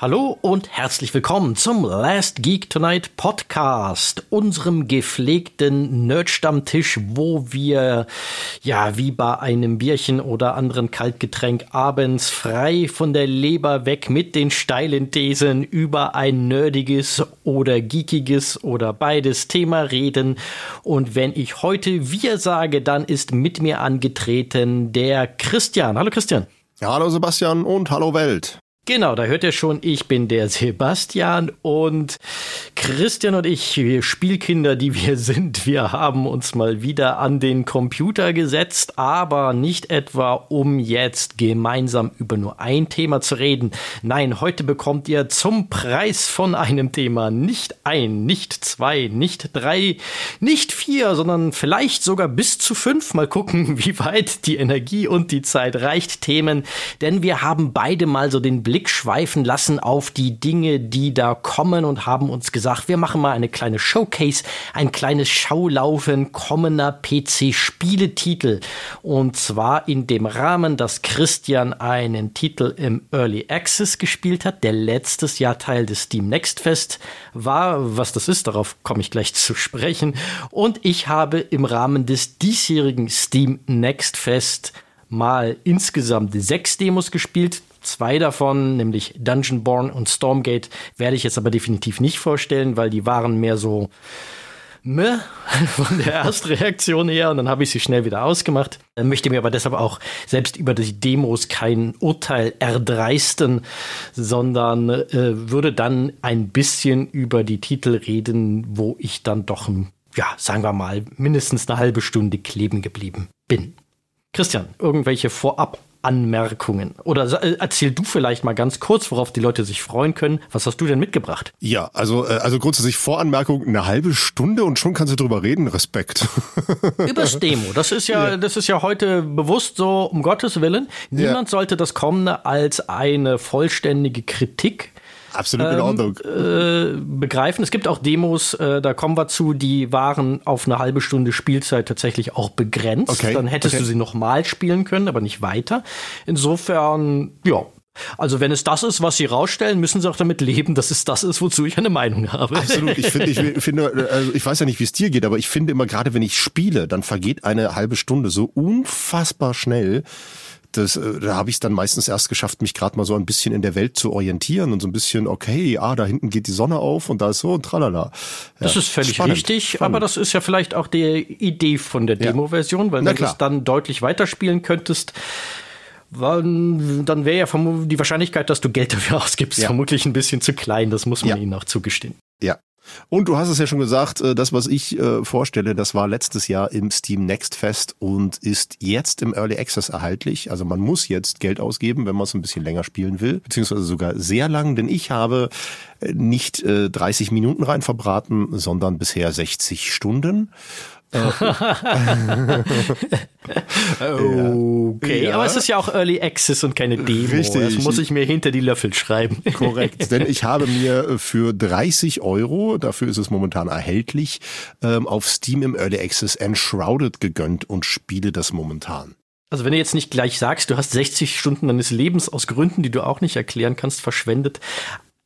Hallo und herzlich willkommen zum Last Geek Tonight Podcast, unserem gepflegten Nerd-Stammtisch, wo wir, ja, wie bei einem Bierchen oder anderen Kaltgetränk abends frei von der Leber weg mit den steilen Thesen über ein nerdiges oder geekiges oder beides Thema reden. Und wenn ich heute wir sage, dann ist mit mir angetreten der Christian. Hallo Christian. Ja, hallo Sebastian und hallo Welt. Genau, da hört ihr schon, ich bin der Sebastian und Christian und ich, wir Spielkinder, die wir sind, wir haben uns mal wieder an den Computer gesetzt, aber nicht etwa, um jetzt gemeinsam über nur ein Thema zu reden. Nein, heute bekommt ihr zum Preis von einem Thema nicht ein, nicht zwei, nicht drei, nicht vier, sondern vielleicht sogar bis zu fünf. Mal gucken, wie weit die Energie und die Zeit reicht, Themen, denn wir haben beide mal so den Blick Blick schweifen lassen auf die Dinge, die da kommen und haben uns gesagt, wir machen mal eine kleine Showcase, ein kleines Schaulaufen kommender PC-Spieletitel. Und zwar in dem Rahmen, dass Christian einen Titel im Early Access gespielt hat, der letztes Jahr Teil des Steam Next Fest war. Was das ist, darauf komme ich gleich zu sprechen. Und ich habe im Rahmen des diesjährigen Steam Next Fest mal insgesamt sechs Demos gespielt. Zwei davon, nämlich Dungeonborn und Stormgate, werde ich jetzt aber definitiv nicht vorstellen, weil die waren mehr so meh von der Erstreaktion her und dann habe ich sie schnell wieder ausgemacht. Möchte mir aber deshalb auch selbst über die Demos kein Urteil erdreisten, sondern äh, würde dann ein bisschen über die Titel reden, wo ich dann doch, ja, sagen wir mal, mindestens eine halbe Stunde kleben geblieben bin. Christian, irgendwelche Vorab Anmerkungen? Oder äh, erzähl du vielleicht mal ganz kurz, worauf die Leute sich freuen können. Was hast du denn mitgebracht? Ja, also, äh, also grundsätzlich Voranmerkung, eine halbe Stunde und schon kannst du drüber reden. Respekt. Übers Demo. Das ist ja, ja, das ist ja heute bewusst so, um Gottes Willen. Niemand ja. sollte das Kommende als eine vollständige Kritik Absolut in ähm, Ordnung. Äh, begreifen. Es gibt auch Demos, äh, da kommen wir zu, die waren auf eine halbe Stunde Spielzeit tatsächlich auch begrenzt. Okay. Dann hättest okay. du sie nochmal spielen können, aber nicht weiter. Insofern, ja, also wenn es das ist, was sie rausstellen, müssen sie auch damit leben, dass es das ist, wozu ich eine Meinung habe. Absolut. Ich finde, ich finde, also ich weiß ja nicht, wie es dir geht, aber ich finde immer gerade, wenn ich spiele, dann vergeht eine halbe Stunde so unfassbar schnell das, äh, da habe ich es dann meistens erst geschafft, mich gerade mal so ein bisschen in der Welt zu orientieren und so ein bisschen, okay, ah, da hinten geht die Sonne auf und da ist so und tralala. Ja, das ist völlig spannend, richtig, spannend. aber das ist ja vielleicht auch die Idee von der Demo-Version, weil Na, du es dann deutlich weiterspielen könntest dann wäre ja die Wahrscheinlichkeit, dass du Geld dafür ausgibst, ja. vermutlich ein bisschen zu klein. Das muss man ja. ihnen auch zugestehen. Ja, und du hast es ja schon gesagt, äh, das, was ich äh, vorstelle, das war letztes Jahr im Steam Next Fest und ist jetzt im Early Access erhaltlich. Also man muss jetzt Geld ausgeben, wenn man es ein bisschen länger spielen will, beziehungsweise sogar sehr lang, denn ich habe äh, nicht 30 Minuten rein verbraten, sondern bisher 60 Stunden. okay, ja. aber es ist ja auch Early Access und keine Demo. Richtig. Das muss ich mir hinter die Löffel schreiben. Korrekt, denn ich habe mir für 30 Euro, dafür ist es momentan erhältlich, ähm, auf Steam im Early Access Enshrouded gegönnt und spiele das momentan. Also wenn du jetzt nicht gleich sagst, du hast 60 Stunden deines Lebens aus Gründen, die du auch nicht erklären kannst, verschwendet,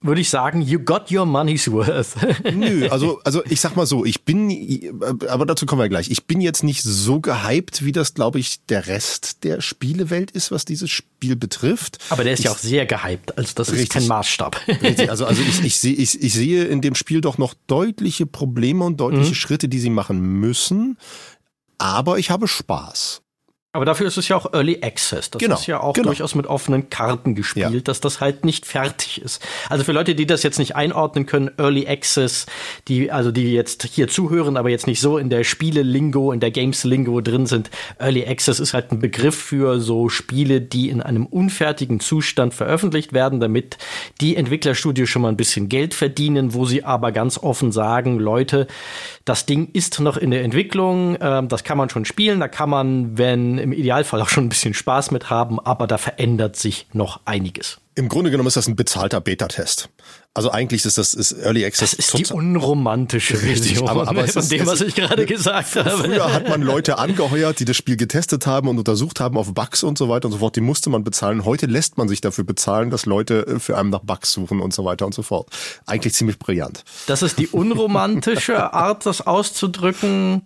würde ich sagen, you got your money's worth. Nö, also, also ich sag mal so, ich bin, aber dazu kommen wir gleich. Ich bin jetzt nicht so gehypt, wie das, glaube ich, der Rest der Spielewelt ist, was dieses Spiel betrifft. Aber der ist ich, ja auch sehr gehypt. Also das richtig, ist kein Maßstab. Richtig, also, also ich, ich, sehe, ich, ich sehe in dem Spiel doch noch deutliche Probleme und deutliche mhm. Schritte, die sie machen müssen. Aber ich habe Spaß. Aber dafür ist es ja auch Early Access. Das genau, ist ja auch genau. durchaus mit offenen Karten gespielt, ja. dass das halt nicht fertig ist. Also für Leute, die das jetzt nicht einordnen können, Early Access, die, also die jetzt hier zuhören, aber jetzt nicht so in der Spiele-Lingo, in der Games-Lingo drin sind. Early Access ist halt ein Begriff für so Spiele, die in einem unfertigen Zustand veröffentlicht werden, damit die Entwicklerstudios schon mal ein bisschen Geld verdienen, wo sie aber ganz offen sagen, Leute, das Ding ist noch in der Entwicklung, äh, das kann man schon spielen, da kann man, wenn im Idealfall auch schon ein bisschen Spaß mit haben, aber da verändert sich noch einiges. Im Grunde genommen ist das ein bezahlter Beta-Test. Also eigentlich ist das ist Early Access. Das ist die unromantische Version aber, aber von ist, dem, was ich gerade gesagt habe. Früher hat man Leute angeheuert, die das Spiel getestet haben und untersucht haben auf Bugs und so weiter und so fort. Die musste man bezahlen. Heute lässt man sich dafür bezahlen, dass Leute äh, für einen nach Bugs suchen und so weiter und so fort. Eigentlich ziemlich brillant. Das ist die unromantische Art, das auszudrücken.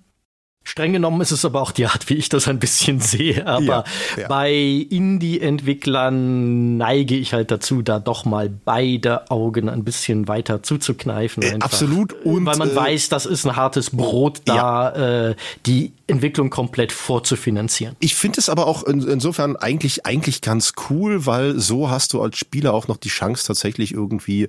Streng genommen ist es aber auch die Art, wie ich das ein bisschen sehe. Aber ja, ja. bei Indie-Entwicklern neige ich halt dazu, da doch mal beide Augen ein bisschen weiter zuzukneifen. Äh, absolut. Und, weil man äh, weiß, das ist ein hartes Brot, da ja. äh, die Entwicklung komplett vorzufinanzieren. Ich finde es aber auch in, insofern eigentlich, eigentlich ganz cool, weil so hast du als Spieler auch noch die Chance, tatsächlich irgendwie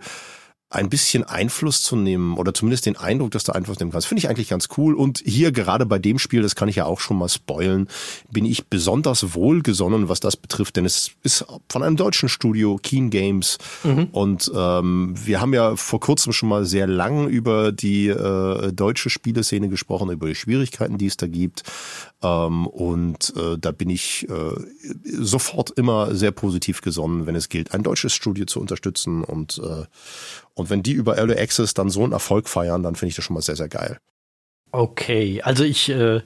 ein bisschen Einfluss zu nehmen oder zumindest den Eindruck, dass du Einfluss nehmen kannst, finde ich eigentlich ganz cool. Und hier gerade bei dem Spiel, das kann ich ja auch schon mal spoilen, bin ich besonders wohlgesonnen, was das betrifft, denn es ist von einem deutschen Studio, Keen Games. Mhm. Und ähm, wir haben ja vor kurzem schon mal sehr lang über die äh, deutsche Spieleszene gesprochen, über die Schwierigkeiten, die es da gibt. Ähm, und äh, da bin ich äh, sofort immer sehr positiv gesonnen, wenn es gilt, ein deutsches Studio zu unterstützen und äh, und wenn die über Early Access dann so einen Erfolg feiern, dann finde ich das schon mal sehr, sehr geil. Okay, also ich, äh,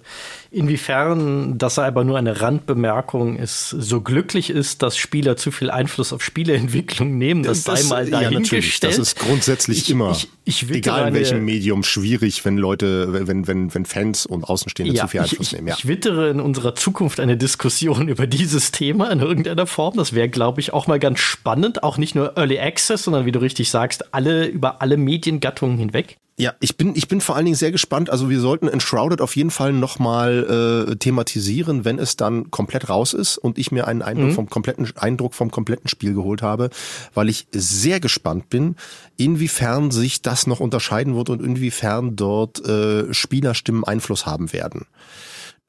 inwiefern das aber nur eine Randbemerkung ist, so glücklich ist, dass Spieler zu viel Einfluss auf Spieleentwicklung nehmen, das, das sei mal dahingestellt. Ja, das ist grundsätzlich ich, immer, ich, ich egal in welchem Medium, schwierig, wenn Leute, wenn, wenn, wenn Fans und Außenstehende ja, zu viel Einfluss nehmen. Ja. Ich wittere in unserer Zukunft eine Diskussion über dieses Thema in irgendeiner Form. Das wäre, glaube ich, auch mal ganz spannend. Auch nicht nur Early Access, sondern wie du richtig sagst, alle über alle Mediengattungen hinweg. Ja, ich bin, ich bin vor allen Dingen sehr gespannt. Also wir sollten Enshrouded auf jeden Fall nochmal äh, thematisieren, wenn es dann komplett raus ist und ich mir einen Eindruck mhm. vom kompletten Eindruck vom kompletten Spiel geholt habe, weil ich sehr gespannt bin, inwiefern sich das noch unterscheiden wird und inwiefern dort äh, Spielerstimmen Einfluss haben werden.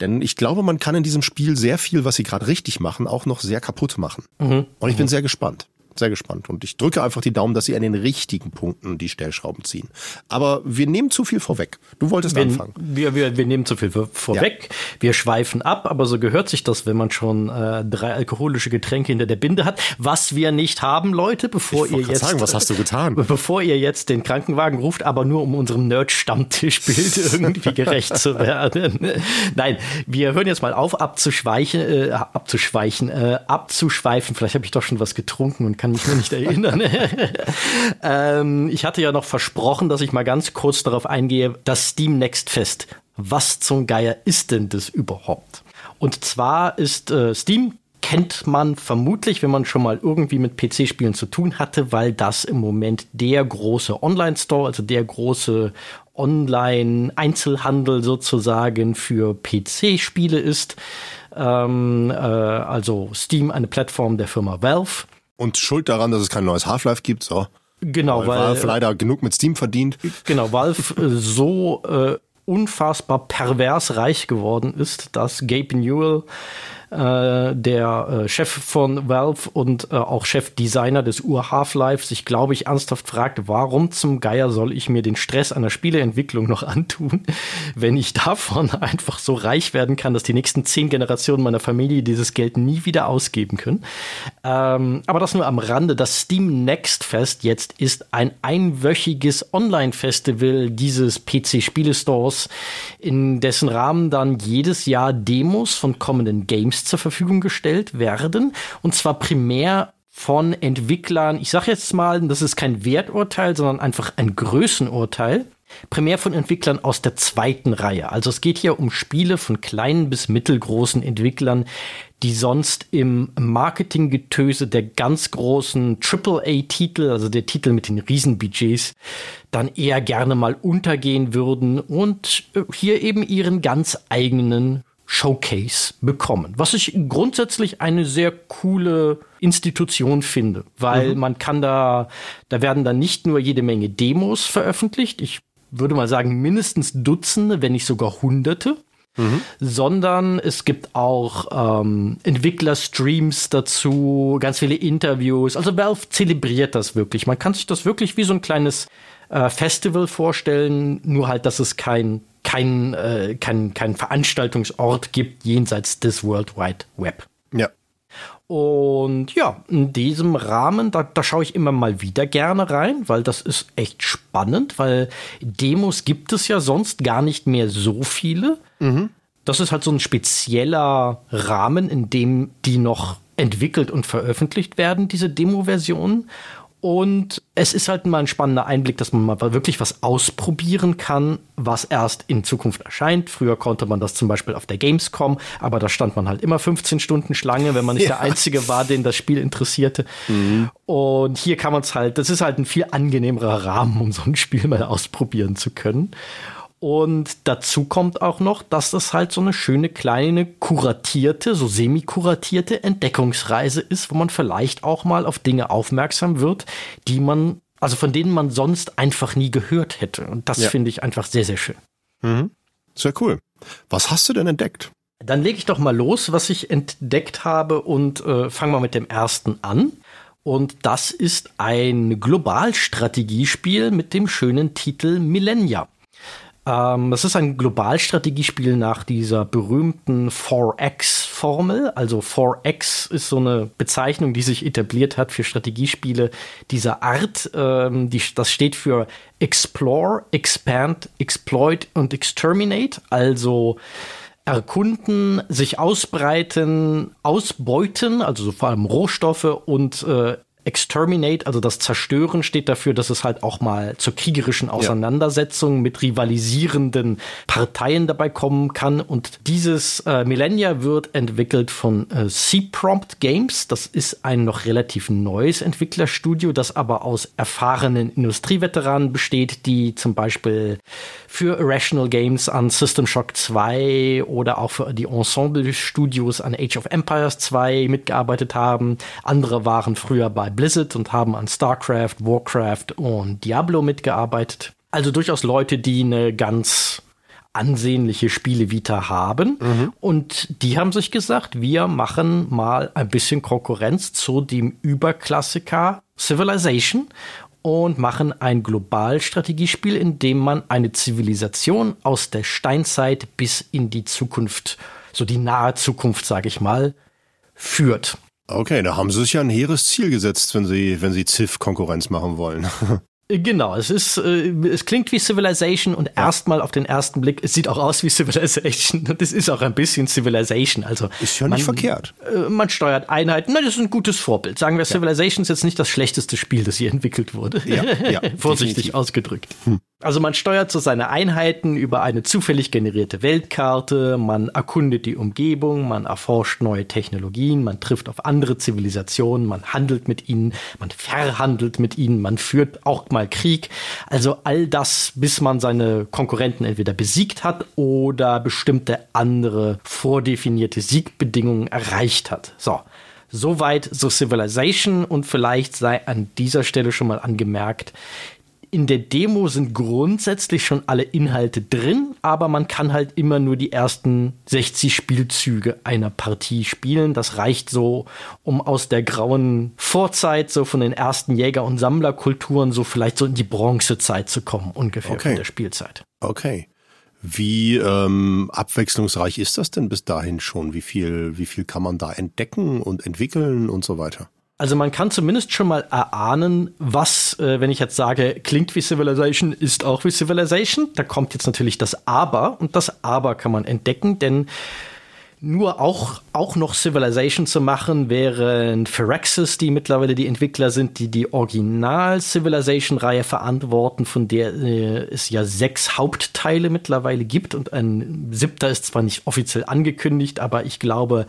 Denn ich glaube, man kann in diesem Spiel sehr viel, was sie gerade richtig machen, auch noch sehr kaputt machen. Mhm. Und ich bin mhm. sehr gespannt sehr gespannt. Und ich drücke einfach die Daumen, dass sie an den richtigen Punkten die Stellschrauben ziehen. Aber wir nehmen zu viel vorweg. Du wolltest wir, anfangen. Wir, wir, wir nehmen zu viel vorweg. Ja. Wir schweifen ab, aber so gehört sich das, wenn man schon äh, drei alkoholische Getränke hinter der Binde hat. Was wir nicht haben, Leute, bevor ihr jetzt. Sagen, was hast du getan? Bevor ihr jetzt den Krankenwagen ruft, aber nur um unserem Nerd-Stammtischbild irgendwie gerecht zu werden. Nein, wir hören jetzt mal auf, abzuschweichen, äh, abzuschweichen, äh, abzuschweifen. Vielleicht habe ich doch schon was getrunken und kann mich nur nicht erinnern. ähm, ich hatte ja noch versprochen, dass ich mal ganz kurz darauf eingehe, das Steam Next Fest. Was zum Geier ist denn das überhaupt? Und zwar ist äh, Steam kennt man vermutlich, wenn man schon mal irgendwie mit PC-Spielen zu tun hatte, weil das im Moment der große Online-Store, also der große Online-Einzelhandel sozusagen für PC-Spiele ist. Ähm, äh, also Steam, eine Plattform der Firma Valve. Und schuld daran, dass es kein neues Half-Life gibt, so. Genau, weil, weil Valve leider genug mit Steam verdient. Genau, Valve äh, so äh, unfassbar pervers reich geworden ist, dass Gabe Newell äh, der äh, Chef von Valve und äh, auch Chefdesigner des Ur-Half-Life sich, glaube ich, ernsthaft fragt, warum zum Geier soll ich mir den Stress einer Spieleentwicklung noch antun, wenn ich davon einfach so reich werden kann, dass die nächsten zehn Generationen meiner Familie dieses Geld nie wieder ausgeben können. Ähm, aber das nur am Rande. Das Steam Next Fest jetzt ist ein einwöchiges Online-Festival dieses PC-Spielestores, in dessen Rahmen dann jedes Jahr Demos von kommenden Games zur Verfügung gestellt werden. Und zwar primär von Entwicklern, ich sage jetzt mal, das ist kein Werturteil, sondern einfach ein Größenurteil. Primär von Entwicklern aus der zweiten Reihe. Also es geht hier um Spiele von kleinen bis mittelgroßen Entwicklern, die sonst im Marketinggetöse der ganz großen AAA-Titel, also der Titel mit den Riesenbudgets, dann eher gerne mal untergehen würden und äh, hier eben ihren ganz eigenen Showcase bekommen. Was ich grundsätzlich eine sehr coole Institution finde, weil mhm. man kann da, da werden dann nicht nur jede Menge Demos veröffentlicht, ich würde mal sagen mindestens Dutzende, wenn nicht sogar Hunderte. Mhm. sondern es gibt auch ähm, Entwicklerstreams dazu, ganz viele Interviews. Also Valve zelebriert das wirklich. Man kann sich das wirklich wie so ein kleines äh, Festival vorstellen, nur halt, dass es kein keinen äh, kein, kein Veranstaltungsort gibt jenseits des World Wide Web. Ja. Und ja, in diesem Rahmen, da, da schaue ich immer mal wieder gerne rein, weil das ist echt spannend, weil Demos gibt es ja sonst gar nicht mehr so viele. Mhm. Das ist halt so ein spezieller Rahmen, in dem die noch entwickelt und veröffentlicht werden, diese Demo-Versionen. Und es ist halt mal ein spannender Einblick, dass man mal wirklich was ausprobieren kann, was erst in Zukunft erscheint. Früher konnte man das zum Beispiel auf der Gamescom, aber da stand man halt immer 15 Stunden Schlange, wenn man nicht ja. der Einzige war, den das Spiel interessierte. Mhm. Und hier kann man es halt, das ist halt ein viel angenehmerer Rahmen, um so ein Spiel mal ausprobieren zu können. Und dazu kommt auch noch, dass das halt so eine schöne kleine kuratierte, so semi-kuratierte Entdeckungsreise ist, wo man vielleicht auch mal auf Dinge aufmerksam wird, die man, also von denen man sonst einfach nie gehört hätte. Und das ja. finde ich einfach sehr, sehr schön. Mhm. Sehr cool. Was hast du denn entdeckt? Dann lege ich doch mal los, was ich entdeckt habe und äh, fange mal mit dem ersten an. Und das ist ein Globalstrategiespiel mit dem schönen Titel Millennia. Ähm, das ist ein Globalstrategiespiel nach dieser berühmten 4X-Formel. Also 4X ist so eine Bezeichnung, die sich etabliert hat für Strategiespiele dieser Art. Ähm, die, das steht für Explore, Expand, Exploit und Exterminate. Also erkunden, sich ausbreiten, ausbeuten, also vor allem Rohstoffe und äh, Exterminate, also das Zerstören, steht dafür, dass es halt auch mal zur kriegerischen Auseinandersetzung ja. mit rivalisierenden Parteien dabei kommen kann. Und dieses äh, Millennia wird entwickelt von äh, C-Prompt Games. Das ist ein noch relativ neues Entwicklerstudio, das aber aus erfahrenen Industrieveteranen besteht, die zum Beispiel für Irrational Games an System Shock 2 oder auch für die Ensemble-Studios an Age of Empires 2 mitgearbeitet haben. Andere waren früher bei Blizzard und haben an StarCraft, Warcraft und Diablo mitgearbeitet. Also durchaus Leute, die eine ganz ansehnliche Spielevita haben. Mhm. Und die haben sich gesagt, wir machen mal ein bisschen Konkurrenz zu dem Überklassiker Civilization und machen ein Globalstrategiespiel, in dem man eine Zivilisation aus der Steinzeit bis in die Zukunft, so die nahe Zukunft, sage ich mal, führt. Okay, da haben sie sich ja ein hehres Ziel gesetzt, wenn sie, wenn sie Civ Konkurrenz machen wollen. Genau, es ist, äh, es klingt wie Civilization und ja. erstmal auf den ersten Blick, es sieht auch aus wie Civilization und es ist auch ein bisschen Civilization. Also ist ja nicht man, verkehrt. Äh, man steuert Einheiten, na, das ist ein gutes Vorbild. Sagen wir, ja. Civilization ist jetzt nicht das schlechteste Spiel, das hier entwickelt wurde. Ja, ja Vorsichtig ausgedrückt. Hm. Also man steuert so seine Einheiten über eine zufällig generierte Weltkarte, man erkundet die Umgebung, man erforscht neue Technologien, man trifft auf andere Zivilisationen, man handelt mit ihnen, man verhandelt mit ihnen, man führt auch mal Krieg. Also all das, bis man seine Konkurrenten entweder besiegt hat oder bestimmte andere vordefinierte Siegbedingungen erreicht hat. So. Soweit so Civilization und vielleicht sei an dieser Stelle schon mal angemerkt, in der Demo sind grundsätzlich schon alle Inhalte drin, aber man kann halt immer nur die ersten 60 Spielzüge einer Partie spielen. Das reicht so, um aus der grauen Vorzeit, so von den ersten Jäger- und Sammlerkulturen, so vielleicht so in die Bronzezeit zu kommen, ungefähr okay. von der Spielzeit. Okay. Wie ähm, abwechslungsreich ist das denn bis dahin schon? Wie viel, wie viel kann man da entdecken und entwickeln und so weiter? Also man kann zumindest schon mal erahnen, was, äh, wenn ich jetzt sage, klingt wie Civilization, ist auch wie Civilization. Da kommt jetzt natürlich das Aber und das Aber kann man entdecken, denn nur auch, auch noch Civilization zu machen, während Firaxis, die mittlerweile die Entwickler sind, die die Original-Civilization-Reihe verantworten, von der äh, es ja sechs Hauptteile mittlerweile gibt und ein siebter ist zwar nicht offiziell angekündigt, aber ich glaube,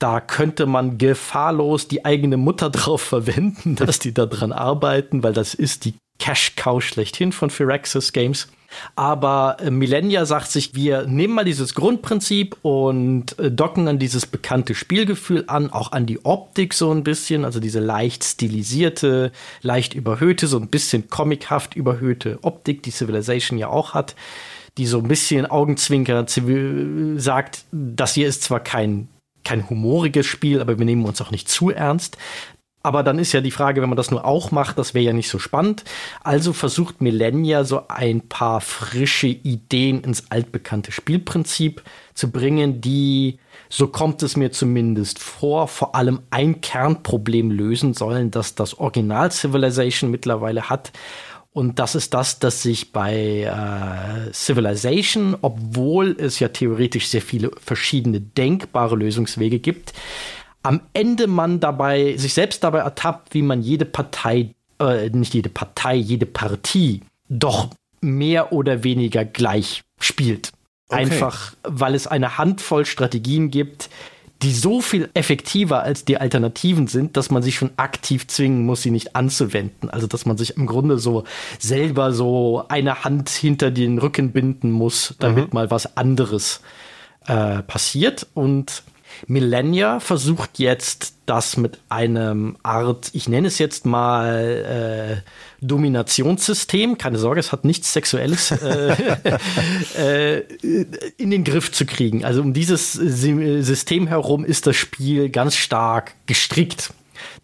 da könnte man gefahrlos die eigene Mutter drauf verwenden, dass die da dran arbeiten, weil das ist die Cash-Cow schlechthin von Firaxis Games. Aber äh, Millennia sagt sich, wir nehmen mal dieses Grundprinzip und äh, docken an dieses bekannte Spielgefühl an, auch an die Optik so ein bisschen, also diese leicht stilisierte, leicht überhöhte, so ein bisschen comichaft überhöhte Optik, die Civilization ja auch hat, die so ein bisschen Augenzwinker sagt, das hier ist zwar kein kein humoriges Spiel, aber wir nehmen uns auch nicht zu ernst. Aber dann ist ja die Frage, wenn man das nur auch macht, das wäre ja nicht so spannend. Also versucht Millennia so ein paar frische Ideen ins altbekannte Spielprinzip zu bringen, die, so kommt es mir zumindest vor, vor allem ein Kernproblem lösen sollen, das das Original Civilization mittlerweile hat. Und das ist das, dass sich bei äh, Civilization, obwohl es ja theoretisch sehr viele verschiedene denkbare Lösungswege gibt, am Ende man dabei, sich selbst dabei ertappt, wie man jede Partei, äh, nicht jede Partei, jede Partie doch mehr oder weniger gleich spielt. Okay. Einfach, weil es eine Handvoll Strategien gibt, die so viel effektiver als die Alternativen sind, dass man sich schon aktiv zwingen muss, sie nicht anzuwenden. Also, dass man sich im Grunde so selber so eine Hand hinter den Rücken binden muss, damit mhm. mal was anderes äh, passiert. Und Millennia versucht jetzt das mit einem Art, ich nenne es jetzt mal äh, Dominationssystem, keine Sorge, es hat nichts Sexuelles, äh, äh, in den Griff zu kriegen. Also um dieses System herum ist das Spiel ganz stark gestrickt.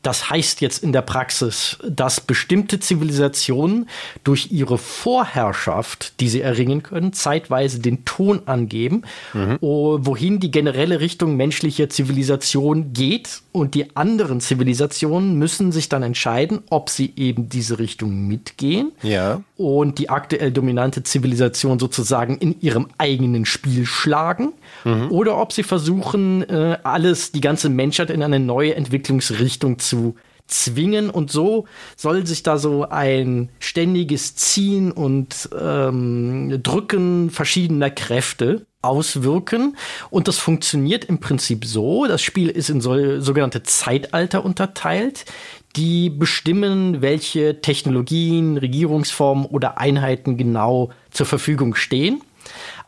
Das heißt jetzt in der Praxis, dass bestimmte Zivilisationen durch ihre Vorherrschaft, die sie erringen können, zeitweise den Ton angeben, mhm. wohin die generelle Richtung menschlicher Zivilisation geht. Und die anderen Zivilisationen müssen sich dann entscheiden, ob sie eben diese Richtung mitgehen ja. und die aktuell dominante Zivilisation sozusagen in ihrem eigenen Spiel schlagen mhm. oder ob sie versuchen, äh, alles, die ganze Menschheit in eine neue Entwicklungsrichtung zu zwingen und so soll sich da so ein ständiges Ziehen und ähm, Drücken verschiedener Kräfte auswirken. Und das funktioniert im Prinzip so. Das Spiel ist in so, sogenannte Zeitalter unterteilt, die bestimmen, welche Technologien, Regierungsformen oder Einheiten genau zur Verfügung stehen.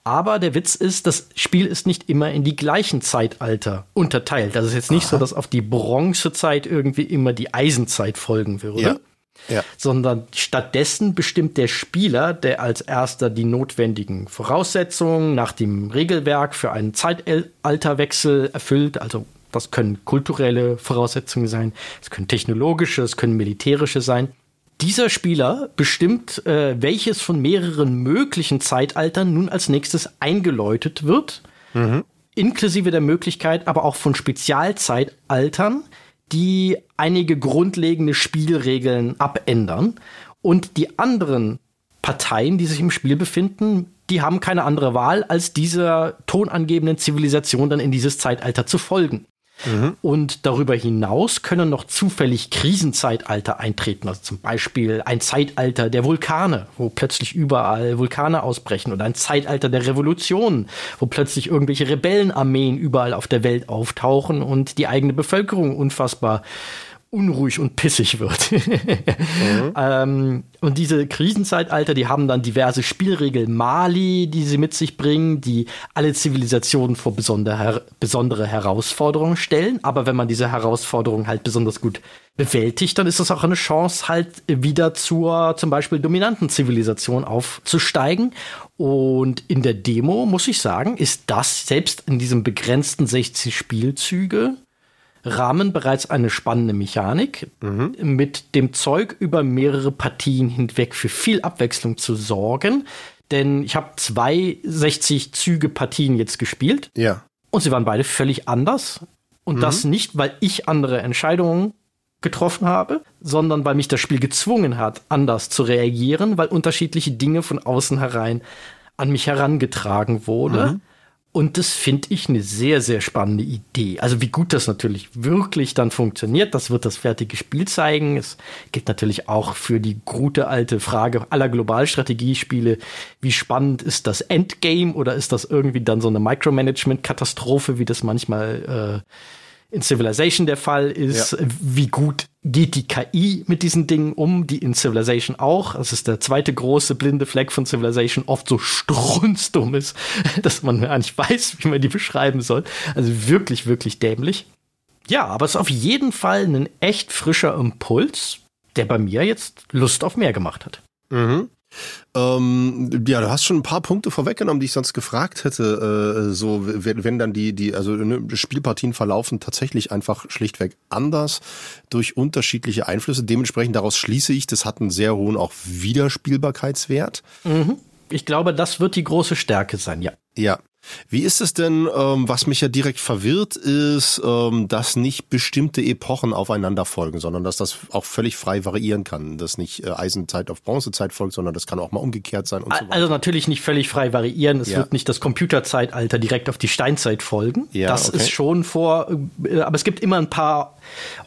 Aber der Witz ist, das Spiel ist nicht immer in die gleichen Zeitalter unterteilt. Das ist jetzt nicht Aha. so, dass auf die Bronzezeit irgendwie immer die Eisenzeit folgen würde. Ja. Ja. Sondern stattdessen bestimmt der Spieler, der als erster die notwendigen Voraussetzungen nach dem Regelwerk für einen Zeitalterwechsel erfüllt, also das können kulturelle Voraussetzungen sein, es können technologische, es können militärische sein. Dieser Spieler bestimmt, äh, welches von mehreren möglichen Zeitaltern nun als nächstes eingeläutet wird, mhm. inklusive der Möglichkeit aber auch von Spezialzeitaltern, die einige grundlegende Spielregeln abändern. Und die anderen Parteien, die sich im Spiel befinden, die haben keine andere Wahl, als dieser tonangebenden Zivilisation dann in dieses Zeitalter zu folgen. Mhm. Und darüber hinaus können noch zufällig Krisenzeitalter eintreten, also zum Beispiel ein Zeitalter der Vulkane, wo plötzlich überall Vulkane ausbrechen, oder ein Zeitalter der Revolution, wo plötzlich irgendwelche Rebellenarmeen überall auf der Welt auftauchen und die eigene Bevölkerung unfassbar unruhig und pissig wird. mhm. ähm, und diese Krisenzeitalter, die haben dann diverse Spielregeln Mali, die sie mit sich bringen, die alle Zivilisationen vor besondere, besondere Herausforderungen stellen. Aber wenn man diese Herausforderungen halt besonders gut bewältigt, dann ist das auch eine Chance, halt wieder zur zum Beispiel dominanten Zivilisation aufzusteigen. Und in der Demo, muss ich sagen, ist das selbst in diesem begrenzten 60 Spielzüge Rahmen bereits eine spannende Mechanik, mhm. mit dem Zeug über mehrere Partien hinweg für viel Abwechslung zu sorgen. Denn ich habe zwei 60 Züge Partien jetzt gespielt. Ja. Und sie waren beide völlig anders. Und mhm. das nicht, weil ich andere Entscheidungen getroffen habe, sondern weil mich das Spiel gezwungen hat, anders zu reagieren, weil unterschiedliche Dinge von außen herein an mich herangetragen wurde. Mhm. Und das finde ich eine sehr, sehr spannende Idee. Also wie gut das natürlich wirklich dann funktioniert, das wird das fertige Spiel zeigen. Es gilt natürlich auch für die gute alte Frage aller Globalstrategiespiele, wie spannend ist das Endgame oder ist das irgendwie dann so eine Micromanagement-Katastrophe, wie das manchmal äh, in Civilization der Fall ist, ja. wie gut geht die KI mit diesen Dingen um, die in Civilization auch, das ist der zweite große blinde Fleck von Civilization, oft so strunzdumm ist, dass man gar nicht weiß, wie man die beschreiben soll. Also wirklich, wirklich dämlich. Ja, aber es ist auf jeden Fall ein echt frischer Impuls, der bei mir jetzt Lust auf mehr gemacht hat. Mhm. Ähm, ja, du hast schon ein paar Punkte vorweggenommen, die ich sonst gefragt hätte. Äh, so, wenn, wenn dann die, die, also ne, Spielpartien verlaufen tatsächlich einfach schlichtweg anders durch unterschiedliche Einflüsse. Dementsprechend daraus schließe ich, das hat einen sehr hohen auch Wiederspielbarkeitswert. Mhm. Ich glaube, das wird die große Stärke sein, ja. Ja, wie ist es denn, ähm, was mich ja direkt verwirrt, ist, ähm, dass nicht bestimmte Epochen aufeinander folgen, sondern dass das auch völlig frei variieren kann. Dass nicht äh, Eisenzeit auf Bronzezeit folgt, sondern das kann auch mal umgekehrt sein und so weiter. Also natürlich nicht völlig frei variieren. Es ja. wird nicht das Computerzeitalter direkt auf die Steinzeit folgen. Ja, das okay. ist schon vor, äh, aber es gibt immer ein paar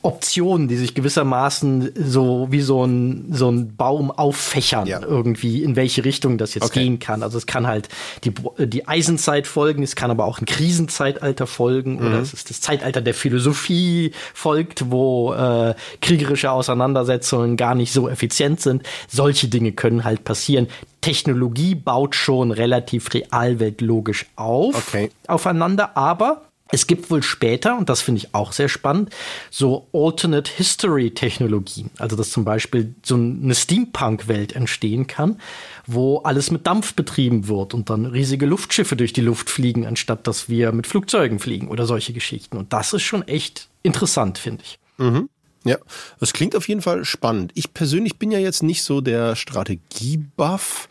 Optionen, die sich gewissermaßen so wie so ein, so ein Baum auffächern, ja. irgendwie, in welche Richtung das jetzt okay. gehen kann. Also es kann halt die, die Eisenzeit folgen, es kann aber auch ein Krisenzeitalter folgen mhm. oder es ist das Zeitalter der Philosophie folgt, wo äh, kriegerische Auseinandersetzungen gar nicht so effizient sind. Solche Dinge können halt passieren. Technologie baut schon relativ realweltlogisch auf, okay. aufeinander, aber es gibt wohl später, und das finde ich auch sehr spannend, so Alternate History Technologien. Also, dass zum Beispiel so eine Steampunk-Welt entstehen kann, wo alles mit Dampf betrieben wird und dann riesige Luftschiffe durch die Luft fliegen, anstatt dass wir mit Flugzeugen fliegen oder solche Geschichten. Und das ist schon echt interessant, finde ich. Mhm. Ja, das klingt auf jeden Fall spannend. Ich persönlich bin ja jetzt nicht so der Strategiebuff.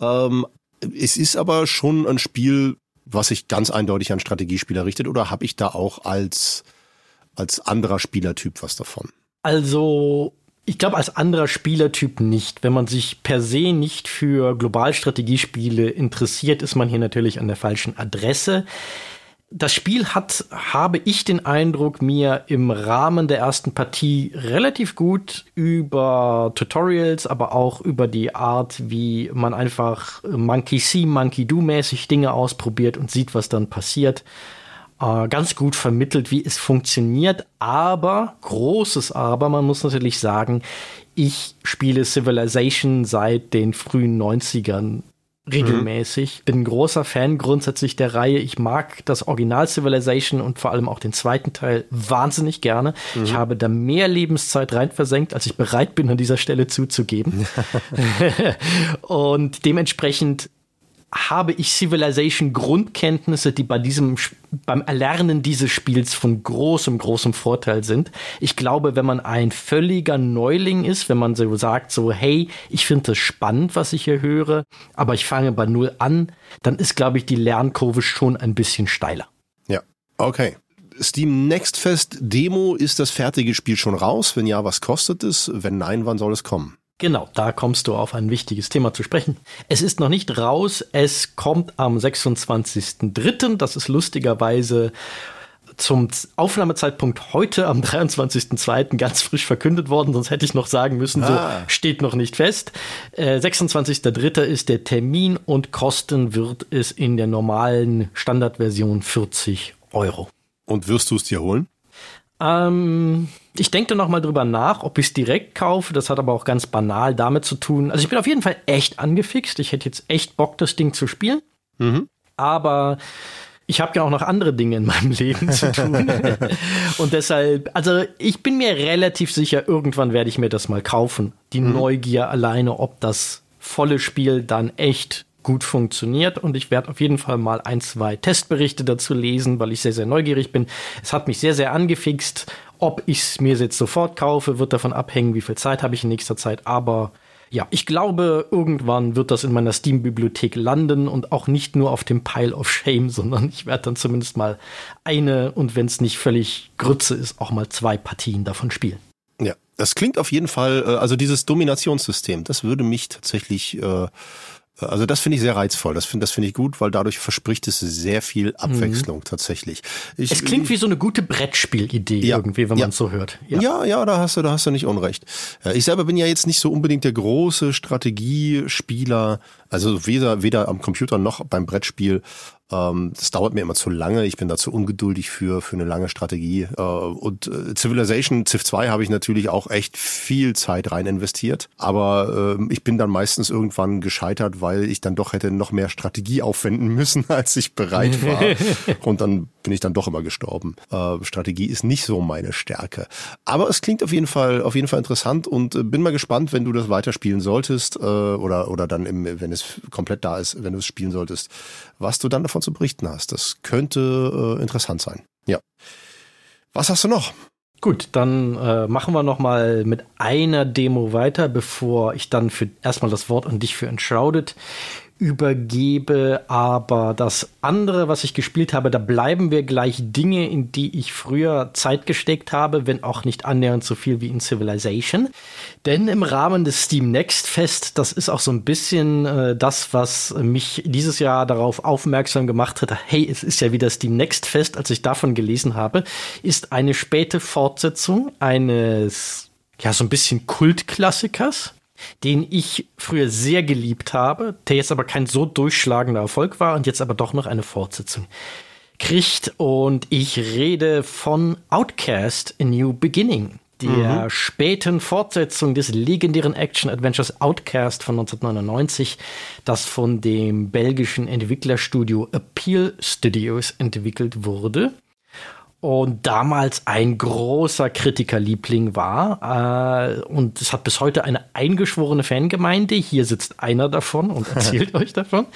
Ähm, es ist aber schon ein Spiel, was sich ganz eindeutig an Strategiespieler richtet, oder habe ich da auch als, als anderer Spielertyp was davon? Also, ich glaube, als anderer Spielertyp nicht. Wenn man sich per se nicht für Globalstrategiespiele interessiert, ist man hier natürlich an der falschen Adresse das Spiel hat, habe ich den Eindruck, mir im Rahmen der ersten Partie relativ gut über Tutorials, aber auch über die Art, wie man einfach Monkey See, Monkey Do mäßig Dinge ausprobiert und sieht, was dann passiert, äh, ganz gut vermittelt, wie es funktioniert. Aber, großes Aber, man muss natürlich sagen, ich spiele Civilization seit den frühen 90ern regelmäßig. Mhm. Bin ein großer Fan grundsätzlich der Reihe. Ich mag das Original Civilization und vor allem auch den zweiten Teil wahnsinnig gerne. Mhm. Ich habe da mehr Lebenszeit rein versenkt, als ich bereit bin, an dieser Stelle zuzugeben. und dementsprechend habe ich Civilization Grundkenntnisse, die bei diesem beim Erlernen dieses Spiels von großem großem Vorteil sind. Ich glaube, wenn man ein völliger Neuling ist, wenn man so sagt so hey, ich finde das spannend, was ich hier höre, aber ich fange bei null an, dann ist glaube ich die Lernkurve schon ein bisschen steiler. Ja. Okay. Steam Next Fest Demo ist das fertige Spiel schon raus? Wenn ja, was kostet es? Wenn nein, wann soll es kommen? Genau, da kommst du auf ein wichtiges Thema zu sprechen. Es ist noch nicht raus, es kommt am 26.03., das ist lustigerweise zum Aufnahmezeitpunkt heute am 23.02. ganz frisch verkündet worden, sonst hätte ich noch sagen müssen, ah. so steht noch nicht fest. Äh, 26.03. ist der Termin und kosten wird es in der normalen Standardversion 40 Euro. Und wirst du es dir holen? Ähm, ich denke noch mal drüber nach, ob ich es direkt kaufe. Das hat aber auch ganz banal damit zu tun. Also ich bin auf jeden Fall echt angefixt. Ich hätte jetzt echt Bock, das Ding zu spielen. Mhm. Aber ich habe ja auch noch andere Dinge in meinem Leben zu tun. Und deshalb, also ich bin mir relativ sicher, irgendwann werde ich mir das mal kaufen. Die mhm. Neugier alleine, ob das volle Spiel dann echt gut funktioniert und ich werde auf jeden Fall mal ein, zwei Testberichte dazu lesen, weil ich sehr, sehr neugierig bin. Es hat mich sehr, sehr angefixt. Ob ich es mir jetzt sofort kaufe, wird davon abhängen, wie viel Zeit habe ich in nächster Zeit, aber ja, ich glaube, irgendwann wird das in meiner Steam-Bibliothek landen und auch nicht nur auf dem Pile of Shame, sondern ich werde dann zumindest mal eine und wenn es nicht völlig Grütze ist, auch mal zwei Partien davon spielen. Ja, das klingt auf jeden Fall, äh, also dieses Dominationssystem, das würde mich tatsächlich äh, also das finde ich sehr reizvoll. Das finde das finde ich gut, weil dadurch verspricht es sehr viel Abwechslung mhm. tatsächlich. Ich, es klingt wie so eine gute Brettspielidee ja, irgendwie, wenn ja. man es so hört. Ja. ja, ja, da hast du, da hast du nicht unrecht. Ich selber bin ja jetzt nicht so unbedingt der große Strategiespieler, also weder weder am Computer noch beim Brettspiel. Ähm, das dauert mir immer zu lange. Ich bin da zu ungeduldig für, für eine lange Strategie. Äh, und äh, Civilization, Civ 2 habe ich natürlich auch echt viel Zeit rein investiert. Aber äh, ich bin dann meistens irgendwann gescheitert, weil ich dann doch hätte noch mehr Strategie aufwenden müssen, als ich bereit war. und dann bin ich dann doch immer gestorben. Äh, Strategie ist nicht so meine Stärke. Aber es klingt auf jeden Fall, auf jeden Fall interessant und äh, bin mal gespannt, wenn du das weiterspielen solltest äh, oder, oder dann, im, wenn es komplett da ist, wenn du es spielen solltest, was du dann davon zu berichten hast. Das könnte äh, interessant sein. Ja. Was hast du noch? Gut, dann äh, machen wir noch mal mit einer Demo weiter, bevor ich dann für erstmal das Wort an dich für Enshrouded übergebe. Aber das andere, was ich gespielt habe, da bleiben wir gleich Dinge, in die ich früher Zeit gesteckt habe, wenn auch nicht annähernd so viel wie in Civilization. Denn im Rahmen des Steam Next Fest, das ist auch so ein bisschen äh, das, was mich dieses Jahr darauf aufmerksam gemacht hat, hey, es ist ja wieder Steam Next Fest, als ich davon gelesen habe, ist eine späte Fortsetzung eines, ja, so ein bisschen Kultklassikers den ich früher sehr geliebt habe, der jetzt aber kein so durchschlagender Erfolg war und jetzt aber doch noch eine Fortsetzung kriegt. Und ich rede von Outcast A New Beginning, der mhm. späten Fortsetzung des legendären Action-Adventures Outcast von 1999, das von dem belgischen Entwicklerstudio Appeal Studios entwickelt wurde und damals ein großer Kritikerliebling war. Äh, und es hat bis heute eine eingeschworene Fangemeinde. Hier sitzt einer davon und erzählt euch davon.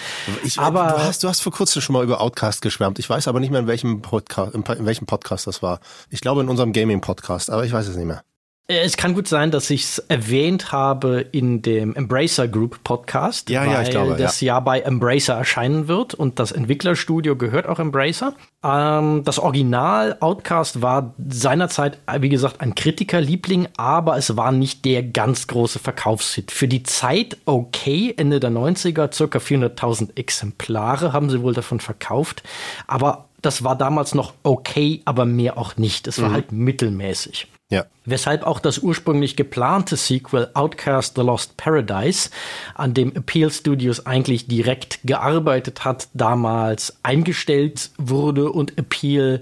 Ich, aber du hast, du hast vor kurzem schon mal über Outcast geschwärmt. Ich weiß aber nicht mehr, in welchem Podcast, in welchem Podcast das war. Ich glaube in unserem Gaming-Podcast, aber ich weiß es nicht mehr. Äh, es kann gut sein, dass ich es erwähnt habe in dem Embracer Group Podcast, ja, weil ja, ich glaube, das ja. Jahr bei Embracer erscheinen wird und das Entwicklerstudio gehört auch Embracer. Ähm, das Original Outcast war seinerzeit, wie gesagt, ein Kritikerliebling, aber es war nicht der ganz große Verkaufshit. Für die Zeit okay, Ende der 90er, circa 400.000 Exemplare haben sie wohl davon verkauft, aber das war damals noch okay, aber mehr auch nicht. Es war mhm. halt mittelmäßig. Ja. Weshalb auch das ursprünglich geplante Sequel Outcast The Lost Paradise, an dem Appeal Studios eigentlich direkt gearbeitet hat, damals eingestellt wurde und Appeal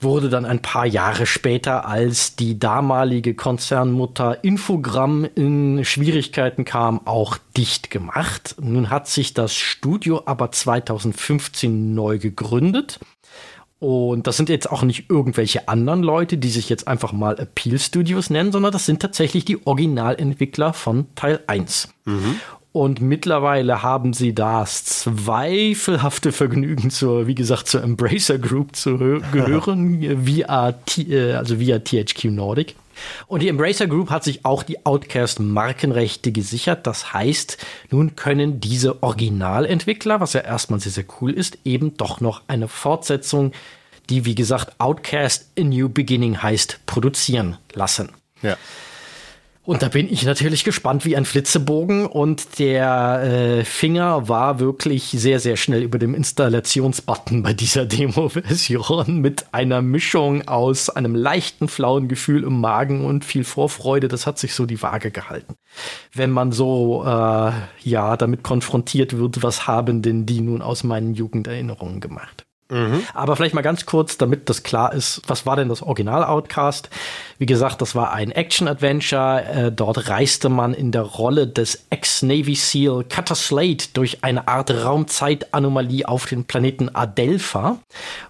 wurde dann ein paar Jahre später, als die damalige Konzernmutter Infogramm in Schwierigkeiten kam, auch dicht gemacht. Nun hat sich das Studio aber 2015 neu gegründet und das sind jetzt auch nicht irgendwelche anderen Leute, die sich jetzt einfach mal Appeal Studios nennen, sondern das sind tatsächlich die Originalentwickler von Teil 1. Mhm. Und mittlerweile haben sie das zweifelhafte Vergnügen zur, wie gesagt, zur Embracer Group zu gehören, via, äh, also via THQ Nordic. Und die Embracer Group hat sich auch die Outcast Markenrechte gesichert. Das heißt, nun können diese Originalentwickler, was ja erstmal sehr, sehr cool ist, eben doch noch eine Fortsetzung, die wie gesagt Outcast A New Beginning heißt, produzieren lassen. Ja. Und da bin ich natürlich gespannt wie ein Flitzebogen und der äh, Finger war wirklich sehr, sehr schnell über dem Installationsbutton bei dieser Demo-Version mit einer Mischung aus einem leichten flauen Gefühl im Magen und viel Vorfreude. Das hat sich so die Waage gehalten. Wenn man so, äh, ja, damit konfrontiert wird, was haben denn die nun aus meinen Jugenderinnerungen gemacht? Mhm. Aber vielleicht mal ganz kurz, damit das klar ist, was war denn das Original Outcast? Wie gesagt, das war ein Action-Adventure. Äh, dort reiste man in der Rolle des Ex-Navy SEAL Cutter Slate durch eine Art Raumzeitanomalie auf den Planeten Adelpha,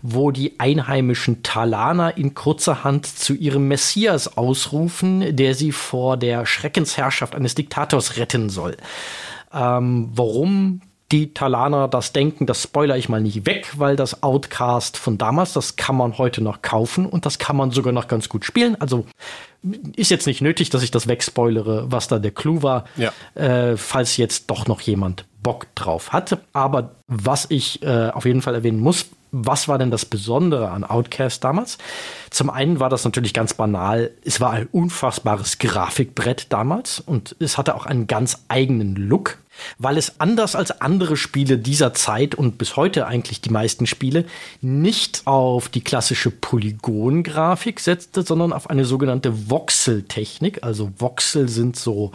wo die einheimischen Talaner in kurzer Hand zu ihrem Messias ausrufen, der sie vor der Schreckensherrschaft eines Diktators retten soll. Ähm, warum die Talaner das denken, das spoiler ich mal nicht weg, weil das Outcast von damals, das kann man heute noch kaufen und das kann man sogar noch ganz gut spielen. Also ist jetzt nicht nötig, dass ich das wegspoilere, was da der Clou war, ja. äh, falls jetzt doch noch jemand Bock drauf hat. Aber was ich äh, auf jeden Fall erwähnen muss, was war denn das Besondere an Outcast damals? Zum einen war das natürlich ganz banal. Es war ein unfassbares Grafikbrett damals und es hatte auch einen ganz eigenen Look, weil es anders als andere Spiele dieser Zeit und bis heute eigentlich die meisten Spiele nicht auf die klassische Polygongrafik setzte, sondern auf eine sogenannte Voxel-Technik. Also Voxel sind so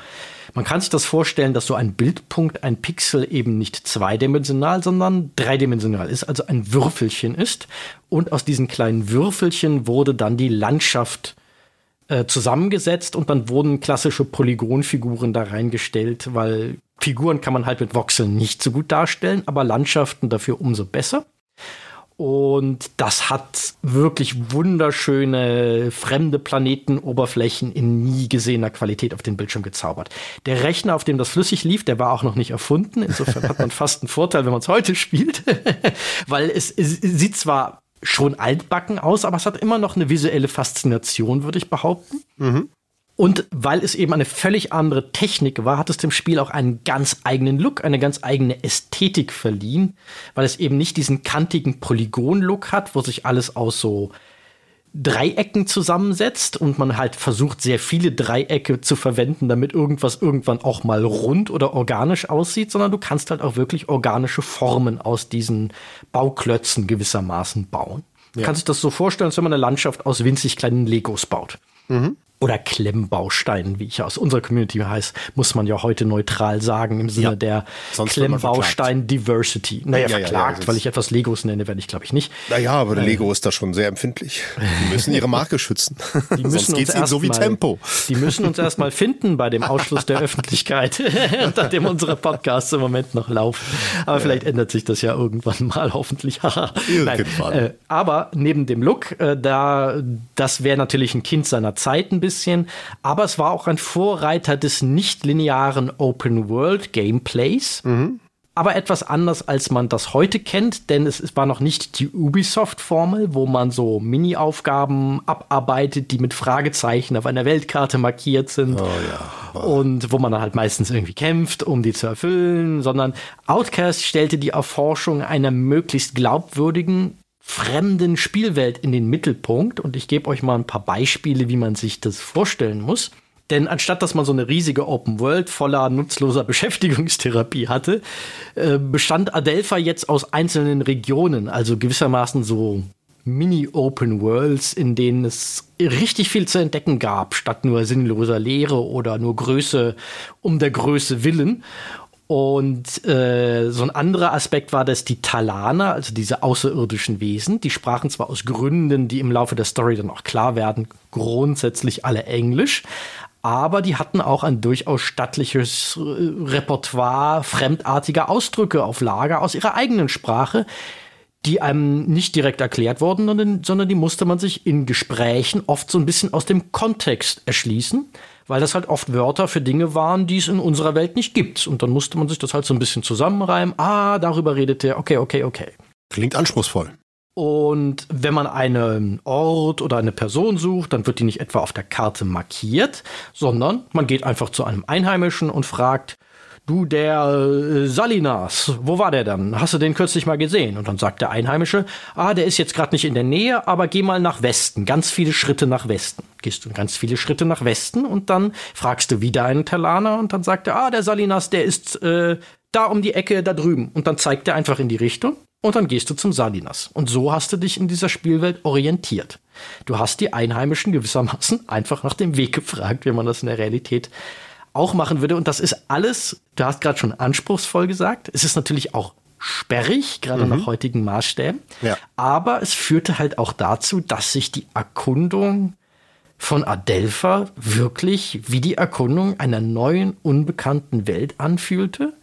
man kann sich das vorstellen, dass so ein Bildpunkt, ein Pixel eben nicht zweidimensional, sondern dreidimensional ist, also ein Würfelchen ist. Und aus diesen kleinen Würfelchen wurde dann die Landschaft äh, zusammengesetzt und dann wurden klassische Polygonfiguren da reingestellt, weil Figuren kann man halt mit Voxeln nicht so gut darstellen, aber Landschaften dafür umso besser. Und das hat wirklich wunderschöne fremde Planetenoberflächen in nie gesehener Qualität auf den Bildschirm gezaubert. Der Rechner, auf dem das flüssig lief, der war auch noch nicht erfunden. Insofern hat man fast einen Vorteil, wenn man es heute spielt. Weil es, es sieht zwar schon altbacken aus, aber es hat immer noch eine visuelle Faszination, würde ich behaupten. Mhm. Und weil es eben eine völlig andere Technik war, hat es dem Spiel auch einen ganz eigenen Look, eine ganz eigene Ästhetik verliehen, weil es eben nicht diesen kantigen Polygon-Look hat, wo sich alles aus so Dreiecken zusammensetzt und man halt versucht, sehr viele Dreiecke zu verwenden, damit irgendwas irgendwann auch mal rund oder organisch aussieht, sondern du kannst halt auch wirklich organische Formen aus diesen Bauklötzen gewissermaßen bauen. Ja. Du kannst dich das so vorstellen, als wenn man eine Landschaft aus winzig kleinen Legos baut. Mhm oder Klemmbausteinen, wie ich aus unserer Community heißt, muss man ja heute neutral sagen, im Sinne ja, der Klemmbaustein Diversity. Naja, ja, verklagt, ja, weil ich etwas Legos nenne, werde ich glaube ich nicht. Naja, aber der äh, Lego ist da schon sehr empfindlich. Die müssen ihre Marke schützen. Die müssen Sonst geht's ihnen so wie mal, Tempo. Die müssen uns erstmal finden bei dem Ausschluss der Öffentlichkeit, unter dem unsere Podcasts im Moment noch laufen. Aber vielleicht ändert sich das ja irgendwann mal, hoffentlich. Nein, äh, aber neben dem Look, äh, da, das wäre natürlich ein Kind seiner Zeit ein bisschen bisschen, aber es war auch ein Vorreiter des nicht-linearen Open-World-Gameplays. Mhm. Aber etwas anders, als man das heute kennt, denn es, war noch nicht die Ubisoft-Formel, wo man so Mini-Aufgaben abarbeitet, die mit Fragezeichen auf einer Weltkarte markiert sind. Oh ja. Oh. Und wo man dann halt meistens irgendwie kämpft, um die zu erfüllen, sondern Outcast stellte die Erforschung einer möglichst glaubwürdigen, fremden Spielwelt in den Mittelpunkt und ich gebe euch mal ein paar Beispiele, wie man sich das vorstellen muss. Denn anstatt dass man so eine riesige Open World voller nutzloser Beschäftigungstherapie hatte, äh, bestand Adelpha jetzt aus einzelnen Regionen, also gewissermaßen so Mini-Open Worlds, in denen es richtig viel zu entdecken gab, statt nur sinnloser Leere oder nur Größe um der Größe willen. Und äh, so ein anderer Aspekt war, dass die Talaner, also diese außerirdischen Wesen, die sprachen zwar aus Gründen, die im Laufe der Story dann auch klar werden, grundsätzlich alle Englisch, aber die hatten auch ein durchaus stattliches äh, Repertoire fremdartiger Ausdrücke auf Lager aus ihrer eigenen Sprache, die einem nicht direkt erklärt wurden, sondern die musste man sich in Gesprächen oft so ein bisschen aus dem Kontext erschließen weil das halt oft Wörter für Dinge waren, die es in unserer Welt nicht gibt. Und dann musste man sich das halt so ein bisschen zusammenreimen. Ah, darüber redet der. Okay, okay, okay. Klingt anspruchsvoll. Und wenn man einen Ort oder eine Person sucht, dann wird die nicht etwa auf der Karte markiert, sondern man geht einfach zu einem Einheimischen und fragt, du, der äh, Salinas, wo war der dann? Hast du den kürzlich mal gesehen? Und dann sagt der Einheimische, ah, der ist jetzt gerade nicht in der Nähe, aber geh mal nach Westen, ganz viele Schritte nach Westen. Gehst du ganz viele Schritte nach Westen und dann fragst du wieder einen Talaner und dann sagt er, ah, der Salinas, der ist äh, da um die Ecke, da drüben. Und dann zeigt er einfach in die Richtung und dann gehst du zum Salinas. Und so hast du dich in dieser Spielwelt orientiert. Du hast die Einheimischen gewissermaßen einfach nach dem Weg gefragt, wie man das in der Realität auch machen würde. Und das ist alles, du hast gerade schon anspruchsvoll gesagt. Es ist natürlich auch sperrig, gerade mhm. nach heutigen Maßstäben. Ja. Aber es führte halt auch dazu, dass sich die Erkundung von Adelpha wirklich wie die Erkundung einer neuen, unbekannten Welt anfühlte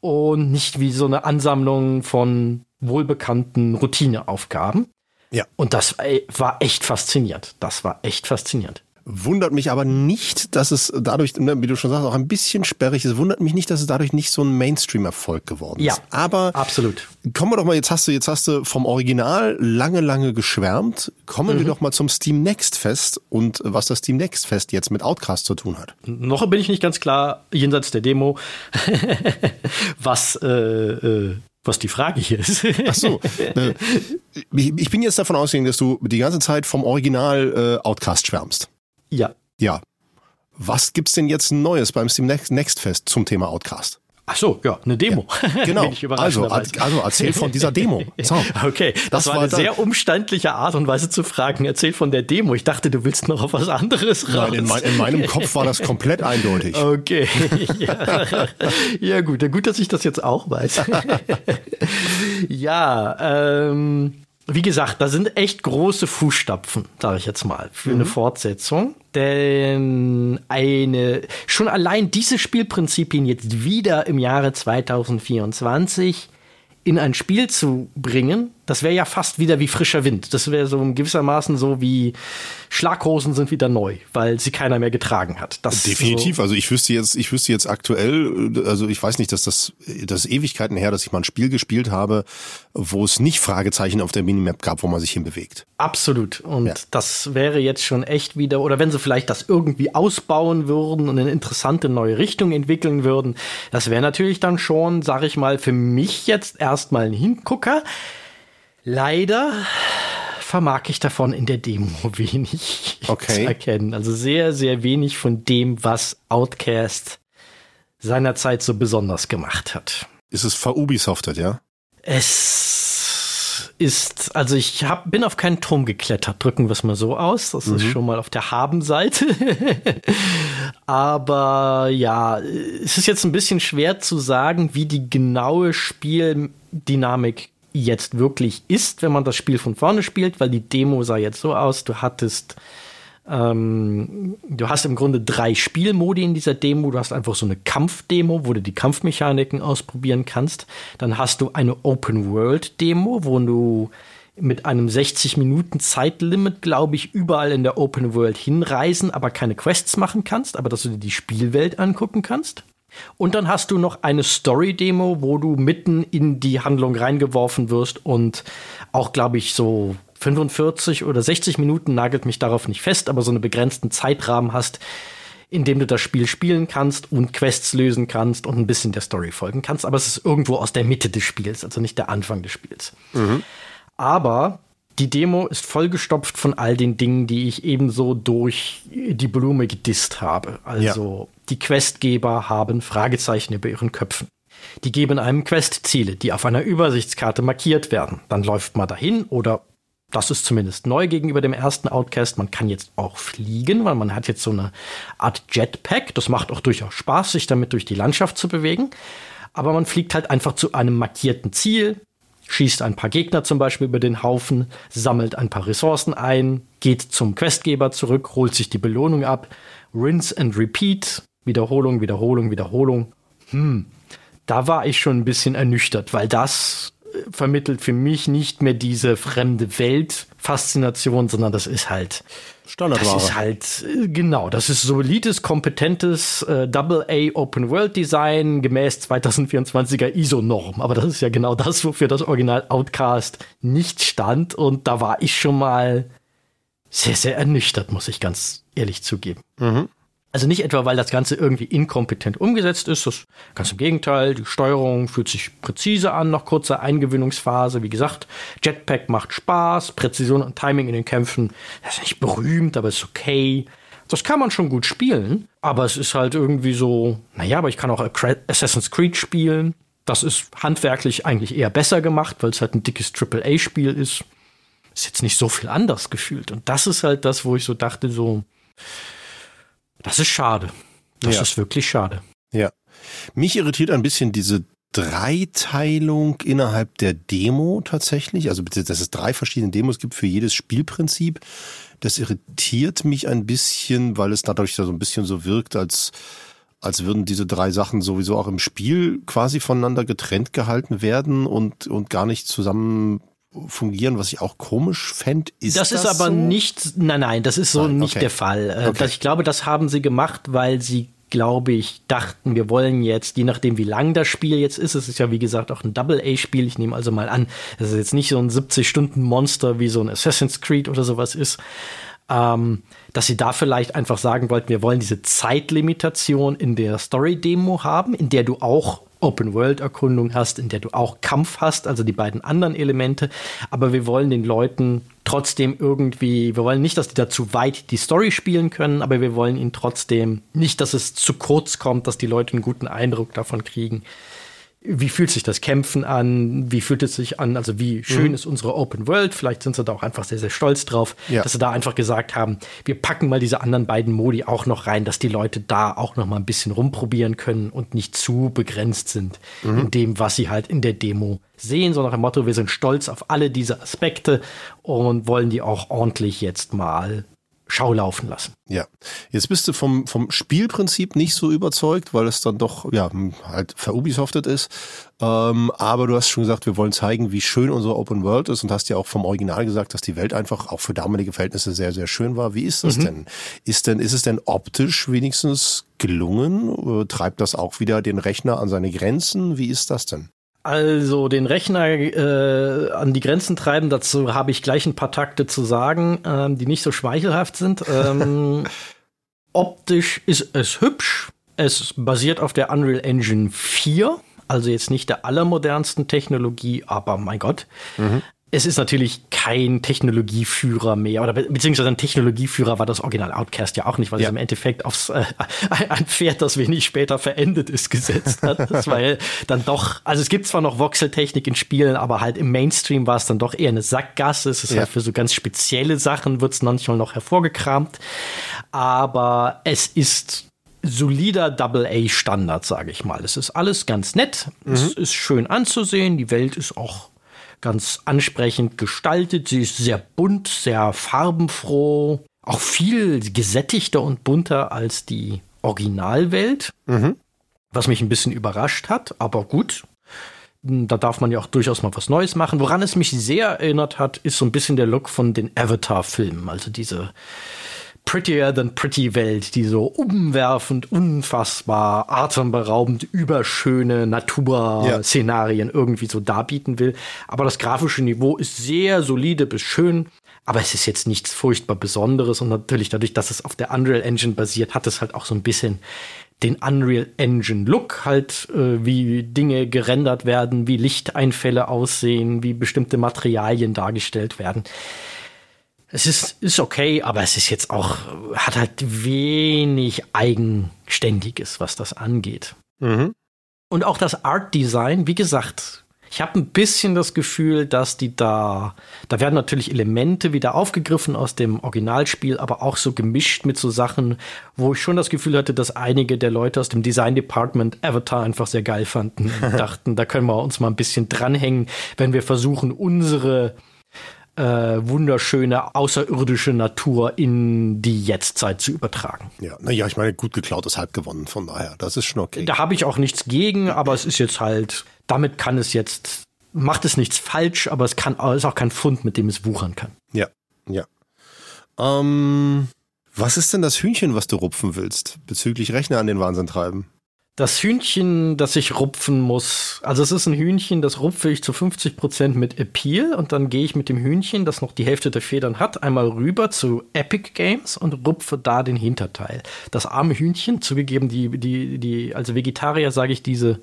und nicht wie so eine Ansammlung von wohlbekannten Routineaufgaben. Ja. Und das war echt faszinierend. Das war echt faszinierend. Wundert mich aber nicht, dass es dadurch, ne, wie du schon sagst, auch ein bisschen sperrig ist. Wundert mich nicht, dass es dadurch nicht so ein Mainstream-Erfolg geworden ist. Ja, aber absolut. Kommen wir doch mal, jetzt hast du, jetzt hast du vom Original lange, lange geschwärmt. Kommen mhm. wir doch mal zum Steam Next Fest und was das Steam Next Fest jetzt mit Outcast zu tun hat. Noch bin ich nicht ganz klar, jenseits der Demo, was äh, äh, was die Frage hier ist. Ach so. Äh, ich bin jetzt davon ausgegangen, dass du die ganze Zeit vom Original äh, Outcast schwärmst. Ja. Ja. Was gibt's denn jetzt Neues beim Steam Next, Next Fest zum Thema Outcast? Ach so, ja, eine Demo. Ja, genau. also, also erzähl von dieser Demo. So. Okay, das, das war eine sehr umständliche Art und Weise zu fragen. Erzähl von der Demo. Ich dachte, du willst noch auf was anderes raus. Nein, in, mein, in meinem Kopf war das komplett eindeutig. Okay. Ja, ja gut, gut, dass ich das jetzt auch weiß. ja, ähm, wie gesagt, da sind echt große Fußstapfen, sage ich jetzt mal, für mhm. eine Fortsetzung. Denn eine, schon allein diese Spielprinzipien jetzt wieder im Jahre 2024 in ein Spiel zu bringen, das wäre ja fast wieder wie frischer Wind. Das wäre so gewissermaßen so wie Schlaghosen sind wieder neu, weil sie keiner mehr getragen hat. Das Definitiv. So also ich wüsste jetzt, ich wüsste jetzt aktuell, also ich weiß nicht, dass das, das Ewigkeiten her, dass ich mal ein Spiel gespielt habe, wo es nicht Fragezeichen auf der Minimap gab, wo man sich hinbewegt. Absolut. Und ja. das wäre jetzt schon echt wieder, oder wenn sie vielleicht das irgendwie ausbauen würden und eine interessante neue Richtung entwickeln würden, das wäre natürlich dann schon, sag ich mal, für mich jetzt erstmal ein Hingucker. Leider vermag ich davon in der Demo wenig okay. zu erkennen. Also sehr, sehr wenig von dem, was Outcast seinerzeit so besonders gemacht hat. Ist es verubisoftert, ja? Es ist, also ich hab, bin auf keinen Turm geklettert, drücken wir es mal so aus. Das mhm. ist schon mal auf der Haben-Seite. Aber ja, es ist jetzt ein bisschen schwer zu sagen, wie die genaue Spieldynamik jetzt wirklich ist, wenn man das Spiel von vorne spielt, weil die Demo sah jetzt so aus, du hattest ähm, du hast im Grunde drei Spielmodi in dieser Demo. Du hast einfach so eine Kampfdemo, wo du die Kampfmechaniken ausprobieren kannst. Dann hast du eine Open-World-Demo, wo du mit einem 60 Minuten Zeitlimit, glaube ich, überall in der Open World hinreisen, aber keine Quests machen kannst, aber dass du dir die Spielwelt angucken kannst. Und dann hast du noch eine Story-Demo, wo du mitten in die Handlung reingeworfen wirst und auch, glaube ich, so 45 oder 60 Minuten nagelt mich darauf nicht fest, aber so einen begrenzten Zeitrahmen hast, in dem du das Spiel spielen kannst und Quests lösen kannst und ein bisschen der Story folgen kannst. Aber es ist irgendwo aus der Mitte des Spiels, also nicht der Anfang des Spiels. Mhm. Aber die Demo ist vollgestopft von all den Dingen, die ich ebenso durch die Blume gedisst habe. Also. Die Questgeber haben Fragezeichen über ihren Köpfen. Die geben einem Questziele, die auf einer Übersichtskarte markiert werden. Dann läuft man dahin oder das ist zumindest neu gegenüber dem ersten Outcast. Man kann jetzt auch fliegen, weil man hat jetzt so eine Art Jetpack. Das macht auch durchaus Spaß, sich damit durch die Landschaft zu bewegen. Aber man fliegt halt einfach zu einem markierten Ziel, schießt ein paar Gegner zum Beispiel über den Haufen, sammelt ein paar Ressourcen ein, geht zum Questgeber zurück, holt sich die Belohnung ab, rinse and repeat, Wiederholung, Wiederholung, Wiederholung. Hm, da war ich schon ein bisschen ernüchtert, weil das äh, vermittelt für mich nicht mehr diese fremde Welt-Faszination, sondern das ist halt Standardware. Das ist halt, äh, genau, das ist solides, kompetentes äh, Double-A Open-World-Design gemäß 2024er ISO-Norm. Aber das ist ja genau das, wofür das Original Outcast nicht stand. Und da war ich schon mal sehr, sehr ernüchtert, muss ich ganz ehrlich zugeben. Mhm. Also nicht etwa, weil das Ganze irgendwie inkompetent umgesetzt ist, das ganz im Gegenteil, die Steuerung fühlt sich präzise an nach kurzer Eingewöhnungsphase. Wie gesagt, Jetpack macht Spaß, Präzision und Timing in den Kämpfen, das ist nicht berühmt, aber ist okay. Das kann man schon gut spielen, aber es ist halt irgendwie so, naja, aber ich kann auch Assassin's Creed spielen. Das ist handwerklich eigentlich eher besser gemacht, weil es halt ein dickes AAA-Spiel ist. Ist jetzt nicht so viel anders gefühlt. Und das ist halt das, wo ich so dachte, so, das ist schade. Das ja. ist wirklich schade. Ja. Mich irritiert ein bisschen diese Dreiteilung innerhalb der Demo tatsächlich. Also dass es drei verschiedene Demos gibt für jedes Spielprinzip. Das irritiert mich ein bisschen, weil es dadurch so ein bisschen so wirkt, als, als würden diese drei Sachen sowieso auch im Spiel quasi voneinander getrennt gehalten werden und, und gar nicht zusammen fungieren, was ich auch komisch fände. Ist das, das ist aber so? nicht, nein, nein, das ist so nein, nicht okay. der Fall. Äh, okay. ich glaube, das haben sie gemacht, weil sie, glaube ich, dachten, wir wollen jetzt, je nachdem wie lang das Spiel jetzt ist, es ist ja wie gesagt auch ein Double-A-Spiel, ich nehme also mal an, es ist jetzt nicht so ein 70-Stunden-Monster wie so ein Assassin's Creed oder sowas ist. Ähm, dass sie da vielleicht einfach sagen wollten, wir wollen diese Zeitlimitation in der Story-Demo haben, in der du auch Open-World-Erkundung hast, in der du auch Kampf hast, also die beiden anderen Elemente. Aber wir wollen den Leuten trotzdem irgendwie, wir wollen nicht, dass die da zu weit die Story spielen können, aber wir wollen ihnen trotzdem nicht, dass es zu kurz kommt, dass die Leute einen guten Eindruck davon kriegen wie fühlt sich das Kämpfen an, wie fühlt es sich an, also wie schön mhm. ist unsere Open World, vielleicht sind sie da auch einfach sehr, sehr stolz drauf, ja. dass sie da einfach gesagt haben, wir packen mal diese anderen beiden Modi auch noch rein, dass die Leute da auch noch mal ein bisschen rumprobieren können und nicht zu begrenzt sind mhm. in dem, was sie halt in der Demo sehen, so nach dem Motto, wir sind stolz auf alle diese Aspekte und wollen die auch ordentlich jetzt mal Schau laufen lassen. Ja, jetzt bist du vom, vom Spielprinzip nicht so überzeugt, weil es dann doch ja halt verubisoftet ist. Ähm, aber du hast schon gesagt, wir wollen zeigen, wie schön unsere Open World ist und hast ja auch vom Original gesagt, dass die Welt einfach auch für damalige Verhältnisse sehr, sehr schön war. Wie ist das mhm. denn? Ist denn, ist es denn optisch wenigstens gelungen? Treibt das auch wieder den Rechner an seine Grenzen? Wie ist das denn? Also den Rechner äh, an die Grenzen treiben, dazu habe ich gleich ein paar Takte zu sagen, ähm, die nicht so schmeichelhaft sind. Ähm, optisch ist es hübsch. Es basiert auf der Unreal Engine 4, also jetzt nicht der allermodernsten Technologie, aber mein Gott. Mhm es ist natürlich kein Technologieführer mehr, oder be beziehungsweise ein Technologieführer war das Original Outcast ja auch nicht, weil ja. es im Endeffekt aufs äh, ein Pferd, das wenig später verendet ist, gesetzt hat. Das war ja dann doch, also es gibt zwar noch Voxeltechnik in Spielen, aber halt im Mainstream war es dann doch eher eine Sackgasse. Es ist ja. halt für so ganz spezielle Sachen wird es manchmal noch hervorgekramt. Aber es ist solider Double-A-Standard, sage ich mal. Es ist alles ganz nett. Mhm. Es ist schön anzusehen. Die Welt ist auch ganz ansprechend gestaltet. Sie ist sehr bunt, sehr farbenfroh, auch viel gesättigter und bunter als die Originalwelt, mhm. was mich ein bisschen überrascht hat, aber gut. Da darf man ja auch durchaus mal was Neues machen. Woran es mich sehr erinnert hat, ist so ein bisschen der Look von den Avatar-Filmen. Also diese Prettier Than Pretty Welt, die so umwerfend, unfassbar, atemberaubend, überschöne Naturszenarien ja. irgendwie so darbieten will. Aber das grafische Niveau ist sehr solide bis schön. Aber es ist jetzt nichts furchtbar Besonderes und natürlich dadurch, dass es auf der Unreal Engine basiert, hat es halt auch so ein bisschen den Unreal Engine Look, halt äh, wie Dinge gerendert werden, wie Lichteinfälle aussehen, wie bestimmte Materialien dargestellt werden es ist, ist okay, aber es ist jetzt auch, hat halt wenig Eigenständiges, was das angeht. Mhm. Und auch das Art Design, wie gesagt, ich habe ein bisschen das Gefühl, dass die da, da werden natürlich Elemente wieder aufgegriffen aus dem Originalspiel, aber auch so gemischt mit so Sachen, wo ich schon das Gefühl hatte, dass einige der Leute aus dem Design Department Avatar einfach sehr geil fanden und dachten, da können wir uns mal ein bisschen dranhängen, wenn wir versuchen, unsere äh, wunderschöne außerirdische Natur in die Jetztzeit zu übertragen. Ja, naja, ich meine, gut geklaut ist halb gewonnen, von daher, das ist schon okay. Da habe ich auch nichts gegen, aber es ist jetzt halt, damit kann es jetzt, macht es nichts falsch, aber es kann, ist auch kein Fund, mit dem es wuchern kann. Ja, ja. Ähm, was ist denn das Hühnchen, was du rupfen willst, bezüglich Rechner an den Wahnsinn treiben? Das Hühnchen, das ich rupfen muss, also es ist ein Hühnchen, das rupfe ich zu 50 Prozent mit Appeal und dann gehe ich mit dem Hühnchen, das noch die Hälfte der Federn hat, einmal rüber zu Epic Games und rupfe da den Hinterteil. Das arme Hühnchen, zugegeben, die, die, die, als Vegetarier sage ich diese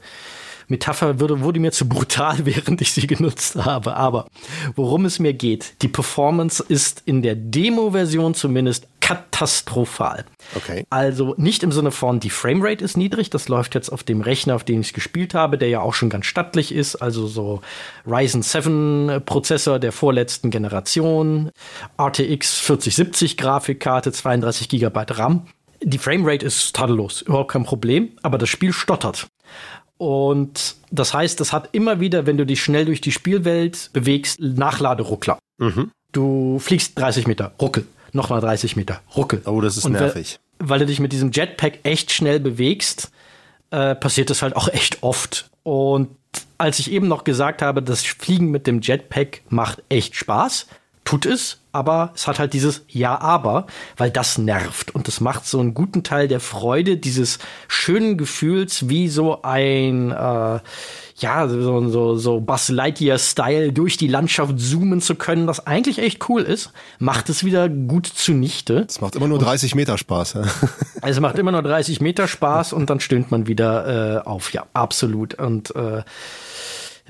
Metapher würde, wurde mir zu brutal, während ich sie genutzt habe. Aber worum es mir geht, die Performance ist in der Demo-Version zumindest katastrophal. Okay. Also nicht im Sinne von, die Framerate ist niedrig, das läuft jetzt auf dem Rechner, auf dem ich gespielt habe, der ja auch schon ganz stattlich ist, also so Ryzen 7 Prozessor der vorletzten Generation, RTX 4070 Grafikkarte, 32 GB RAM. Die Framerate ist tadellos, überhaupt kein Problem, aber das Spiel stottert. Und das heißt, das hat immer wieder, wenn du dich schnell durch die Spielwelt bewegst, Nachladeruckler. Mhm. Du fliegst 30 Meter, ruckel nochmal 30 Meter. Ruckel. Oh, das ist und nervig. Weil, weil, du dich mit diesem Jetpack echt schnell bewegst, äh, passiert das halt auch echt oft. Und als ich eben noch gesagt habe, das Fliegen mit dem Jetpack macht echt Spaß, tut es, aber es hat halt dieses Ja, aber, weil das nervt und das macht so einen guten Teil der Freude, dieses schönen Gefühls, wie so ein äh, ja, so, so, so Buzz Lightyear-Style durch die Landschaft zoomen zu können, was eigentlich echt cool ist, macht es wieder gut zunichte. Es macht immer nur 30 Meter Spaß. Ja? Also macht immer nur 30 Meter Spaß und dann stöhnt man wieder äh, auf. Ja, absolut. Und äh,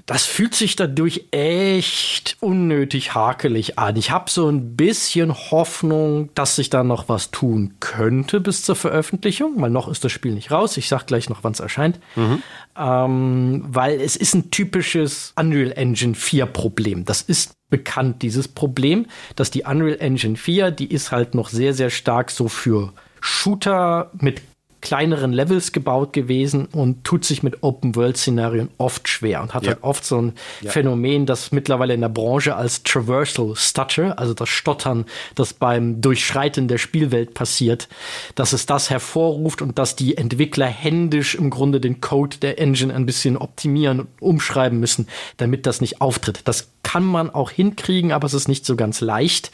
das fühlt sich dadurch echt unnötig hakelig an. Ich habe so ein bisschen Hoffnung, dass sich da noch was tun könnte bis zur Veröffentlichung, weil noch ist das Spiel nicht raus. Ich sag gleich noch, wann es erscheint. Mhm. Ähm, weil es ist ein typisches Unreal Engine 4 Problem. Das ist bekannt, dieses Problem, dass die Unreal Engine 4, die ist halt noch sehr, sehr stark so für Shooter mit kleineren Levels gebaut gewesen und tut sich mit Open-World-Szenarien oft schwer und hat ja. halt oft so ein ja. Phänomen, das mittlerweile in der Branche als Traversal Stutter, also das Stottern, das beim Durchschreiten der Spielwelt passiert, dass es das hervorruft und dass die Entwickler händisch im Grunde den Code der Engine ein bisschen optimieren und umschreiben müssen, damit das nicht auftritt. Das kann man auch hinkriegen, aber es ist nicht so ganz leicht.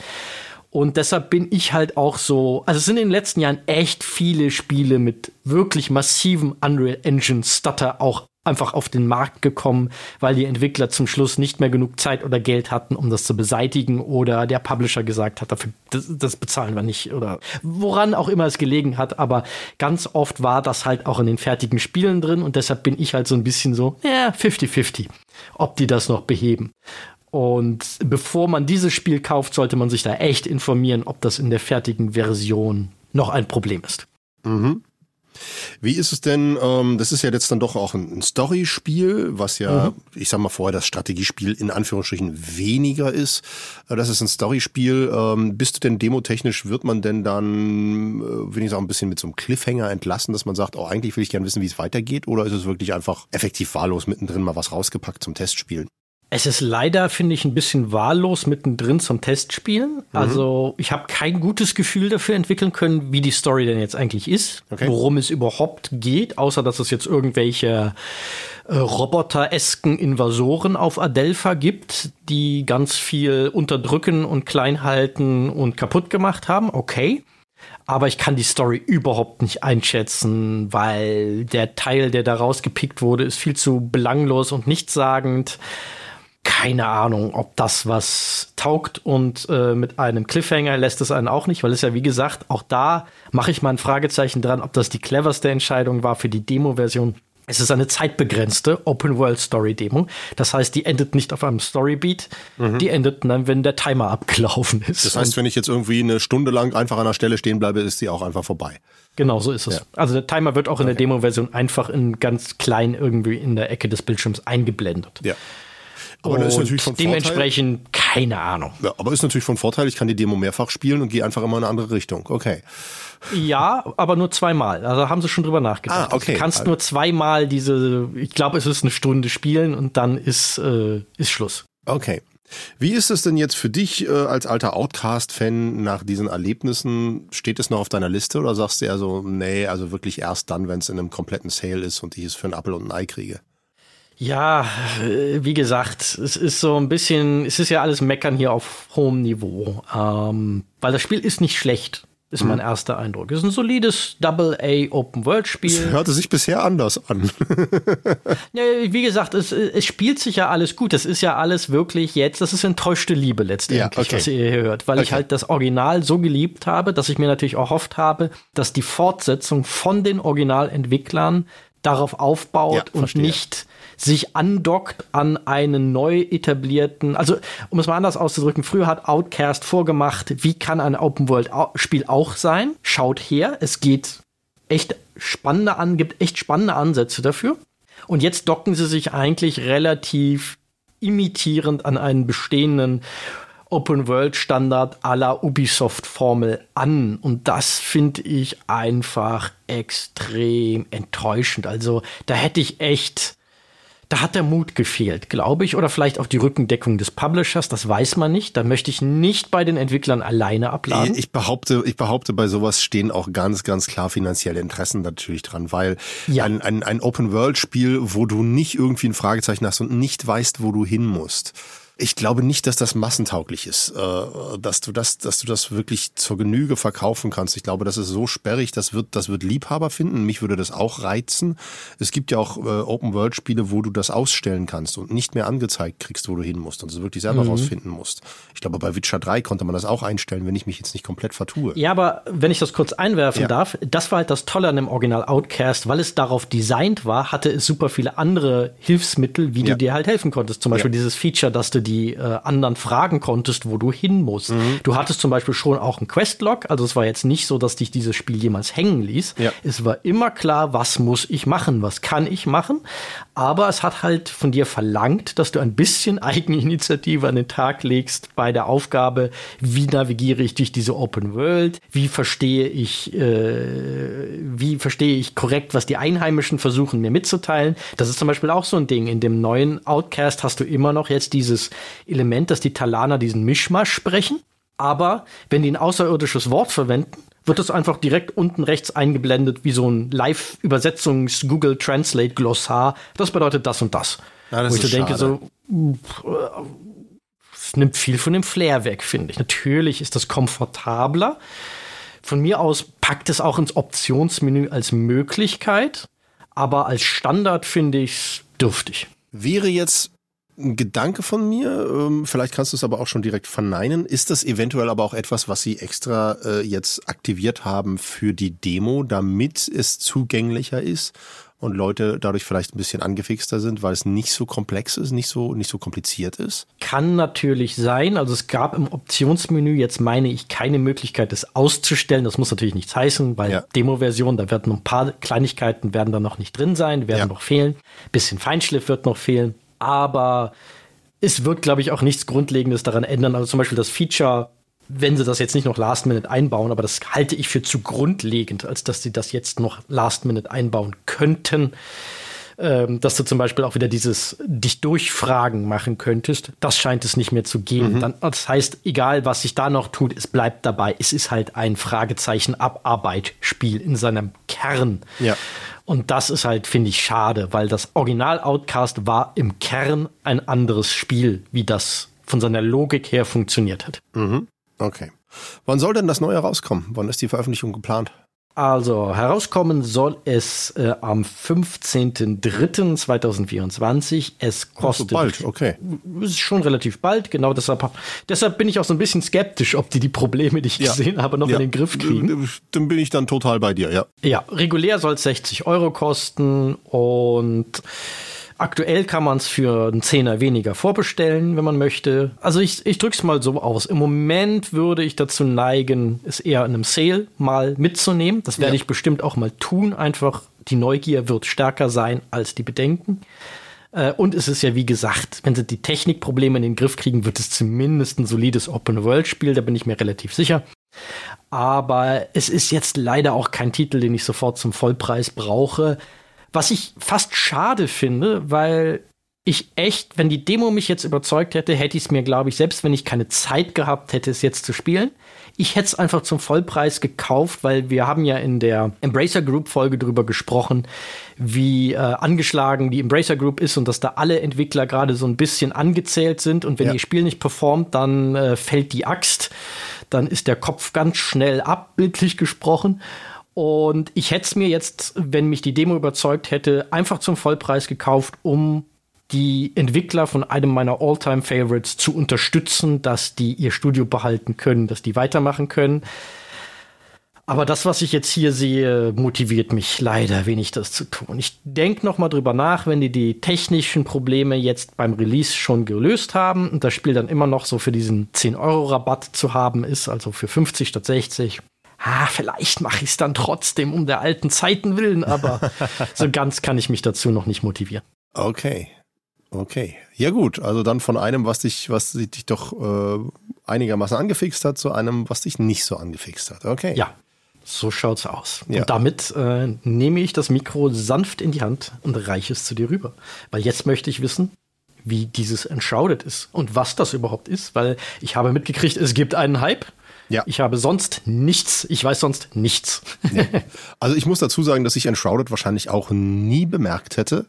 Und deshalb bin ich halt auch so, also es sind in den letzten Jahren echt viele Spiele mit wirklich massivem Unreal Engine Stutter auch einfach auf den Markt gekommen, weil die Entwickler zum Schluss nicht mehr genug Zeit oder Geld hatten, um das zu beseitigen oder der Publisher gesagt hat, dafür das, das bezahlen wir nicht oder woran auch immer es gelegen hat, aber ganz oft war das halt auch in den fertigen Spielen drin und deshalb bin ich halt so ein bisschen so, ja, 50-50, ob die das noch beheben. Und bevor man dieses Spiel kauft, sollte man sich da echt informieren, ob das in der fertigen Version noch ein Problem ist. Mhm. Wie ist es denn, ähm, das ist ja jetzt dann doch auch ein Story-Spiel, was ja, mhm. ich sag mal vorher, das Strategiespiel in Anführungsstrichen weniger ist. Äh, das ist ein Story-Spiel. Ähm, bist du denn demotechnisch, wird man denn dann, äh, wenigstens auch ein bisschen mit so einem Cliffhanger entlassen, dass man sagt, oh, eigentlich will ich gerne wissen, wie es weitergeht? Oder ist es wirklich einfach effektiv wahllos mittendrin mal was rausgepackt zum Testspielen? Es ist leider, finde ich, ein bisschen wahllos mittendrin zum Testspielen. Mhm. Also ich habe kein gutes Gefühl dafür entwickeln können, wie die Story denn jetzt eigentlich ist, okay. worum es überhaupt geht, außer dass es jetzt irgendwelche äh, roboteresken Invasoren auf Adelpha gibt, die ganz viel unterdrücken und klein halten und kaputt gemacht haben. Okay. Aber ich kann die Story überhaupt nicht einschätzen, weil der Teil, der da rausgepickt wurde, ist viel zu belanglos und nichtssagend keine Ahnung, ob das was taugt und äh, mit einem Cliffhanger lässt es einen auch nicht, weil es ja wie gesagt, auch da mache ich mal ein Fragezeichen dran, ob das die cleverste Entscheidung war für die Demo-Version. Es ist eine zeitbegrenzte Open-World-Story-Demo. Das heißt, die endet nicht auf einem Storybeat, mhm. die endet dann, wenn der Timer abgelaufen ist. Das heißt, wenn ich jetzt irgendwie eine Stunde lang einfach an der Stelle stehen bleibe, ist die auch einfach vorbei. Genau, so ist es. Ja. Also der Timer wird auch in der Demo-Version einfach in ganz klein irgendwie in der Ecke des Bildschirms eingeblendet. Ja. Aber das ist natürlich von dementsprechend Vorteil. keine Ahnung. Ja, aber ist natürlich von Vorteil, ich kann die Demo mehrfach spielen und gehe einfach immer in eine andere Richtung. Okay. Ja, aber nur zweimal. Also haben sie schon drüber nachgedacht. Ah, okay. Du kannst nur zweimal diese, ich glaube, es ist eine Stunde spielen und dann ist, äh, ist Schluss. Okay. Wie ist es denn jetzt für dich äh, als alter Outcast-Fan nach diesen Erlebnissen? Steht es noch auf deiner Liste oder sagst du eher so, nee, also wirklich erst dann, wenn es in einem kompletten Sale ist und ich es für einen Apfel und ein Ei kriege? Ja, wie gesagt, es ist so ein bisschen, es ist ja alles Meckern hier auf hohem Niveau. Ähm, weil das Spiel ist nicht schlecht, ist mein mhm. erster Eindruck. Es ist ein solides Double-A Open-World-Spiel. Es hörte sich bisher anders an. ja, wie gesagt, es, es spielt sich ja alles gut. Das ist ja alles wirklich jetzt, das ist enttäuschte Liebe letztendlich, ja, okay. was ihr hier hört. Weil okay. ich halt das Original so geliebt habe, dass ich mir natürlich erhofft habe, dass die Fortsetzung von den Originalentwicklern darauf aufbaut ja, und nicht sich andockt an einen neu etablierten, also um es mal anders auszudrücken, früher hat Outcast vorgemacht, wie kann ein Open-World-Spiel auch sein? Schaut her, es geht echt spannende an, gibt echt spannende Ansätze dafür. Und jetzt docken sie sich eigentlich relativ imitierend an einen bestehenden Open-World-Standard la Ubisoft-Formel an. Und das finde ich einfach extrem enttäuschend. Also da hätte ich echt da hat der Mut gefehlt, glaube ich, oder vielleicht auch die Rückendeckung des Publishers, das weiß man nicht. Da möchte ich nicht bei den Entwicklern alleine abladen. Ich behaupte, ich behaupte, bei sowas stehen auch ganz, ganz klar finanzielle Interessen natürlich dran, weil ja. ein, ein, ein Open-World-Spiel, wo du nicht irgendwie ein Fragezeichen hast und nicht weißt, wo du hin musst, Ich glaube nicht, dass das massentauglich ist, äh, dass du das, dass du das wirklich zur Genüge verkaufen kannst. Ich glaube, das ist so sperrig, das wird, das wird Liebhaber finden. Mich würde das auch reizen. Es gibt ja auch äh, Open-World-Spiele, wo du das ausstellen kannst und nicht mehr angezeigt kriegst, wo du hin musst und es wirklich selber mhm. rausfinden musst. Ich glaube, bei Witcher 3 konnte man das auch einstellen, wenn ich mich jetzt nicht komplett vertue. Ja, aber wenn ich das kurz einwerfen ja. darf, das war halt das Tolle an dem Original Outcast, weil es darauf designt war, hatte es super viele andere Hilfsmittel, wie ja. du dir halt helfen konntest. Zum Beispiel ja. dieses Feature, dass du die äh, anderen fragen konntest, wo du hin musst. Mhm. Du hattest zum Beispiel schon auch einen Questlog, also es war jetzt nicht so, dass dich dieses Spiel jemals hängen ließ. Ja. Es war immer klar, was muss ich machen, was kann ich machen. Aber es hat halt von dir verlangt, dass du ein bisschen Eigeninitiative an den Tag legst bei der Aufgabe, wie navigiere ich durch diese Open World, wie verstehe ich, äh, wie verstehe ich korrekt, was die Einheimischen versuchen mir mitzuteilen. Das ist zum Beispiel auch so ein Ding. In dem neuen Outcast hast du immer noch jetzt dieses Element, dass die Talaner diesen Mischmasch sprechen. Aber wenn die ein außerirdisches Wort verwenden, wird es einfach direkt unten rechts eingeblendet wie so ein Live-Übersetzungs-Google Translate-Glossar. Das bedeutet das und das. Ja, das Wo ich so denke, so, es nimmt viel von dem Flair weg, finde ich. Natürlich ist das komfortabler. Von mir aus packt es auch ins Optionsmenü als Möglichkeit, aber als Standard finde ich es dürftig. Wäre jetzt ein Gedanke von mir, ähm, vielleicht kannst du es aber auch schon direkt verneinen. Ist das eventuell aber auch etwas, was Sie extra äh, jetzt aktiviert haben für die Demo, damit es zugänglicher ist und Leute dadurch vielleicht ein bisschen angefixter sind, weil es nicht so komplex ist, nicht so, nicht so kompliziert ist? Kann natürlich sein. Also es gab im Optionsmenü jetzt, meine ich, keine Möglichkeit, das auszustellen. Das muss natürlich nichts heißen, weil ja. Demo-Version, da werden ein paar Kleinigkeiten werden da noch nicht drin sein, werden ja. noch fehlen. Bisschen Feinschliff wird noch fehlen. Aber es wird, glaube ich, auch nichts Grundlegendes daran ändern. Also zum Beispiel das Feature wenn sie das jetzt nicht noch Last Minute einbauen, aber das halte ich für zu grundlegend, als dass sie das jetzt noch Last Minute einbauen könnten. Ähm, dass du zum Beispiel auch wieder dieses dich durchfragen machen könntest, das scheint es nicht mehr zu geben. Mhm. Dann, das heißt, egal was sich da noch tut, es bleibt dabei. Es ist halt ein Fragezeichen Abarbeit-Spiel in seinem Kern. Ja. Und das ist halt, finde ich, schade, weil das Original Outcast war im Kern ein anderes Spiel, wie das von seiner Logik her funktioniert hat. Mhm. Okay. Wann soll denn das neue rauskommen? Wann ist die Veröffentlichung geplant? Also, herauskommen soll es äh, am 15.03.2024. Es kostet. So bald, okay. Ist schon relativ bald, genau deshalb. Deshalb bin ich auch so ein bisschen skeptisch, ob die die Probleme, die ich ja. gesehen habe, noch ja. in den Griff kriegen. Dann bin ich dann total bei dir, ja. Ja, regulär soll es 60 Euro kosten und Aktuell kann man es für einen Zehner weniger vorbestellen, wenn man möchte. Also ich, ich drücke es mal so aus. Im Moment würde ich dazu neigen, es eher in einem Sale mal mitzunehmen. Das werde ja. ich bestimmt auch mal tun. Einfach die Neugier wird stärker sein als die Bedenken. Äh, und es ist ja, wie gesagt, wenn sie die Technikprobleme in den Griff kriegen, wird es zumindest ein solides Open-World-Spiel, da bin ich mir relativ sicher. Aber es ist jetzt leider auch kein Titel, den ich sofort zum Vollpreis brauche. Was ich fast schade finde, weil ich echt, wenn die Demo mich jetzt überzeugt hätte, hätte ich es mir, glaube ich, selbst wenn ich keine Zeit gehabt hätte, es jetzt zu spielen, ich hätte es einfach zum Vollpreis gekauft, weil wir haben ja in der Embracer Group Folge darüber gesprochen, wie äh, angeschlagen die Embracer Group ist und dass da alle Entwickler gerade so ein bisschen angezählt sind und wenn ja. ihr Spiel nicht performt, dann äh, fällt die Axt, dann ist der Kopf ganz schnell ab, bildlich gesprochen. Und ich hätte es mir jetzt, wenn mich die Demo überzeugt hätte, einfach zum Vollpreis gekauft, um die Entwickler von einem meiner All-Time-Favorites zu unterstützen, dass die ihr Studio behalten können, dass die weitermachen können. Aber das, was ich jetzt hier sehe, motiviert mich leider wenig, das zu tun. Ich denke noch mal drüber nach, wenn die die technischen Probleme jetzt beim Release schon gelöst haben und das Spiel dann immer noch so für diesen 10-Euro-Rabatt zu haben ist, also für 50 statt 60, ah, vielleicht mache ich es dann trotzdem um der alten Zeiten willen, aber so ganz kann ich mich dazu noch nicht motivieren. Okay. Okay. Ja gut, also dann von einem, was dich, was dich doch äh, einigermaßen angefixt hat, zu einem, was dich nicht so angefixt hat. Okay. Ja, so schaut's aus. Ja. Und damit äh, nehme ich das Mikro sanft in die Hand und reiche es zu dir rüber. Weil jetzt möchte ich wissen, wie dieses Enshrouded ist und was das überhaupt ist, weil ich habe mitgekriegt, es gibt einen Hype Ja. Ich habe sonst nichts. Ich weiß sonst nichts. Ja. Also ich muss dazu sagen, dass ich Enshrouded wahrscheinlich auch nie bemerkt hätte,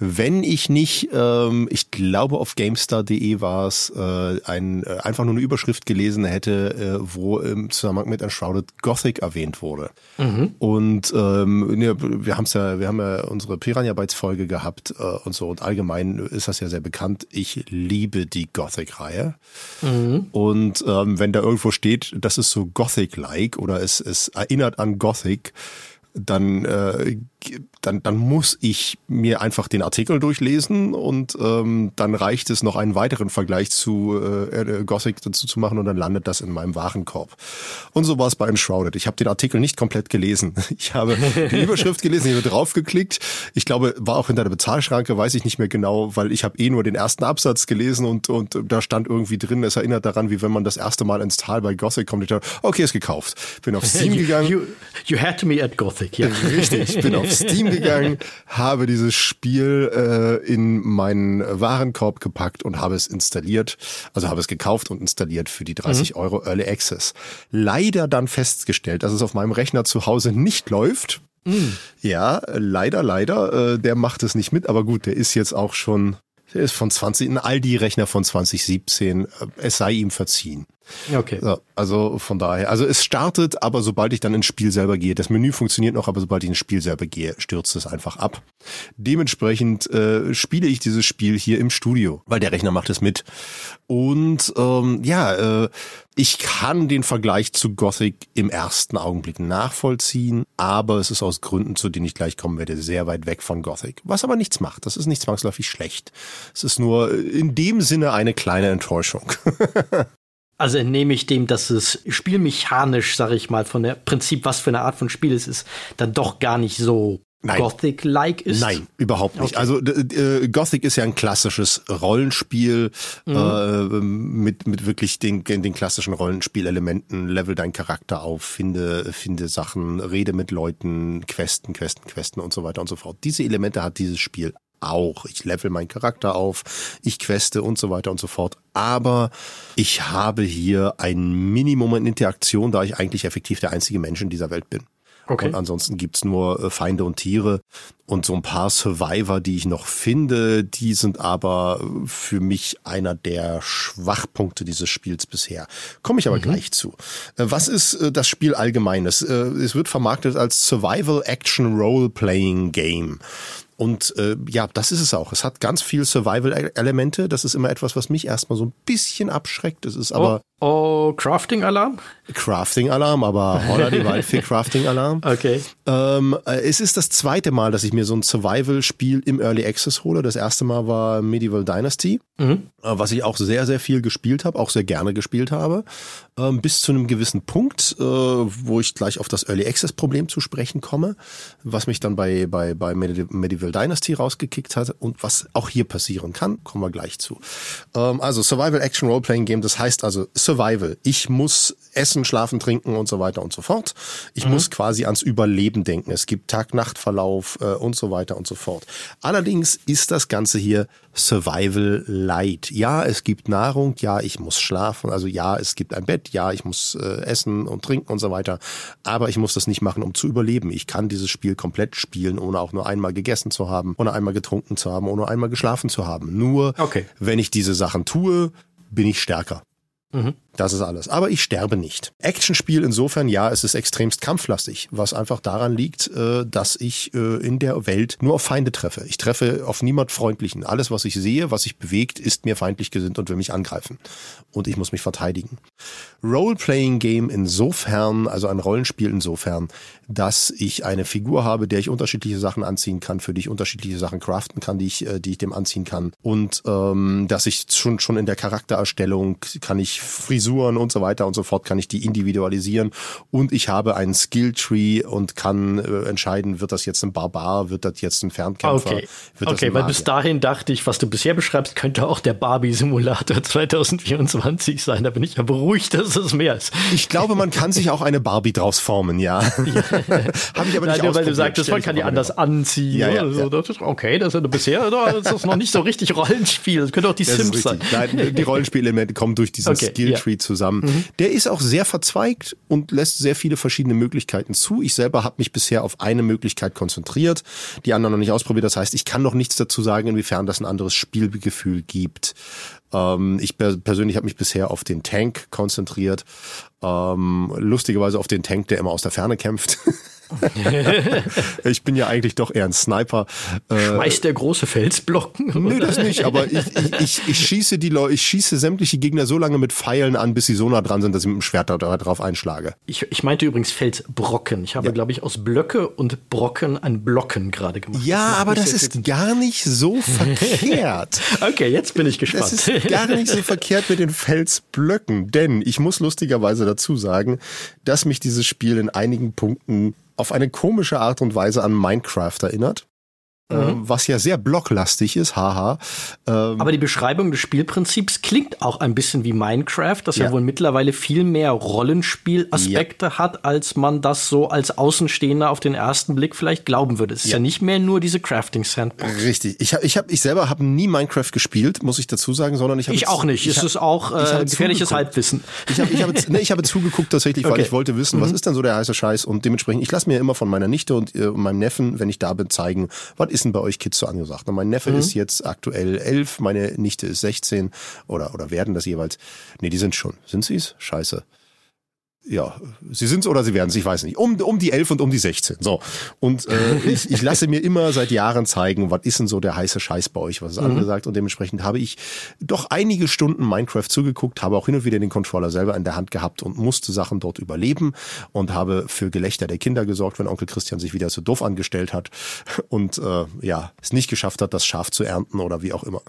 wenn ich nicht, ähm, ich glaube auf GameStar.de war es, äh, ein, äh, einfach nur eine Überschrift gelesen hätte, äh, wo im Zusammenhang mit Enshrouded Gothic erwähnt wurde. Mhm. Und ähm, ja, wir haben ja, wir haben ja unsere Piranha Bytes Folge gehabt äh, und so und allgemein ist das ja sehr bekannt. Ich liebe die Gothic-Reihe. Mhm. Und ähm, wenn da irgendwo steht, das ist so Gothic-like oder es, es erinnert an Gothic, dann äh, dann, dann muss ich mir einfach den Artikel durchlesen und ähm, dann reicht es noch einen weiteren Vergleich zu äh, Gothic dazu zu machen und dann landet das in meinem Warenkorb. Und so war es bei Enshrouded. Ich habe den Artikel nicht komplett gelesen. Ich habe die Überschrift gelesen, ich habe draufgeklickt. Ich glaube, war auch hinter der Bezahlschranke, weiß ich nicht mehr genau, weil ich habe eh nur den ersten Absatz gelesen und, und da stand irgendwie drin, es erinnert daran, wie wenn man das erste Mal ins Tal bei Gothic kommt. Ich dachte, okay, ist gekauft. Bin auf Steam gegangen. You, you had me at Gothic, ja. Richtig, ich bin auf Steam gegangen, habe dieses Spiel äh, in meinen Warenkorb gepackt und habe es installiert. Also habe es gekauft und installiert für die 30 mhm. Euro Early Access. Leider dann festgestellt, dass es auf meinem Rechner zu Hause nicht läuft. Mhm. Ja, leider, leider. Äh, der macht es nicht mit, aber gut, der ist jetzt auch schon der ist von 20, ein Aldi-Rechner von 2017. Äh, es sei ihm verziehen. Okay. So, also von daher, also es startet, aber sobald ich dann ins Spiel selber gehe, das Menü funktioniert noch, aber sobald ich ins Spiel selber gehe, stürzt es einfach ab. Dementsprechend äh, spiele ich dieses Spiel hier im Studio, weil der Rechner macht es mit. Und ähm, ja, äh, ich kann den Vergleich zu Gothic im ersten Augenblick nachvollziehen, aber es ist aus Gründen, zu denen ich gleich kommen werde, sehr weit weg von Gothic. Was aber nichts macht. Das ist nicht zwangsläufig schlecht. Es ist nur in dem Sinne eine kleine Enttäuschung. Also entnehme ich dem, dass es spielmechanisch, sage ich mal, von der Prinzip, was für eine Art von Spiel es ist, dann doch gar nicht so Gothic-like ist? Nein, überhaupt nicht. Okay. Also äh, Gothic ist ja ein klassisches Rollenspiel mhm. äh, mit, mit wirklich den, den klassischen Rollenspielelementen. Level deinen Charakter auf, finde, finde Sachen, rede mit Leuten, Questen, Questen, Questen und so weiter und so fort. Diese Elemente hat dieses Spiel auch. Ich level meinen Charakter auf, ich queste und so weiter und so fort. Aber ich habe hier ein Minimum an Interaktion, da ich eigentlich effektiv der einzige Mensch in dieser Welt bin. Okay. Und ansonsten gibt's nur äh, Feinde und Tiere und so ein paar Survivor, die ich noch finde, die sind aber für mich einer der Schwachpunkte dieses Spiels bisher. Komme ich aber mhm. gleich zu. Äh, was ist äh, das Spiel allgemeines? Es wird vermarktet als Survival Action Role Playing Game. Und äh, ja, das ist es auch. Es hat ganz viel Survival-Elemente. Das ist immer etwas, was mich erstmal so ein bisschen abschreckt. Es ist aber. Oh, Crafting-Alarm? Crafting-Alarm, aber Holla die Waldfee Crafting-Alarm. Okay. Ähm, äh, es ist das zweite Mal, dass ich mir so ein Survival-Spiel im Early Access hole. Das erste Mal war Medieval Dynasty, mhm. äh, was ich auch sehr, sehr viel gespielt habe, auch sehr gerne gespielt habe. Ähm, bis zu einem gewissen Punkt, äh, wo ich gleich auf das Early Access-Problem zu sprechen komme, was mich dann bei, bei, bei Medieval Dynasty rausgekickt hat und was auch hier passieren kann, kommen wir gleich zu. Ähm, also Survival Action Role Playing Game, das heißt also Survival. Ich muss essen, schlafen, trinken und so weiter und so fort. Ich mhm. muss quasi ans Überleben denken. Es gibt Tag-Nacht-Verlauf äh, und so weiter und so fort. Allerdings ist das Ganze hier Survival Light. Ja, es gibt Nahrung, ja, ich muss schlafen, also ja, es gibt ein Bett, ja, ich muss äh, essen und trinken und so weiter. Aber ich muss das nicht machen, um zu überleben. Ich kann dieses Spiel komplett spielen, ohne auch nur einmal gegessen zu haben, ohne einmal getrunken zu haben, ohne einmal geschlafen zu haben. Nur okay. wenn ich diese Sachen tue, bin ich stärker. Mhm. Das ist alles. Aber ich sterbe nicht. Actionspiel insofern, ja, es ist extremst kampflastig, was einfach daran liegt, äh, dass ich äh, in der Welt nur auf Feinde treffe. Ich treffe auf niemand Freundlichen. Alles, was ich sehe, was sich bewegt, ist mir feindlich gesinnt und will mich angreifen. Und ich muss mich verteidigen. Role-Playing-Game insofern, also ein Rollenspiel insofern, dass ich eine Figur habe, der ich unterschiedliche Sachen anziehen kann, für die ich unterschiedliche Sachen craften kann, die ich, äh, die ich dem anziehen kann. Und ähm, dass ich schon, schon in der Charaktererstellung kann ich Frisuren und so weiter und so fort, kann ich die individualisieren. Und ich habe einen Skilltree und kann äh, entscheiden, wird das jetzt ein Barbar, wird das jetzt ein Fernkämpfer. Okay, okay weil bis dahin dachte ich, was du bisher beschreibst, könnte auch der Barbie-Simulator 2024 sein. Da bin ich ja beruhigt, dass es mehr ist. Ich glaube, man kann sich auch eine Barbie draus formen, ja. ja. Habe ich aber nicht Nein, Weil du sagtest, man kann die anders anziehen. Ja, ja, ja. Das ist, okay, das ist bisher das ist noch nicht so richtig Rollenspiel. Das könnte auch die das Sims sein. Nein, die Rollenspielelemente kommen durch diesen okay, Skilltree Tree zusammen. Mhm. Der ist auch sehr verzweigt und lässt sehr viele verschiedene Möglichkeiten zu. Ich selber habe mich bisher auf eine Möglichkeit konzentriert, die anderen noch nicht ausprobiert. Das heißt, ich kann noch nichts dazu sagen, inwiefern das ein anderes Spielgefühl gibt. Ähm, ich persönlich habe mich bisher auf den Tank konzentriert. Ähm, lustigerweise auf den Tank, der immer aus der Ferne kämpft. ich bin ja eigentlich doch eher ein Sniper. Äh, Schmeißt der große Felsblocken? Nee, das nicht, aber ich, ich, ich, ich schieße die Leute, ich schieße sämtliche Gegner so lange mit Pfeilen an, bis sie so nah dran sind, dass ich mit dem Schwert da, drauf einschlage. Ich, ich meinte übrigens Felsbrocken. Ich habe, ja. glaube ich, aus Blöcke und Brocken ein Blocken gerade gemacht. Ja, das aber das ist gar nicht so verkehrt. okay, jetzt bin ich gespannt. Das ist gar nicht so verkehrt mit den Felsblöcken, denn ich muss lustigerweise dazu sagen, dass mich dieses Spiel in einigen Punkten auf eine komische Art und Weise an Minecraft erinnert. Mhm. Ähm, was ja sehr blocklastig ist, haha. Ähm, Aber die Beschreibung des Spielprinzips klingt auch ein bisschen wie Minecraft, das ja, ja wohl mittlerweile viel mehr Rollenspielaspekte ja. hat, als man das so als Außenstehender auf den ersten Blick vielleicht glauben würde. Es ist ja, ja nicht mehr nur diese Crafting Sandbox. Richtig. Ich habe, ich habe, ich selber habe nie Minecraft gespielt, muss ich dazu sagen, sondern ich habe ich auch nicht. Ich es ist auch äh, gefährliches Halbwissen. Ich habe, ich habe, nee, ich habe zugeguckt tatsächlich, weil okay. ich wollte wissen, mhm. was ist denn so der heiße Scheiß und dementsprechend. Ich lasse mir immer von meiner Nichte und äh, meinem Neffen, wenn ich da bin, zeigen, was ist denn bei euch Kids so angesagt? Na, mein Neffe mhm. ist jetzt aktuell elf, meine Nichte ist 16 oder, oder werden das jeweils. Nee, die sind schon. Sind sie es? Scheiße ja, sie sind's oder sie werden's, ich weiß nicht. Um, um die 11 und um die 16. So. Und äh, ich, ich lasse mir immer seit Jahren zeigen, was ist denn so der heiße Scheiß bei euch, was ist mhm. angesagt. Und dementsprechend habe ich doch einige Stunden Minecraft zugeguckt, habe auch hin und wieder den Controller selber in der Hand gehabt und musste Sachen dort überleben und habe für Gelächter der Kinder gesorgt, wenn Onkel Christian sich wieder so doof angestellt hat und äh, ja, es nicht geschafft hat, das Schaf zu ernten oder wie auch immer.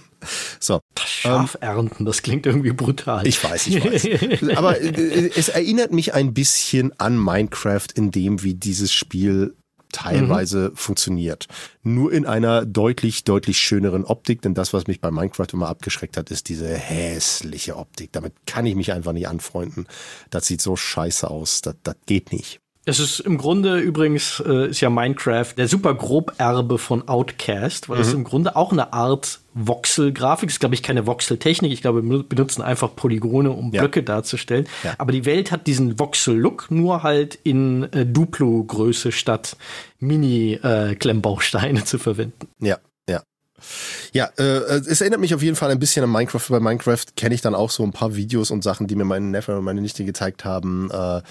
so. Das Schaf ähm, ernten, das klingt irgendwie brutal. Ich weiß, ich weiß. Aber äh, es erinnert mich ein bisschen an Minecraft in dem, wie dieses Spiel teilweise mhm. funktioniert. Nur in einer deutlich, deutlich schöneren Optik, denn das, was mich bei Minecraft immer abgeschreckt hat, ist diese hässliche Optik. Damit kann ich mich einfach nicht anfreunden. Das sieht so scheiße aus. Das, das geht nicht. Es ist im Grunde übrigens, äh, ist ja Minecraft der super Groberbe von Outcast, weil mhm. es im Grunde auch eine Art Voxel-Grafik ist, glaube ich, keine Voxel-Technik. Ich glaube, wir benutzen einfach Polygone, um ja. Blöcke darzustellen. Ja. Aber die Welt hat diesen Voxel-Look, nur halt in äh, Duplo-Größe statt Mini-Klemmbausteine äh, zu verwenden. Ja, ja. Ja, äh, es erinnert mich auf jeden Fall ein bisschen an Minecraft. Bei Minecraft kenne ich dann auch so ein paar Videos und Sachen, die mir meine Neffe und meine Nichte gezeigt haben. Äh,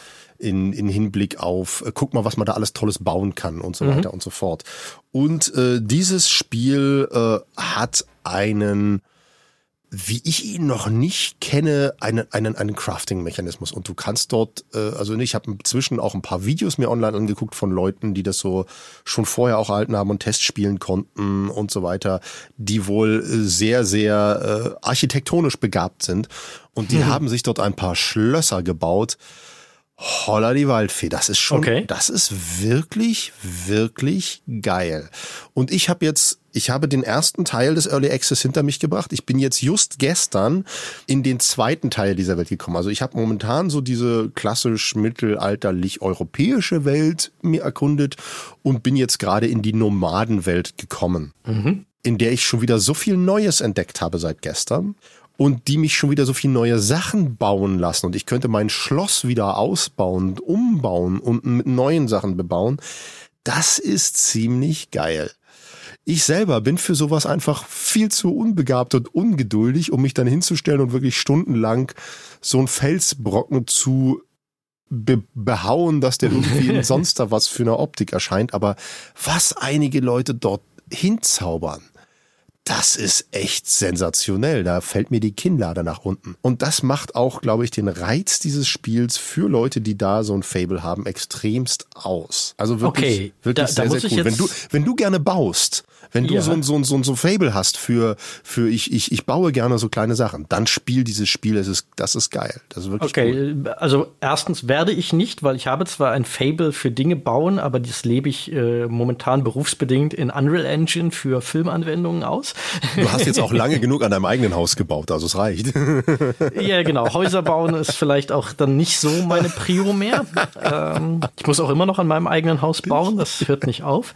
in, in Hinblick auf, äh, guck mal, was man da alles Tolles bauen kann und so mhm. weiter und so fort. Und äh, dieses Spiel äh, hat einen, wie ich ihn noch nicht kenne, einen, einen, einen Crafting-Mechanismus. Und du kannst dort, äh, also ich habe inzwischen auch ein paar Videos mir online angeguckt von Leuten, die das so schon vorher auch erhalten haben und Tests spielen konnten und so weiter, die wohl sehr, sehr äh, architektonisch begabt sind. Und die hm. haben sich dort ein paar Schlösser gebaut, Holla die Waldfee, das ist schon, okay. das ist wirklich, wirklich geil. Und ich habe jetzt, ich habe den ersten Teil des Early Access hinter mich gebracht. Ich bin jetzt just gestern in den zweiten Teil dieser Welt gekommen. Also ich habe momentan so diese klassisch mittelalterlich europäische Welt mir erkundet und bin jetzt gerade in die Nomadenwelt gekommen. Mhm in der ich schon wieder so viel Neues entdeckt habe seit gestern und die mich schon wieder so viel neue Sachen bauen lassen und ich könnte mein Schloss wieder ausbauen, umbauen und mit neuen Sachen bebauen. Das ist ziemlich geil. Ich selber bin für sowas einfach viel zu unbegabt und ungeduldig, um mich dann hinzustellen und wirklich stundenlang so ein Felsbrocken zu be behauen, dass der irgendwie sonst da was für eine Optik erscheint. Aber was einige Leute dort hinzaubern, das ist echt sensationell. Da fällt mir die Kinnlade nach unten. Und das macht auch, glaube ich, den Reiz dieses Spiels für Leute, die da so ein Fable haben, extremst aus. Also wirklich, okay, wirklich da, sehr, da sehr cool. Wenn du, wenn du gerne baust, wenn du ja. so, ein, so, ein, so, ein, so Fable hast für, für ich, ich, ich baue gerne so kleine Sachen, dann spiel dieses Spiel. Das ist, das ist geil. Das ist wirklich Okay, cool. also erstens werde ich nicht, weil ich habe zwar ein Fable für Dinge bauen, aber das lebe ich äh, momentan berufsbedingt in Unreal Engine für Filmanwendungen aus. Du hast jetzt auch lange genug an deinem eigenen Haus gebaut, also es reicht. ja, genau. Häuser bauen ist vielleicht auch dann nicht so meine Prio mehr. Ähm, ich muss auch immer noch an meinem eigenen Haus bauen, das hört nicht auf.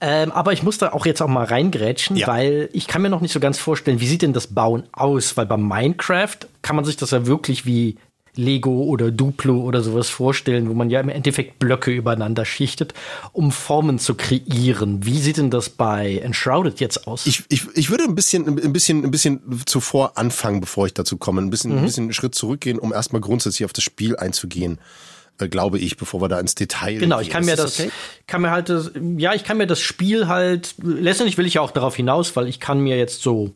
Ähm, aber ich muss da auch jetzt auch auch mal reingrätschen, ja. weil ich kann mir noch nicht so ganz vorstellen, wie sieht denn das Bauen aus? Weil bei Minecraft kann man sich das ja wirklich wie Lego oder Duplo oder sowas vorstellen, wo man ja im Endeffekt Blöcke übereinander schichtet, um Formen zu kreieren. Wie sieht denn das bei Enshrouded jetzt aus? Ich, ich, ich würde ein bisschen, ein bisschen, ein bisschen zuvor anfangen, bevor ich dazu komme, ein bisschen, mhm. ein bisschen einen Schritt zurückgehen, um erstmal grundsätzlich auf das Spiel einzugehen glaube ich, bevor wir da ins Detail Genau, ich kann mir das, okay? kann mir halt das, ja, ich kann mir das Spiel halt, letztendlich will ich ja auch darauf hinaus, weil ich kann mir jetzt so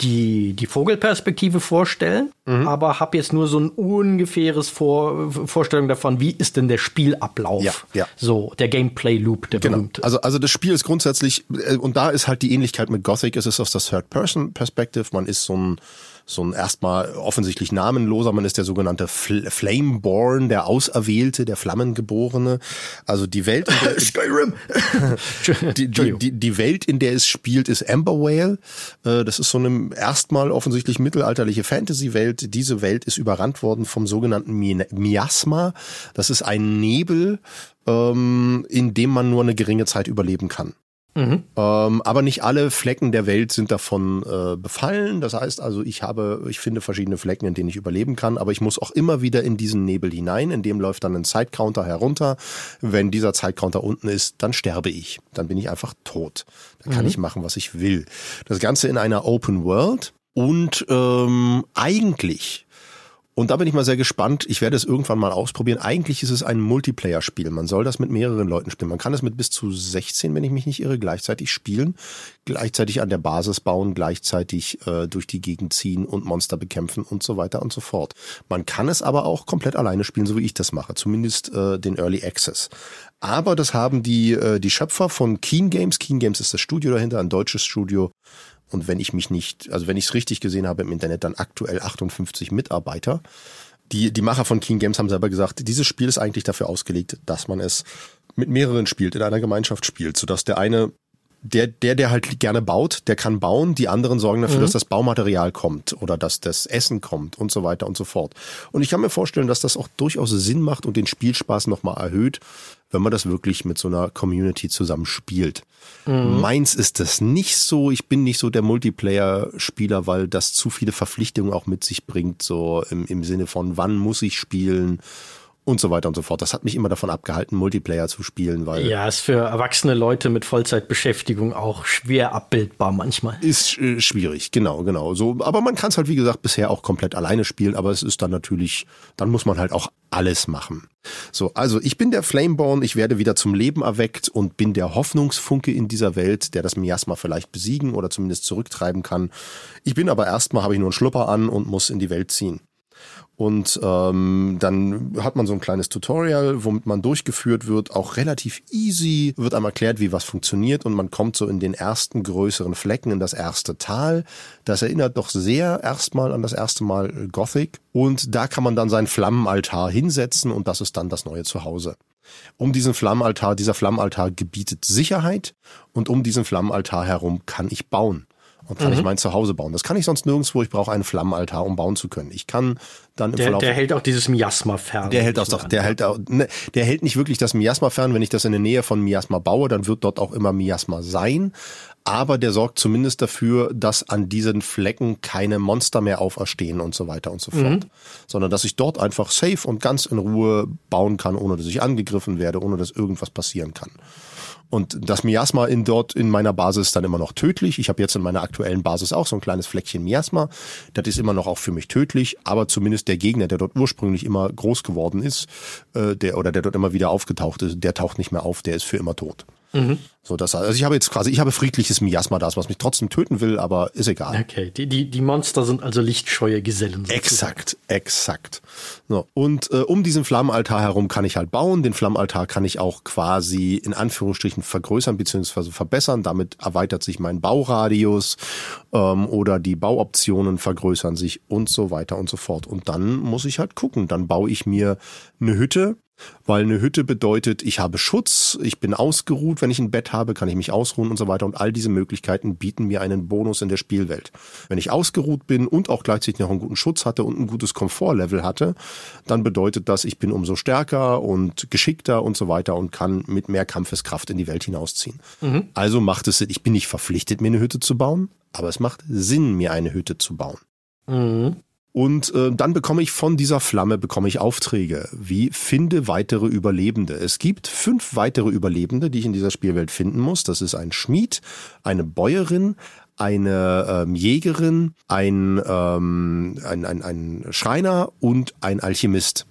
die, die Vogelperspektive vorstellen, mhm. aber habe jetzt nur so ein ungefähres Vor Vorstellung davon, wie ist denn der Spielablauf? Ja, ja. So, der Gameplay-Loop, der genau. berühmte. Also, also das Spiel ist grundsätzlich, äh, und da ist halt die Ähnlichkeit mit Gothic, es ist aus der Third-Person-Perspective, man ist so ein so ein erstmal offensichtlich namenloser, man ist der sogenannte Fl Flameborn, der Auserwählte, der Flammengeborene. Also die Welt, in der Skyrim. die, die, die, die Welt, in der es spielt, ist Amberwale. Äh, das ist so eine erstmal offensichtlich mittelalterliche Fantasy-Welt. Diese Welt ist überrannt worden vom sogenannten Miasma. Das ist ein Nebel, ähm, in dem man nur eine geringe Zeit überleben kann. Mhm. Ähm, aber nicht alle Flecken der Welt sind davon äh, befallen. Das heißt also, ich habe, ich finde verschiedene Flecken, in denen ich überleben kann, aber ich muss auch immer wieder in diesen Nebel hinein. In dem läuft dann ein Zeitcounter herunter. Wenn dieser Zeitcounter unten ist, dann sterbe ich. Dann bin ich einfach tot. Dann kann mhm. ich machen, was ich will. Das Ganze in einer Open World. Und ähm, eigentlich und da bin ich mal sehr gespannt. Ich werde es irgendwann mal ausprobieren. Eigentlich ist es ein Multiplayer-Spiel. Man soll das mit mehreren Leuten spielen. Man kann es mit bis zu 16, wenn ich mich nicht irre, gleichzeitig spielen, gleichzeitig an der Basis bauen, gleichzeitig äh, durch die Gegend ziehen und Monster bekämpfen und so weiter und so fort. Man kann es aber auch komplett alleine spielen, so wie ich das mache. Zumindest äh, den Early Access. Aber das haben die, äh, die Schöpfer von Keen Games, Keen Games ist das Studio dahinter, ein deutsches Studio, und wenn ich mich nicht, also wenn ich es richtig gesehen habe im Internet, dann aktuell 58 Mitarbeiter. Die, die Macher von King Games haben selber gesagt, dieses Spiel ist eigentlich dafür ausgelegt, dass man es mit mehreren spielt, in einer Gemeinschaft spielt, sodass der eine der, der, der halt gerne baut, der kann bauen. Die anderen sorgen dafür, mhm. dass das Baumaterial kommt oder dass das Essen kommt und so weiter und so fort. Und ich kann mir vorstellen, dass das auch durchaus Sinn macht und den Spielspaß nochmal erhöht, wenn man das wirklich mit so einer Community zusammen spielt. Mhm. Meins ist das nicht so. Ich bin nicht so der Multiplayer-Spieler, weil das zu viele Verpflichtungen auch mit sich bringt, so im, im Sinne von, wann muss ich spielen und so weiter und so fort. Das hat mich immer davon abgehalten, Multiplayer zu spielen, weil. Ja, ist für erwachsene Leute mit Vollzeitbeschäftigung auch schwer abbildbar manchmal. Ist äh, schwierig, genau, genau. So, aber man kann es halt, wie gesagt, bisher auch komplett alleine spielen, aber es ist dann natürlich, dann muss man halt auch alles machen. So, also ich bin der Flameborn, ich werde wieder zum Leben erweckt und bin der Hoffnungsfunke in dieser Welt, der das Miasma vielleicht besiegen oder zumindest zurücktreiben kann. Ich bin aber erstmal, habe ich nur einen Schlupper an und muss in die Welt ziehen. Und ähm, dann hat man so ein kleines Tutorial, womit man durchgeführt wird, auch relativ easy, wird einem erklärt, wie was funktioniert und man kommt so in den ersten größeren Flecken, in das erste Tal. Das erinnert doch sehr erstmal an das erste Mal Gothic. Und da kann man dann seinen Flammenaltar hinsetzen und das ist dann das neue Zuhause. Um diesen Flammenaltar, dieser Flammenaltar gebietet Sicherheit und um diesen Flammenaltar herum kann ich bauen und kann mhm. ich mein Zuhause bauen. Das kann ich sonst nirgendwo. Ich brauche einen Flammenaltar, um bauen zu können. Ich kann dann im der, Verlauf. Der hält auch dieses Miasma fern. Der hält auch, doch, der hält auch, ne, der hält nicht wirklich das Miasma fern. Wenn ich das in der Nähe von Miasma baue, dann wird dort auch immer Miasma sein. Aber der sorgt zumindest dafür, dass an diesen Flecken keine Monster mehr auferstehen und so weiter und so fort. Mhm. Sondern dass ich dort einfach safe und ganz in Ruhe bauen kann, ohne dass ich angegriffen werde, ohne dass irgendwas passieren kann. Und das Miasma in dort in meiner Basis ist dann immer noch tödlich. Ich habe jetzt in meiner aktuellen Basis auch so ein kleines Fleckchen Miasma. Das ist immer noch auch für mich tödlich, aber zumindest der Gegner, der dort ursprünglich immer groß geworden ist, äh, der oder der dort immer wieder aufgetaucht ist, der taucht nicht mehr auf, der ist für immer tot. Mhm. So, das, also ich habe jetzt quasi, ich habe friedliches Miasma das, was mich trotzdem töten will, aber ist egal. Okay, die, die, die Monster sind also lichtscheue Gesellen. Sozusagen. Exakt, exakt. So, und äh, um diesen Flammenaltar herum kann ich halt bauen. Den Flammenaltar kann ich auch quasi in Anführungsstrichen vergrößern bzw. verbessern. Damit erweitert sich mein Bauradius ähm, oder die Bauoptionen vergrößern sich und so weiter und so fort. Und dann muss ich halt gucken. Dann baue ich mir eine Hütte weil eine Hütte bedeutet, ich habe Schutz, ich bin ausgeruht, wenn ich ein Bett habe, kann ich mich ausruhen und so weiter. Und all diese Möglichkeiten bieten mir einen Bonus in der Spielwelt. Wenn ich ausgeruht bin und auch gleichzeitig noch einen guten Schutz hatte und ein gutes Komfortlevel hatte, dann bedeutet das, ich bin umso stärker und geschickter und so weiter und kann mit mehr Kampfeskraft in die Welt hinausziehen. Mhm. Also macht es Sinn, ich bin nicht verpflichtet, mir eine Hütte zu bauen, aber es macht Sinn, mir eine Hütte zu bauen. Mhm. Und äh, dann bekomme ich von dieser Flamme bekomme ich Aufträge, wie finde weitere Überlebende. Es gibt fünf weitere Überlebende, die ich in dieser Spielwelt finden muss. Das ist ein Schmied, eine Bäuerin, eine ähm, Jägerin, ein, ähm, ein, ein, ein Schreiner und ein Alchemist.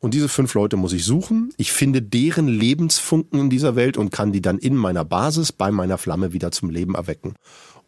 Und diese fünf Leute muss ich suchen. Ich finde deren Lebensfunken in dieser Welt und kann die dann in meiner Basis bei meiner Flamme wieder zum Leben erwecken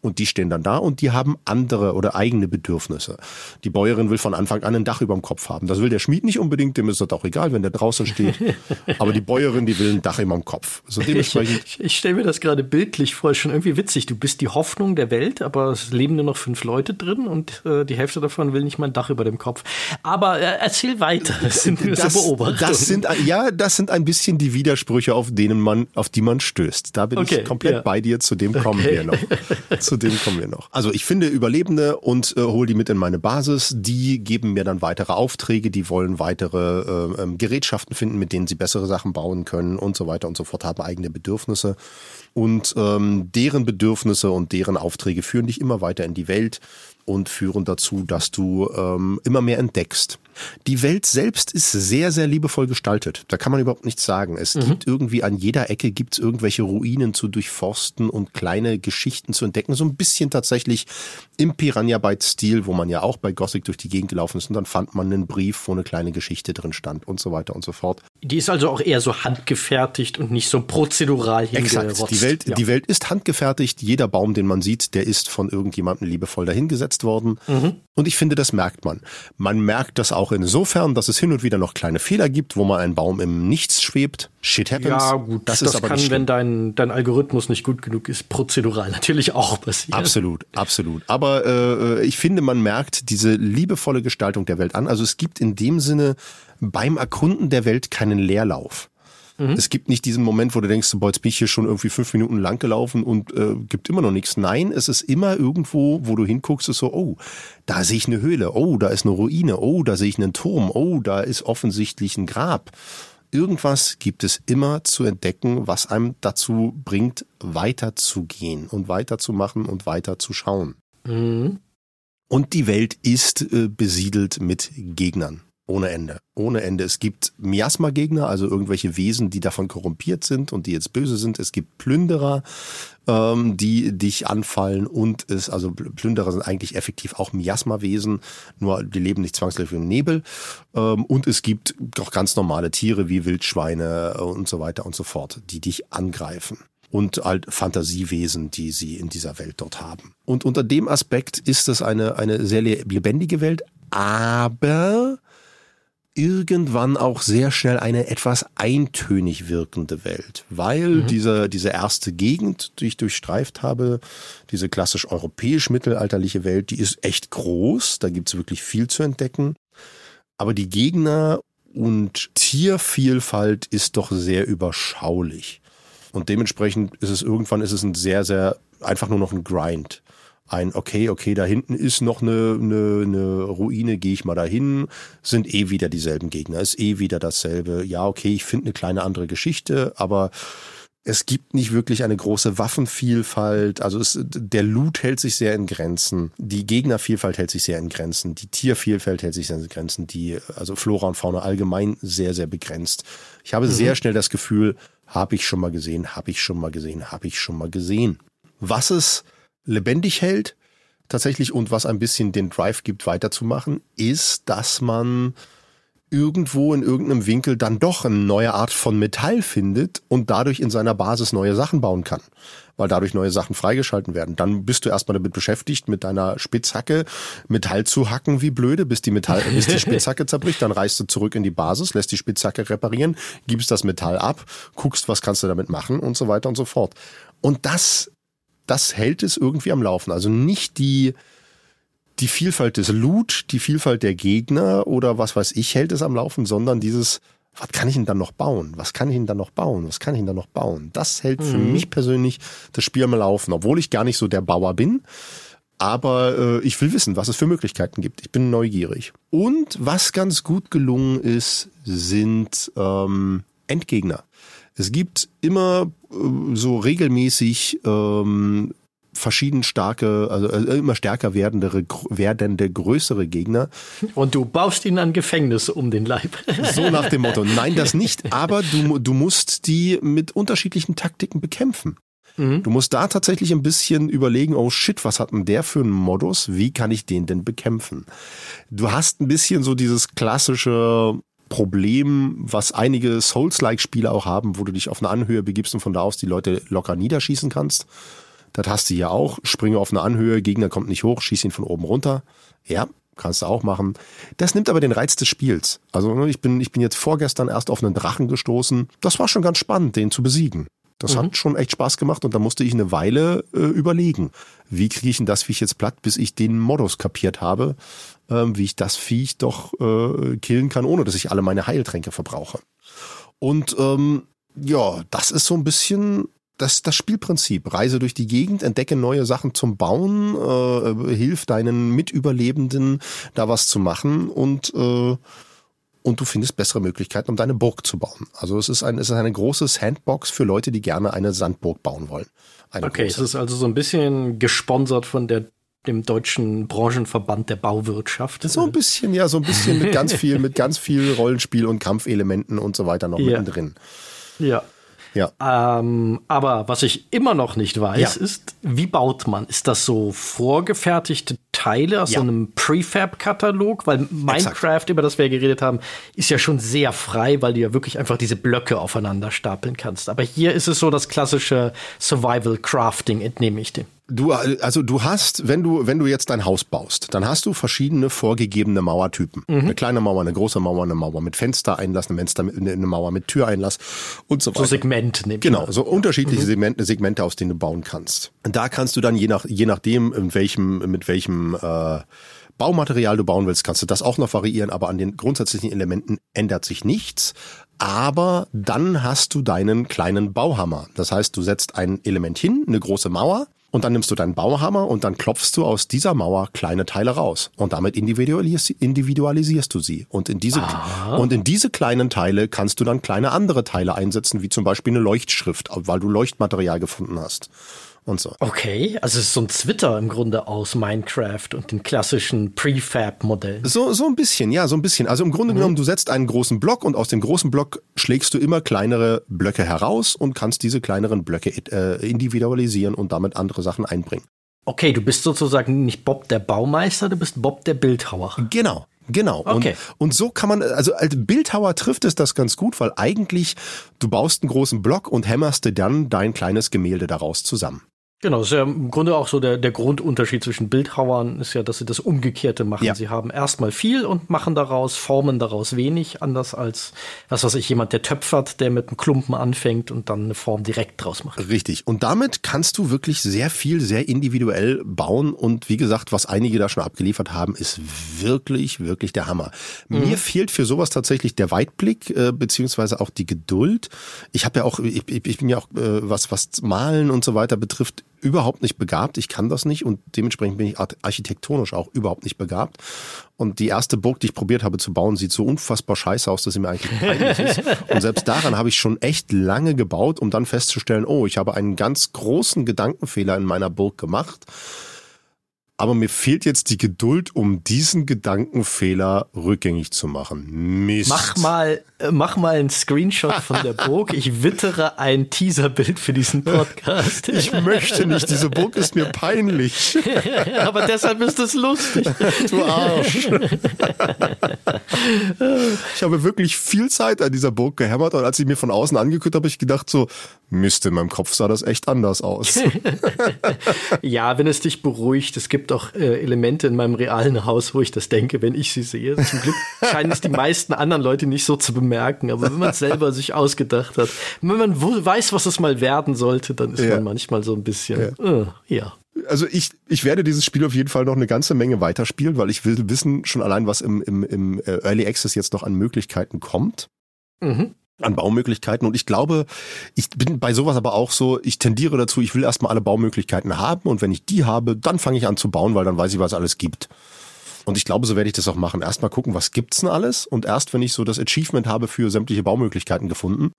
und die stehen dann da und die haben andere oder eigene Bedürfnisse. Die Bäuerin will von Anfang an ein Dach über dem Kopf haben. Das will der Schmied nicht unbedingt, dem ist das auch egal, wenn der draußen steht. Aber die Bäuerin, die will ein Dach über dem Kopf. So dementsprechend ich, ich, ich stelle mir das gerade bildlich vor, schon irgendwie witzig. Du bist die Hoffnung der Welt, aber es leben nur noch fünf Leute drin und äh, die Hälfte davon will nicht mal ein Dach über dem Kopf. Aber äh, erzähl weiter. Das sind das, Beobachtungen. Das sind, ja, das sind ein bisschen die Widersprüche, auf denen man, auf die man stößt. Da bin okay, ich komplett ja. bei dir. Zu dem kommen okay. wir noch. Zu dem kommen wir noch. Also ich finde Überlebende und äh, hole die mit in meine Basis. Die geben mir dann weitere Aufträge, die wollen weitere äh, ähm, Gerätschaften finden, mit denen sie bessere Sachen bauen können und so weiter und so fort, haben eigene Bedürfnisse. Und ähm, deren Bedürfnisse und deren Aufträge führen dich immer weiter in die Welt und führen dazu, dass du ähm, immer mehr entdeckst. Die Welt selbst ist sehr, sehr liebevoll gestaltet. Da kann man überhaupt nichts sagen. Es mhm. gibt irgendwie an jeder Ecke gibt's irgendwelche Ruinen zu durchforsten und kleine Geschichten zu entdecken. So ein bisschen tatsächlich im Piranha Bytes Stil, wo man ja auch bei Gothic durch die Gegend gelaufen ist und dann fand man einen Brief, wo eine kleine Geschichte drin stand und so weiter und so fort. Die ist also auch eher so handgefertigt und nicht so prozedural Exakt. Die Welt, ja. die Welt ist handgefertigt. Jeder Baum, den man sieht, der ist von irgendjemandem liebevoll dahingesetzt worden. Mhm. Und ich finde, das merkt man. Man merkt das auch insofern, dass es hin und wieder noch kleine Fehler gibt, wo mal ein Baum im Nichts schwebt. Shit happens. Ja, gut. Das, das ist aber kann, wenn dein, dein Algorithmus nicht gut genug ist, prozedural natürlich auch passieren. Absolut, absolut. Aber äh, ich finde, man merkt diese liebevolle Gestaltung der Welt an. Also es gibt in dem Sinne beim Erkunden der Welt keinen Leerlauf. Mhm. Es gibt nicht diesen Moment, wo du denkst, boah, jetzt bin ich hier schon irgendwie fünf Minuten lang gelaufen und äh, gibt immer noch nichts. Nein, es ist immer irgendwo, wo du hinguckst, ist so, oh, da sehe ich eine Höhle, oh, da ist eine Ruine, oh, da sehe ich einen Turm, oh, da ist offensichtlich ein Grab. Irgendwas gibt es immer zu entdecken, was einem dazu bringt, weiterzugehen und weiterzumachen und weiterzuschauen. Mhm. Und die Welt ist äh, besiedelt mit Gegnern. Ohne Ende. Ohne Ende. Es gibt Miasma-Gegner, also irgendwelche Wesen, die davon korrumpiert sind und die jetzt böse sind. Es gibt Plünderer, ähm, die dich anfallen und es, also Plünderer sind eigentlich effektiv auch Miasma-Wesen, nur die leben nicht zwangsläufig im Nebel. Ähm, und es gibt auch ganz normale Tiere wie Wildschweine und so weiter und so fort, die dich angreifen und halt Fantasiewesen, die sie in dieser Welt dort haben. Und unter dem Aspekt ist es eine, eine sehr lebendige Welt, aber irgendwann auch sehr schnell eine etwas eintönig wirkende Welt, weil mhm. diese, diese erste Gegend, die ich durchstreift habe, diese klassisch europäisch-mittelalterliche Welt, die ist echt groß, da gibt's wirklich viel zu entdecken. Aber die Gegner und Tiervielfalt ist doch sehr überschaulich. Und dementsprechend ist es irgendwann ist es ein sehr, sehr einfach nur noch ein Grind ein, okay, okay, da hinten ist noch eine, eine, eine Ruine, gehe ich mal dahin, sind eh wieder dieselben Gegner, ist eh wieder dasselbe. Ja, okay, ich finde eine kleine andere Geschichte, aber es gibt nicht wirklich eine große Waffenvielfalt. Also es, der Loot hält sich sehr in Grenzen. Die Gegnervielfalt hält sich sehr in Grenzen. Die Tiervielfalt hält sich sehr in Grenzen. Die, also Flora und Fauna allgemein sehr, sehr begrenzt. Ich habe mhm. sehr schnell das Gefühl, habe ich schon mal gesehen, habe ich schon mal gesehen, habe ich schon mal gesehen. Was es lebendig hält, tatsächlich, und was ein bisschen den Drive gibt, weiterzumachen, ist, dass man irgendwo in irgendeinem Winkel dann doch eine neue Art von Metall findet und dadurch in seiner Basis neue Sachen bauen kann. Weil dadurch neue Sachen freigeschalten werden. Dann bist du erstmal damit beschäftigt, mit deiner Spitzhacke Metall zu hacken wie blöde, bis die Metall, bis die Spitzhacke zerbricht. Dann reist du zurück in die Basis, lässt die Spitzhacke reparieren, gibst das Metall ab, guckst, was kannst du damit machen und so weiter und so fort. Und das das hält es irgendwie am Laufen. Also nicht die, die Vielfalt des Loot, die Vielfalt der Gegner oder was weiß ich hält es am Laufen, sondern dieses was kann ich denn dann noch bauen? Was kann ich denn dann noch bauen? Was kann ich denn dann noch bauen? Das hält für Mhm. mich persönlich das Spiel am Laufen, obwohl ich gar nicht so der Bauer bin. Aber äh, ich will wissen, was es für Möglichkeiten gibt. Ich bin neugierig. Und was ganz gut gelungen ist, sind ähm, Endgegner. Es gibt immer äh, so regelmäßig ähm, verschieden starke, also äh, immer stärker werdende, werdende größere Gegner. Und du baust ihnen ein Gefängnis um den Leib. So nach dem Motto. Nein, das nicht. Aber du, du musst die mit unterschiedlichen Taktiken bekämpfen. Mhm. Du musst da tatsächlich ein bisschen überlegen, oh shit, was hat denn der für einen Modus? Wie kann ich den denn bekämpfen? Du hast ein bisschen so dieses klassische Problem, was einige Souls-like-Spiele auch haben, wo du dich auf eine Anhöhe begibst und von da aus die Leute locker niederschießen kannst. Das hast du hier auch. Springe auf eine Anhöhe, Gegner kommt nicht hoch, schieß ihn von oben runter. Ja, kannst du auch machen. Das nimmt aber den Reiz des Spiels. Also ne, ich bin, ich bin jetzt vorgestern erst auf einen Drachen gestoßen. Das war schon ganz spannend, den zu besiegen. Das Mhm. hat schon echt Spaß gemacht und da musste ich eine Weile äh, überlegen, wie kriege ich denn das Viech jetzt platt, bis ich den Modus kapiert habe, wie ich das Viech doch äh, killen kann, ohne dass ich alle meine Heiltränke verbrauche. Und ähm, ja, das ist so ein bisschen das, das Spielprinzip. Reise durch die Gegend, entdecke neue Sachen zum Bauen, äh, hilf deinen Mitüberlebenden da was zu machen und äh, und du findest bessere Möglichkeiten, um deine Burg zu bauen. Also es ist, ein, es ist eine große Sandbox für Leute, die gerne eine Sandburg bauen wollen. Eine Okay, große. es ist also so ein bisschen gesponsert von der, dem deutschen Branchenverband der Bauwirtschaft. so ein bisschen, ja, so ein bisschen mit ganz viel, mit ganz viel Rollenspiel und Kampfelementen und so weiter noch Ja. mittendrin. Ja. Ja. Ähm, aber was ich immer noch nicht weiß, Ja. ist, wie baut man? Ist das so vorgefertigte Teile aus Ja. so einem Prefab-Katalog? Weil Minecraft, über das wir ja geredet haben, ist ja schon sehr frei, weil du ja wirklich einfach diese Blöcke aufeinander stapeln kannst. Aber hier ist es so das klassische Survival-Crafting, entnehme ich dem. Du, also du hast, wenn du, wenn du jetzt dein Haus baust, dann hast du verschiedene vorgegebene Mauertypen. Eine kleine Mauer, eine große Mauer, eine Mauer mit Fenstereinlass, eine, Fenster, eine Mauer mit Türeinlass und so So weiter. Segment, nehme ich Genau, so unterschiedliche Segmente, Segmente, aus denen du bauen kannst. Und da kannst du dann je nach je nachdem, in welchem mit welchem äh, Baumaterial du bauen willst, kannst du das auch noch variieren, aber an den grundsätzlichen Elementen ändert sich nichts. Aber dann hast du deinen kleinen Bauhammer. Das heißt, du setzt ein Element hin, eine große Mauer, und dann nimmst du deinen Bauhammer und dann klopfst du aus dieser Mauer kleine Teile raus. Und damit individualis individualisierst du sie. Und in diese, und in diese kleinen Teile kannst du dann kleine andere Teile einsetzen, wie zum Beispiel eine Leuchtschrift, weil du Leuchtmaterial gefunden hast. Und so. Okay, also es ist so ein Twitter im Grunde aus Minecraft und den klassischen Prefab-Modellen. So, so ein bisschen, ja, so ein bisschen. Also im Grunde genommen, du setzt einen großen Block und aus dem großen Block schlägst du immer kleinere Blöcke heraus und kannst diese kleineren Blöcke äh, individualisieren und damit andere Sachen einbringen. Okay, du bist sozusagen nicht Bob der Baumeister, du bist Bob der Bildhauer. Genau. Genau. Okay. Und, und so kann man, also als Bildhauer trifft es das ganz gut, weil eigentlich du baust einen großen Block und hämmerst dir dann dein kleines Gemälde daraus zusammen. Genau, das ist ja im Grunde auch so der, der Grundunterschied zwischen Bildhauern, ist ja, dass sie das Umgekehrte machen. Ja. Sie haben erstmal viel und machen daraus, formen daraus wenig, anders als, was weiß ich, jemand, der töpfert, der mit einem Klumpen anfängt und dann eine Form direkt draus macht. Richtig. Und damit kannst du wirklich sehr viel, sehr individuell bauen. Und wie gesagt, was einige da schon abgeliefert haben, ist wirklich, wirklich der Hammer. Mir fehlt für sowas tatsächlich der Weitblick, äh, beziehungsweise auch die Geduld. Ich habe ja auch, ich, ich ich bin ja auch, äh, was, was Malen und so weiter betrifft, überhaupt nicht begabt. Ich kann das nicht und dementsprechend bin ich ar- architektonisch auch überhaupt nicht begabt. Und die erste Burg, die ich probiert habe zu bauen, sieht so unfassbar scheiße aus, dass sie mir eigentlich peinlich ist. Und selbst daran habe ich schon echt lange gebaut, um dann festzustellen, oh, ich habe einen ganz großen Gedankenfehler in meiner Burg gemacht. Aber mir fehlt jetzt die Geduld, um diesen Gedankenfehler rückgängig zu machen. Mist. Mach mal, äh, mach mal einen Screenshot von der Burg. Ich wittere ein Teaserbild für diesen Podcast. Ich möchte nicht, diese Burg ist mir peinlich. Aber deshalb ist es lustig. Du Arsch. Ich habe wirklich viel Zeit an dieser Burg gehämmert und als ich mir von außen angeguckt habe, habe ich gedacht so, Mist, in meinem Kopf sah das echt anders aus. Ja, wenn es dich beruhigt, es gibt auch äh, Elemente in meinem realen Haus, wo ich das denke, wenn ich sie sehe. Zum Glück scheinen es die meisten anderen Leute nicht so zu bemerken, aber wenn man es selber sich ausgedacht hat, wenn man weiß, was es mal werden sollte, dann ist Ja. man manchmal so ein bisschen, ja. Äh, ja. Also ich, ich werde dieses Spiel auf jeden Fall noch eine ganze Menge weiterspielen, weil ich will wissen, schon allein, was im, im, im äh, Early Access jetzt noch an Möglichkeiten kommt. Mhm an Baumöglichkeiten. Und ich glaube, ich bin bei sowas aber auch so, ich tendiere dazu, ich will erstmal alle Baumöglichkeiten haben und wenn ich die habe, dann fange ich an zu bauen, weil dann weiß ich, was alles gibt. Und ich glaube, so werde ich das auch machen. Erstmal gucken, was gibt's denn alles? Und erst, wenn ich so das Achievement habe für sämtliche Baumöglichkeiten gefunden,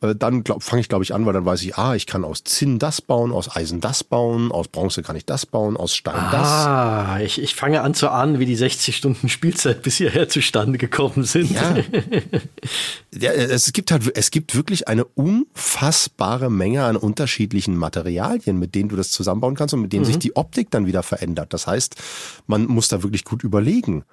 äh, dann fange ich, glaube ich, an, weil dann weiß ich, ah, ich kann aus Zinn das bauen, aus Eisen das bauen, aus Bronze kann ich das bauen, aus Stein ah, das. Ah, ich, ich fange an zu ahnen, wie die 60 Stunden Spielzeit bis hierher zustande gekommen sind. Ja. ja es gibt halt, es gibt wirklich eine unfassbare Menge an unterschiedlichen Materialien, mit denen du das zusammenbauen kannst und mit denen mhm. sich die Optik dann wieder verändert. Das heißt, man muss da wirklich gut überlegen.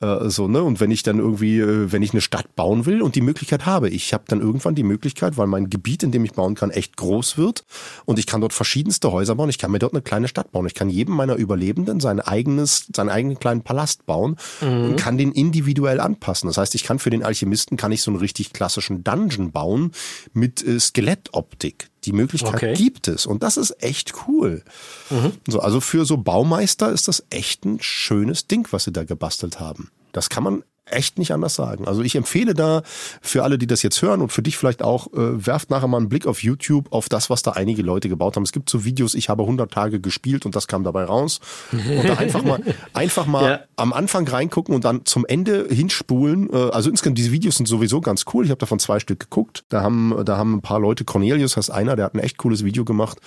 Äh, so, ne? Und wenn ich dann irgendwie, äh, wenn ich eine Stadt bauen will und die Möglichkeit habe, ich habe dann irgendwann die Möglichkeit, weil mein Gebiet, in dem ich bauen kann, echt groß wird und ich kann dort verschiedenste Häuser bauen, ich kann mir dort eine kleine Stadt bauen. Ich kann jedem meiner Überlebenden sein eigenes, seinen eigenen kleinen Palast bauen mhm. und kann den individuell anpassen. Das heißt, ich kann für den Alchemisten kann ich so einen richtig klassischen Dungeon bauen mit äh, Skelettoptik. Die Möglichkeit okay. gibt es und das ist echt cool. Mhm. So, also für so Baumeister ist das echt ein schönes Ding, was sie da gebastelt haben. Das kann man echt nicht anders sagen. Also ich empfehle da für alle, die das jetzt hören und für dich vielleicht auch, äh, werft nachher mal einen Blick auf YouTube auf das, was da einige Leute gebaut haben. Es gibt so Videos, ich habe 100 Tage gespielt und das kam dabei raus. Und da einfach mal, einfach mal ja. am Anfang reingucken und dann zum Ende hinspulen. Äh, also insgesamt, diese Videos sind sowieso ganz cool. Ich habe davon zwei Stück geguckt. Da haben, da haben ein paar Leute, Cornelius heißt einer, der hat ein echt cooles Video gemacht.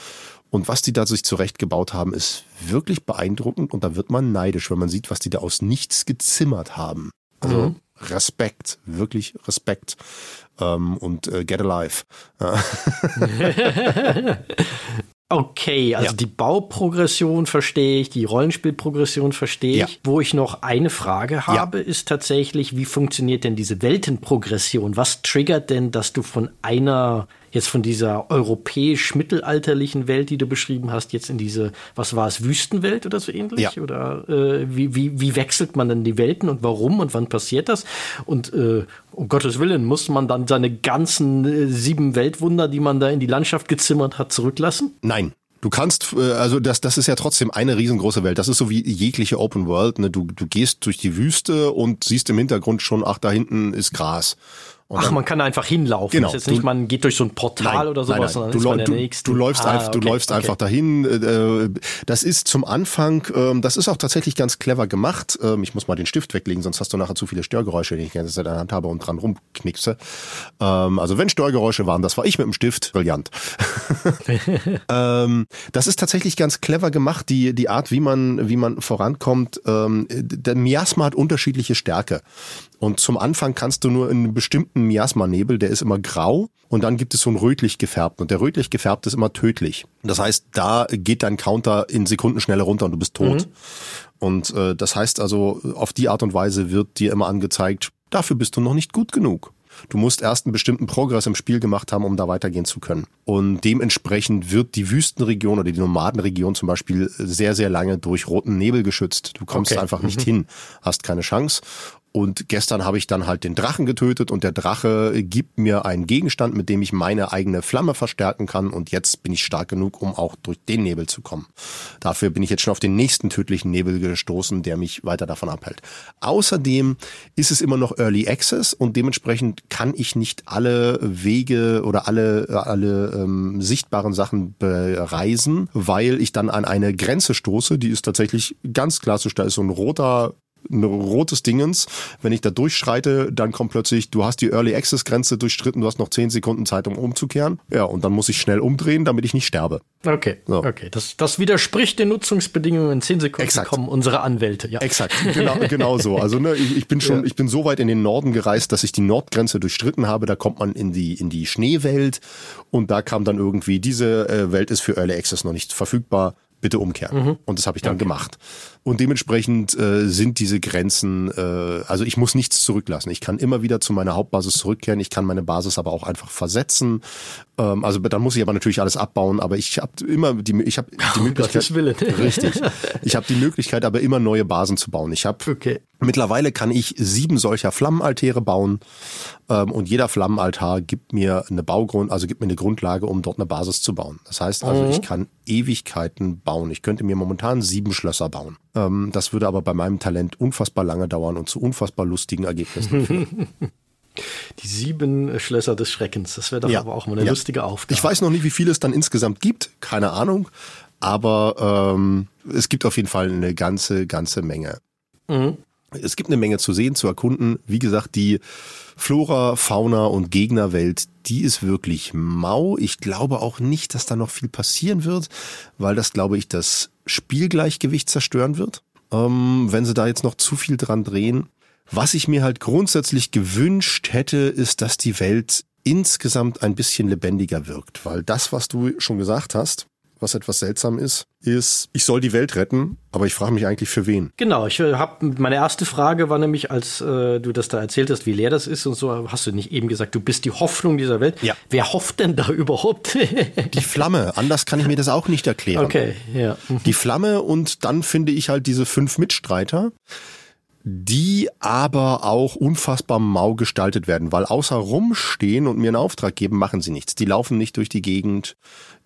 Und was die da sich zurechtgebaut haben, ist wirklich beeindruckend und da wird man neidisch, wenn man sieht, was die da aus nichts gezimmert haben. Also mhm. Respekt, wirklich Respekt ähm, und äh, get alive. Okay, also ja. die Bauprogression verstehe ich, die Rollenspielprogression verstehe ich. Ja. Wo ich noch eine Frage habe, ja. ist tatsächlich, wie funktioniert denn diese Weltenprogression? Was triggert denn, dass du von einer jetzt von dieser europäisch-mittelalterlichen Welt, die du beschrieben hast, jetzt in diese, was war es, Wüstenwelt oder so ähnlich? Ja. Oder äh, wie, wie, wie wechselt man denn die Welten und warum und wann passiert das? Und äh, um Gottes Willen, muss man dann seine ganzen äh, sieben Weltwunder, die man da in die Landschaft gezimmert hat, zurücklassen? Nein. Du kannst, äh, also das, das ist ja trotzdem eine riesengroße Welt. Das ist so wie jegliche Open World. Ne? Du, du gehst durch die Wüste und siehst im Hintergrund schon, ach, da hinten ist Gras. Und Ach, man kann einfach hinlaufen. Genau. Das ist jetzt nicht, man geht durch so ein Portal nein, oder sowas, nein, nein. Du, du, du, läufst, ah, einfach, okay, du läufst okay. einfach dahin. Äh, das ist zum Anfang, ähm, das ist auch tatsächlich ganz clever gemacht. Ähm, ich muss mal den Stift weglegen, sonst hast du nachher zu viele Störgeräusche, die ich jetzt in der Hand habe und dran rumknickse. Ähm, also wenn Störgeräusche waren, das war ich mit dem Stift. Brillant. das ist tatsächlich ganz clever gemacht, die, die Art, wie man, wie man vorankommt. Der Miasma hat unterschiedliche Stärke. Und zum Anfang kannst du nur in einem bestimmten Miasma-Nebel, der ist immer grau und dann gibt es so einen rötlich gefärbten und der rötlich gefärbte ist immer tödlich. Das heißt, da geht dein Counter in Sekunden schneller runter und du bist tot. Mhm. Und äh, das heißt also, auf die Art und Weise wird dir immer angezeigt, dafür bist du noch nicht gut genug. Du musst erst einen bestimmten Progress im Spiel gemacht haben, um da weitergehen zu können. Und dementsprechend wird die Wüstenregion oder die Nomadenregion zum Beispiel sehr, sehr lange durch roten Nebel geschützt. Du kommst okay. einfach nicht mhm. hin, hast keine Chance. Und gestern habe ich dann halt den Drachen getötet und der Drache gibt mir einen Gegenstand, mit dem ich meine eigene Flamme verstärken kann. Und jetzt bin ich stark genug, um auch durch den Nebel zu kommen. Dafür bin ich jetzt schon auf den nächsten tödlichen Nebel gestoßen, der mich weiter davon abhält. Außerdem ist es immer noch Early Access und dementsprechend kann ich nicht alle Wege oder alle, alle ähm, sichtbaren Sachen bereisen, weil ich dann an eine Grenze stoße, die ist tatsächlich ganz klassisch. Da ist so ein roter ein rotes Dingens. Wenn ich da durchschreite, dann kommt plötzlich, du hast die Early Access Grenze durchstritten, du hast noch 10 Sekunden Zeit, um umzukehren. Ja, und dann muss ich schnell umdrehen, damit ich nicht sterbe. Okay, so. okay. Das, das widerspricht den Nutzungsbedingungen. In 10 Sekunden Exakt. kommen unsere Anwälte. Ja. Exakt, genau, genau so. Also ne, ich, ich bin schon, ja. ich bin so weit in den Norden gereist, dass ich die Nordgrenze durchstritten habe. Da kommt man in die, in die Schneewelt und da kam dann irgendwie, diese äh, Welt ist für Early Access noch nicht verfügbar bitte umkehren. Mhm. Und das habe ich dann okay. gemacht. Und dementsprechend äh, sind diese Grenzen, äh, also ich muss nichts zurücklassen. Ich kann immer wieder zu meiner Hauptbasis zurückkehren. Ich kann meine Basis aber auch einfach versetzen. Ähm, also dann muss ich aber natürlich alles abbauen. Aber ich habe immer die, ich habe die oh, Möglichkeit, richtig. Ich habe die Möglichkeit, aber immer neue Basen zu bauen. Ich habe okay. mittlerweile kann ich sieben solcher Flammenaltäre bauen. Ähm, und jeder Flammenaltar gibt mir eine Baugrund, also gibt mir eine Grundlage, um dort eine Basis zu bauen. Das heißt also, mhm. ich kann Ewigkeiten bauen. Ich könnte mir momentan sieben Schlösser bauen. Ähm, das würde aber bei meinem Talent unfassbar lange dauern und zu unfassbar lustigen Ergebnissen führen. Die sieben Schlösser des Schreckens. Das wäre doch ja. aber auch mal eine ja. lustige Aufgabe. Ich weiß noch nicht, wie viele es dann insgesamt gibt. Keine Ahnung. Aber ähm, es gibt auf jeden Fall eine ganze, ganze Menge. Mhm. Es gibt eine Menge zu sehen, zu erkunden. Wie gesagt, die Flora, Fauna und Gegnerwelt, die ist wirklich mau. Ich glaube auch nicht, dass da noch viel passieren wird, weil das, glaube ich, das Spielgleichgewicht zerstören wird, ähm, wenn sie da jetzt noch zu viel dran drehen. Was ich mir halt grundsätzlich gewünscht hätte, ist, dass die Welt insgesamt ein bisschen lebendiger wirkt, weil das, was du schon gesagt hast, was etwas seltsam ist, ist, ich soll die Welt retten, aber ich frage mich eigentlich für wen. Genau, ich äh, habe meine erste Frage war nämlich, als äh, du das da erzählt hast, wie leer das ist und so, hast du nicht eben gesagt, du bist die Hoffnung dieser Welt. Ja. Wer hofft denn da überhaupt? die Flamme, anders kann ich mir das auch nicht erklären. Okay, ja. Die Flamme und dann finde ich halt diese fünf Mitstreiter die aber auch unfassbar mau gestaltet werden, weil außer rumstehen und mir einen Auftrag geben, machen sie nichts. Die laufen nicht durch die Gegend,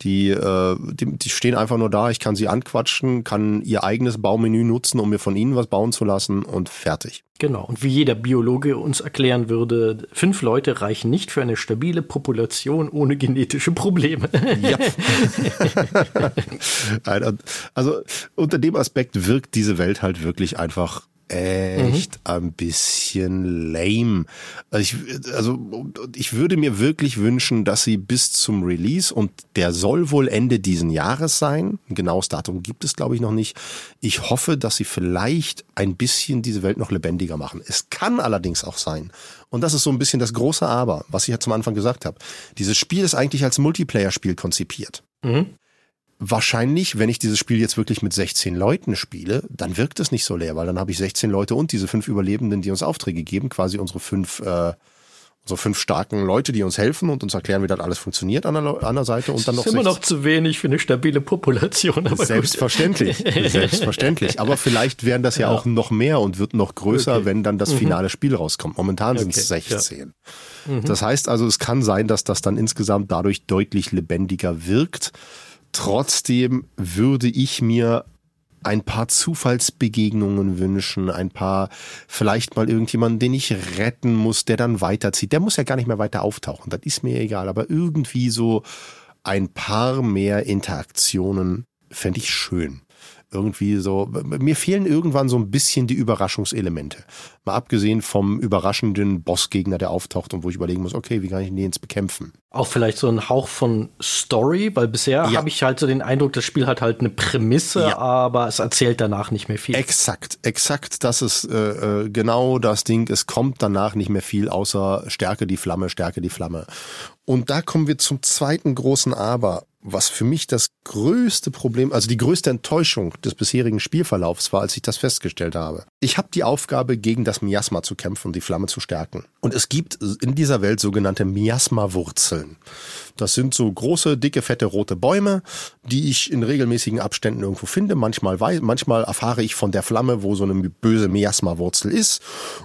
die, äh, die, die stehen einfach nur da, ich kann sie anquatschen, kann ihr eigenes Baumenü nutzen, um mir von ihnen was bauen zu lassen und fertig. Genau, und wie jeder Biologe uns erklären würde, fünf Leute reichen nicht für eine stabile Population ohne genetische Probleme. Ja. also unter dem Aspekt wirkt diese Welt halt wirklich einfach echt mhm. ein bisschen lame. Also ich, also ich würde mir wirklich wünschen, dass sie bis zum Release und der soll wohl Ende diesen Jahres sein. Ein genaues Datum gibt es, glaube ich, noch nicht. Ich hoffe, dass sie vielleicht ein bisschen diese Welt noch lebendiger machen. Es kann allerdings auch sein. Und das ist so ein bisschen das große Aber, was ich ja zum Anfang gesagt habe. Dieses Spiel ist eigentlich als Multiplayer-Spiel konzipiert. Mhm wahrscheinlich, wenn ich dieses Spiel jetzt wirklich mit 16 Leuten spiele, dann wirkt es nicht so leer, weil dann habe ich 16 Leute und diese fünf Überlebenden, die uns Aufträge geben, quasi unsere fünf, äh, unsere fünf starken Leute, die uns helfen und uns erklären, wie das alles funktioniert an der, an der Seite und dann noch. Das ist immer noch zu wenig für eine stabile Population. Aber selbstverständlich, selbstverständlich. Aber vielleicht wären das ja, ja, auch noch mehr und wird noch größer, okay. wenn dann das mhm. finale mhm. Spiel rauskommt. Momentan okay. sind es 16. Ja. Mhm. Das heißt also, es kann sein, dass das dann insgesamt dadurch deutlich lebendiger wirkt. Trotzdem würde ich mir ein paar Zufallsbegegnungen wünschen, ein paar, vielleicht mal irgendjemanden, den ich retten muss, der dann weiterzieht. Der muss ja gar nicht mehr weiter auftauchen, das ist mir egal, aber irgendwie so ein paar mehr Interaktionen fände ich schön irgendwie so, mir fehlen irgendwann so ein bisschen die Überraschungselemente. Mal abgesehen vom überraschenden Bossgegner, der auftaucht und wo ich überlegen muss, okay, wie kann ich den jetzt bekämpfen? Auch vielleicht so ein Hauch von Story, weil bisher ja. habe ich halt so den Eindruck, das Spiel hat halt eine Prämisse, ja. aber es erzählt danach nicht mehr viel. Exakt, exakt, das ist äh, äh, genau das Ding. Es kommt danach nicht mehr viel, außer Stärke die Flamme, Stärke die Flamme. Und da kommen wir zum zweiten großen Aber was für mich das größte Problem, also die größte Enttäuschung des bisherigen Spielverlaufs war, als ich das festgestellt habe. Ich habe die Aufgabe, gegen das Miasma zu kämpfen und die Flamme zu stärken. Und es gibt in dieser Welt sogenannte Miasma-Wurzeln. Das sind so große, dicke, fette rote Bäume, die ich in regelmäßigen Abständen irgendwo finde. Manchmal, weiß, manchmal erfahre ich von der Flamme, wo so eine böse Miasma-Wurzel ist.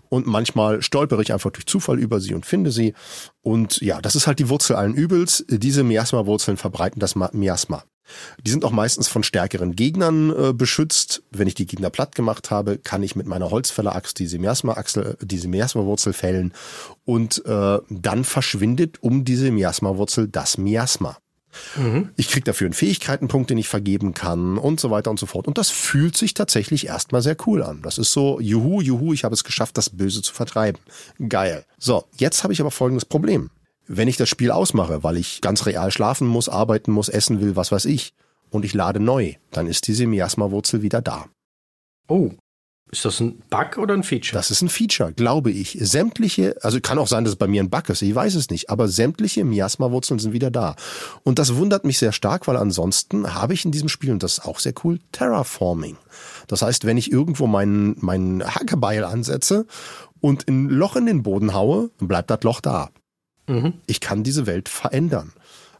Und manchmal stolpere ich einfach durch Zufall über sie und finde sie. Und ja, das ist halt die Wurzel allen Übels. Diese Miasma-Wurzeln verbreiten das Miasma. Die sind auch meistens von stärkeren Gegnern äh, beschützt. Wenn ich die Gegner platt gemacht habe, kann ich mit meiner Holzfälleraxt diese Miasma-Achsel, diese Miasma-Wurzel fällen und äh, dann verschwindet um diese Miasma-Wurzel das Miasma. Mhm. Ich krieg dafür einen Fähigkeitenpunkt, den ich vergeben kann und so weiter und so fort. Und das fühlt sich tatsächlich erstmal sehr cool an. Das ist so, juhu, juhu, ich habe es geschafft, das Böse zu vertreiben. Geil. So, jetzt habe ich aber folgendes Problem. Wenn ich das Spiel ausmache, weil ich ganz real schlafen muss, arbeiten muss, essen will, was weiß ich, und ich lade neu, dann ist diese Miasma-Wurzel wieder da. Oh, ist das ein Bug oder ein Feature? Das ist ein Feature, glaube ich. Sämtliche, also kann auch sein, dass es bei mir ein Bug ist, ich weiß es nicht, aber sämtliche Miasma-Wurzeln sind wieder da. Und das wundert mich sehr stark, weil ansonsten habe ich in diesem Spiel, und das ist auch sehr cool, Terraforming. Das heißt, wenn ich irgendwo meinen, meinen Hackebeil ansetze und ein Loch in den Boden haue, dann bleibt das Loch da. Mhm. Ich kann diese Welt verändern.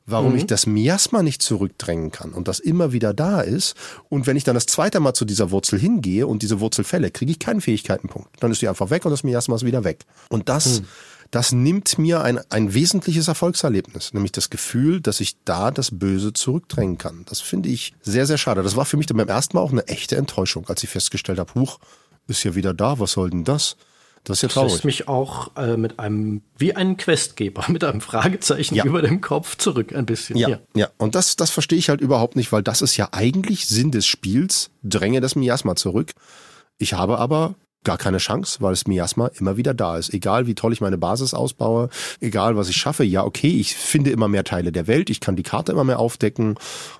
Warum mhm. ich das Miasma nicht zurückdrängen kann und das immer wieder da ist. Und wenn ich dann das zweite Mal zu dieser Wurzel hingehe und diese Wurzel fälle, kriege ich keinen Fähigkeitenpunkt. Dann ist die einfach weg und das Miasma ist wieder weg. Und das, mhm. das nimmt mir ein, ein wesentliches Erfolgserlebnis, nämlich das Gefühl, dass ich da das Böse zurückdrängen kann. Das finde ich sehr, sehr schade. Das war für mich dann beim ersten Mal auch eine echte Enttäuschung, als ich festgestellt habe, huch, ist ja wieder da, was soll denn das? Das ist ja traurig. Das lässt mich auch äh, mit einem, wie ein Questgeber, mit einem Fragezeichen ja. über dem Kopf zurück ein bisschen. Ja, ja. ja. Und das, das verstehe ich halt überhaupt nicht, weil das ist ja eigentlich Sinn des Spiels. Dränge das Miasma zurück. Ich habe aber gar keine Chance, weil das Miasma immer wieder da ist. Egal wie toll ich meine Basis ausbaue, egal was ich schaffe, ja, okay, ich finde immer mehr Teile der Welt, ich kann die Karte immer mehr aufdecken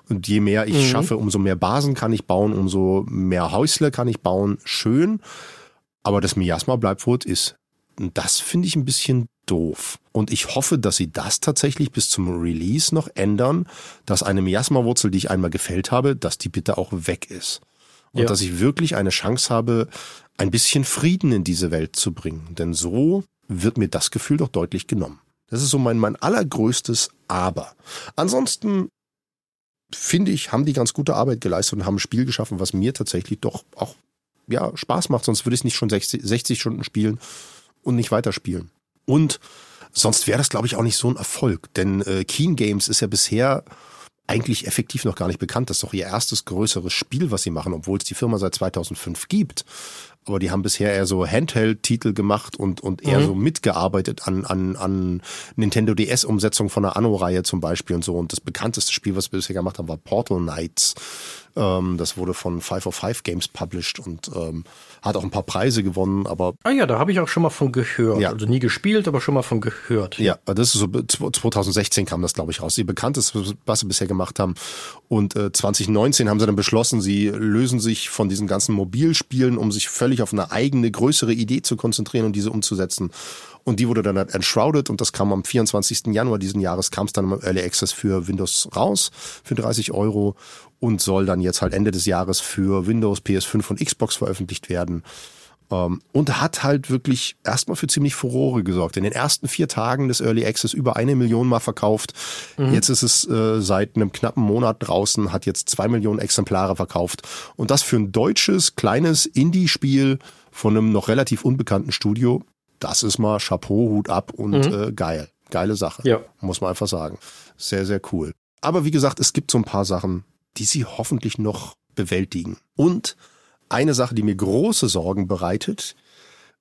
und je mehr ich mhm. schaffe, umso mehr Basen kann ich bauen, umso mehr Häusle kann ich bauen. Schön. Aber das Miasma bleibt, wo es ist. Und das finde ich ein bisschen doof. Und ich hoffe, dass sie das tatsächlich bis zum Release noch ändern, dass eine Miasma-Wurzel, die ich einmal gefällt habe, dass die bitte auch weg ist. Und ja. dass ich wirklich eine Chance habe, ein bisschen Frieden in diese Welt zu bringen. Denn so wird mir das Gefühl doch deutlich genommen. Das ist so mein, mein allergrößtes Aber. Ansonsten finde ich, haben die ganz gute Arbeit geleistet und haben ein Spiel geschaffen, was mir tatsächlich doch auch ja, Spaß macht, sonst würde ich nicht schon 60, 60 Stunden spielen und nicht weiterspielen. Und sonst wäre das, glaube ich, auch nicht so ein Erfolg. Denn äh, Keen Games ist ja bisher eigentlich effektiv noch gar nicht bekannt. Das ist doch ihr erstes größeres Spiel, was sie machen, obwohl es die Firma seit 2005 gibt. Aber die haben bisher eher so Handheld-Titel gemacht und, und eher mhm. so mitgearbeitet an, an, an Nintendo DS-Umsetzung von der Anno-Reihe zum Beispiel und so. Und das bekannteste Spiel, was wir bisher gemacht haben, war Portal Knights. Ähm, das wurde von 505 Games published und ähm, hat auch ein paar Preise gewonnen, aber. Ah ja, da habe ich auch schon mal von gehört. Ja. Also nie gespielt, aber schon mal von gehört. Ja, das ist so 2016 kam das, glaube ich, raus. Die bekannteste, was sie bisher gemacht haben. Und äh, 2019 haben sie dann beschlossen, sie lösen sich von diesen ganzen Mobilspielen, um sich völlig auf eine eigene, größere Idee zu konzentrieren und diese umzusetzen. Und die wurde dann halt enshrouded und das kam am 24. Januar diesen Jahres, kam es dann im Early Access für Windows raus für 30 Euro und soll dann jetzt halt Ende des Jahres für Windows, PS5 und Xbox veröffentlicht werden. Ähm, und hat halt wirklich erstmal für ziemlich Furore gesorgt. In den ersten vier Tagen des Early Access über eine Million mal verkauft. Mhm. Jetzt ist es äh, seit einem knappen Monat draußen, hat jetzt zwei Millionen Exemplare verkauft. Und das für ein deutsches, kleines Indie-Spiel von einem noch relativ unbekannten Studio das ist mal Chapeau, Hut ab und mhm. äh, geil. Geile Sache. Ja. Muss man einfach sagen. Sehr, sehr cool. Aber wie gesagt, es gibt so ein paar Sachen, die sie hoffentlich noch bewältigen. Und eine Sache, die mir große Sorgen bereitet,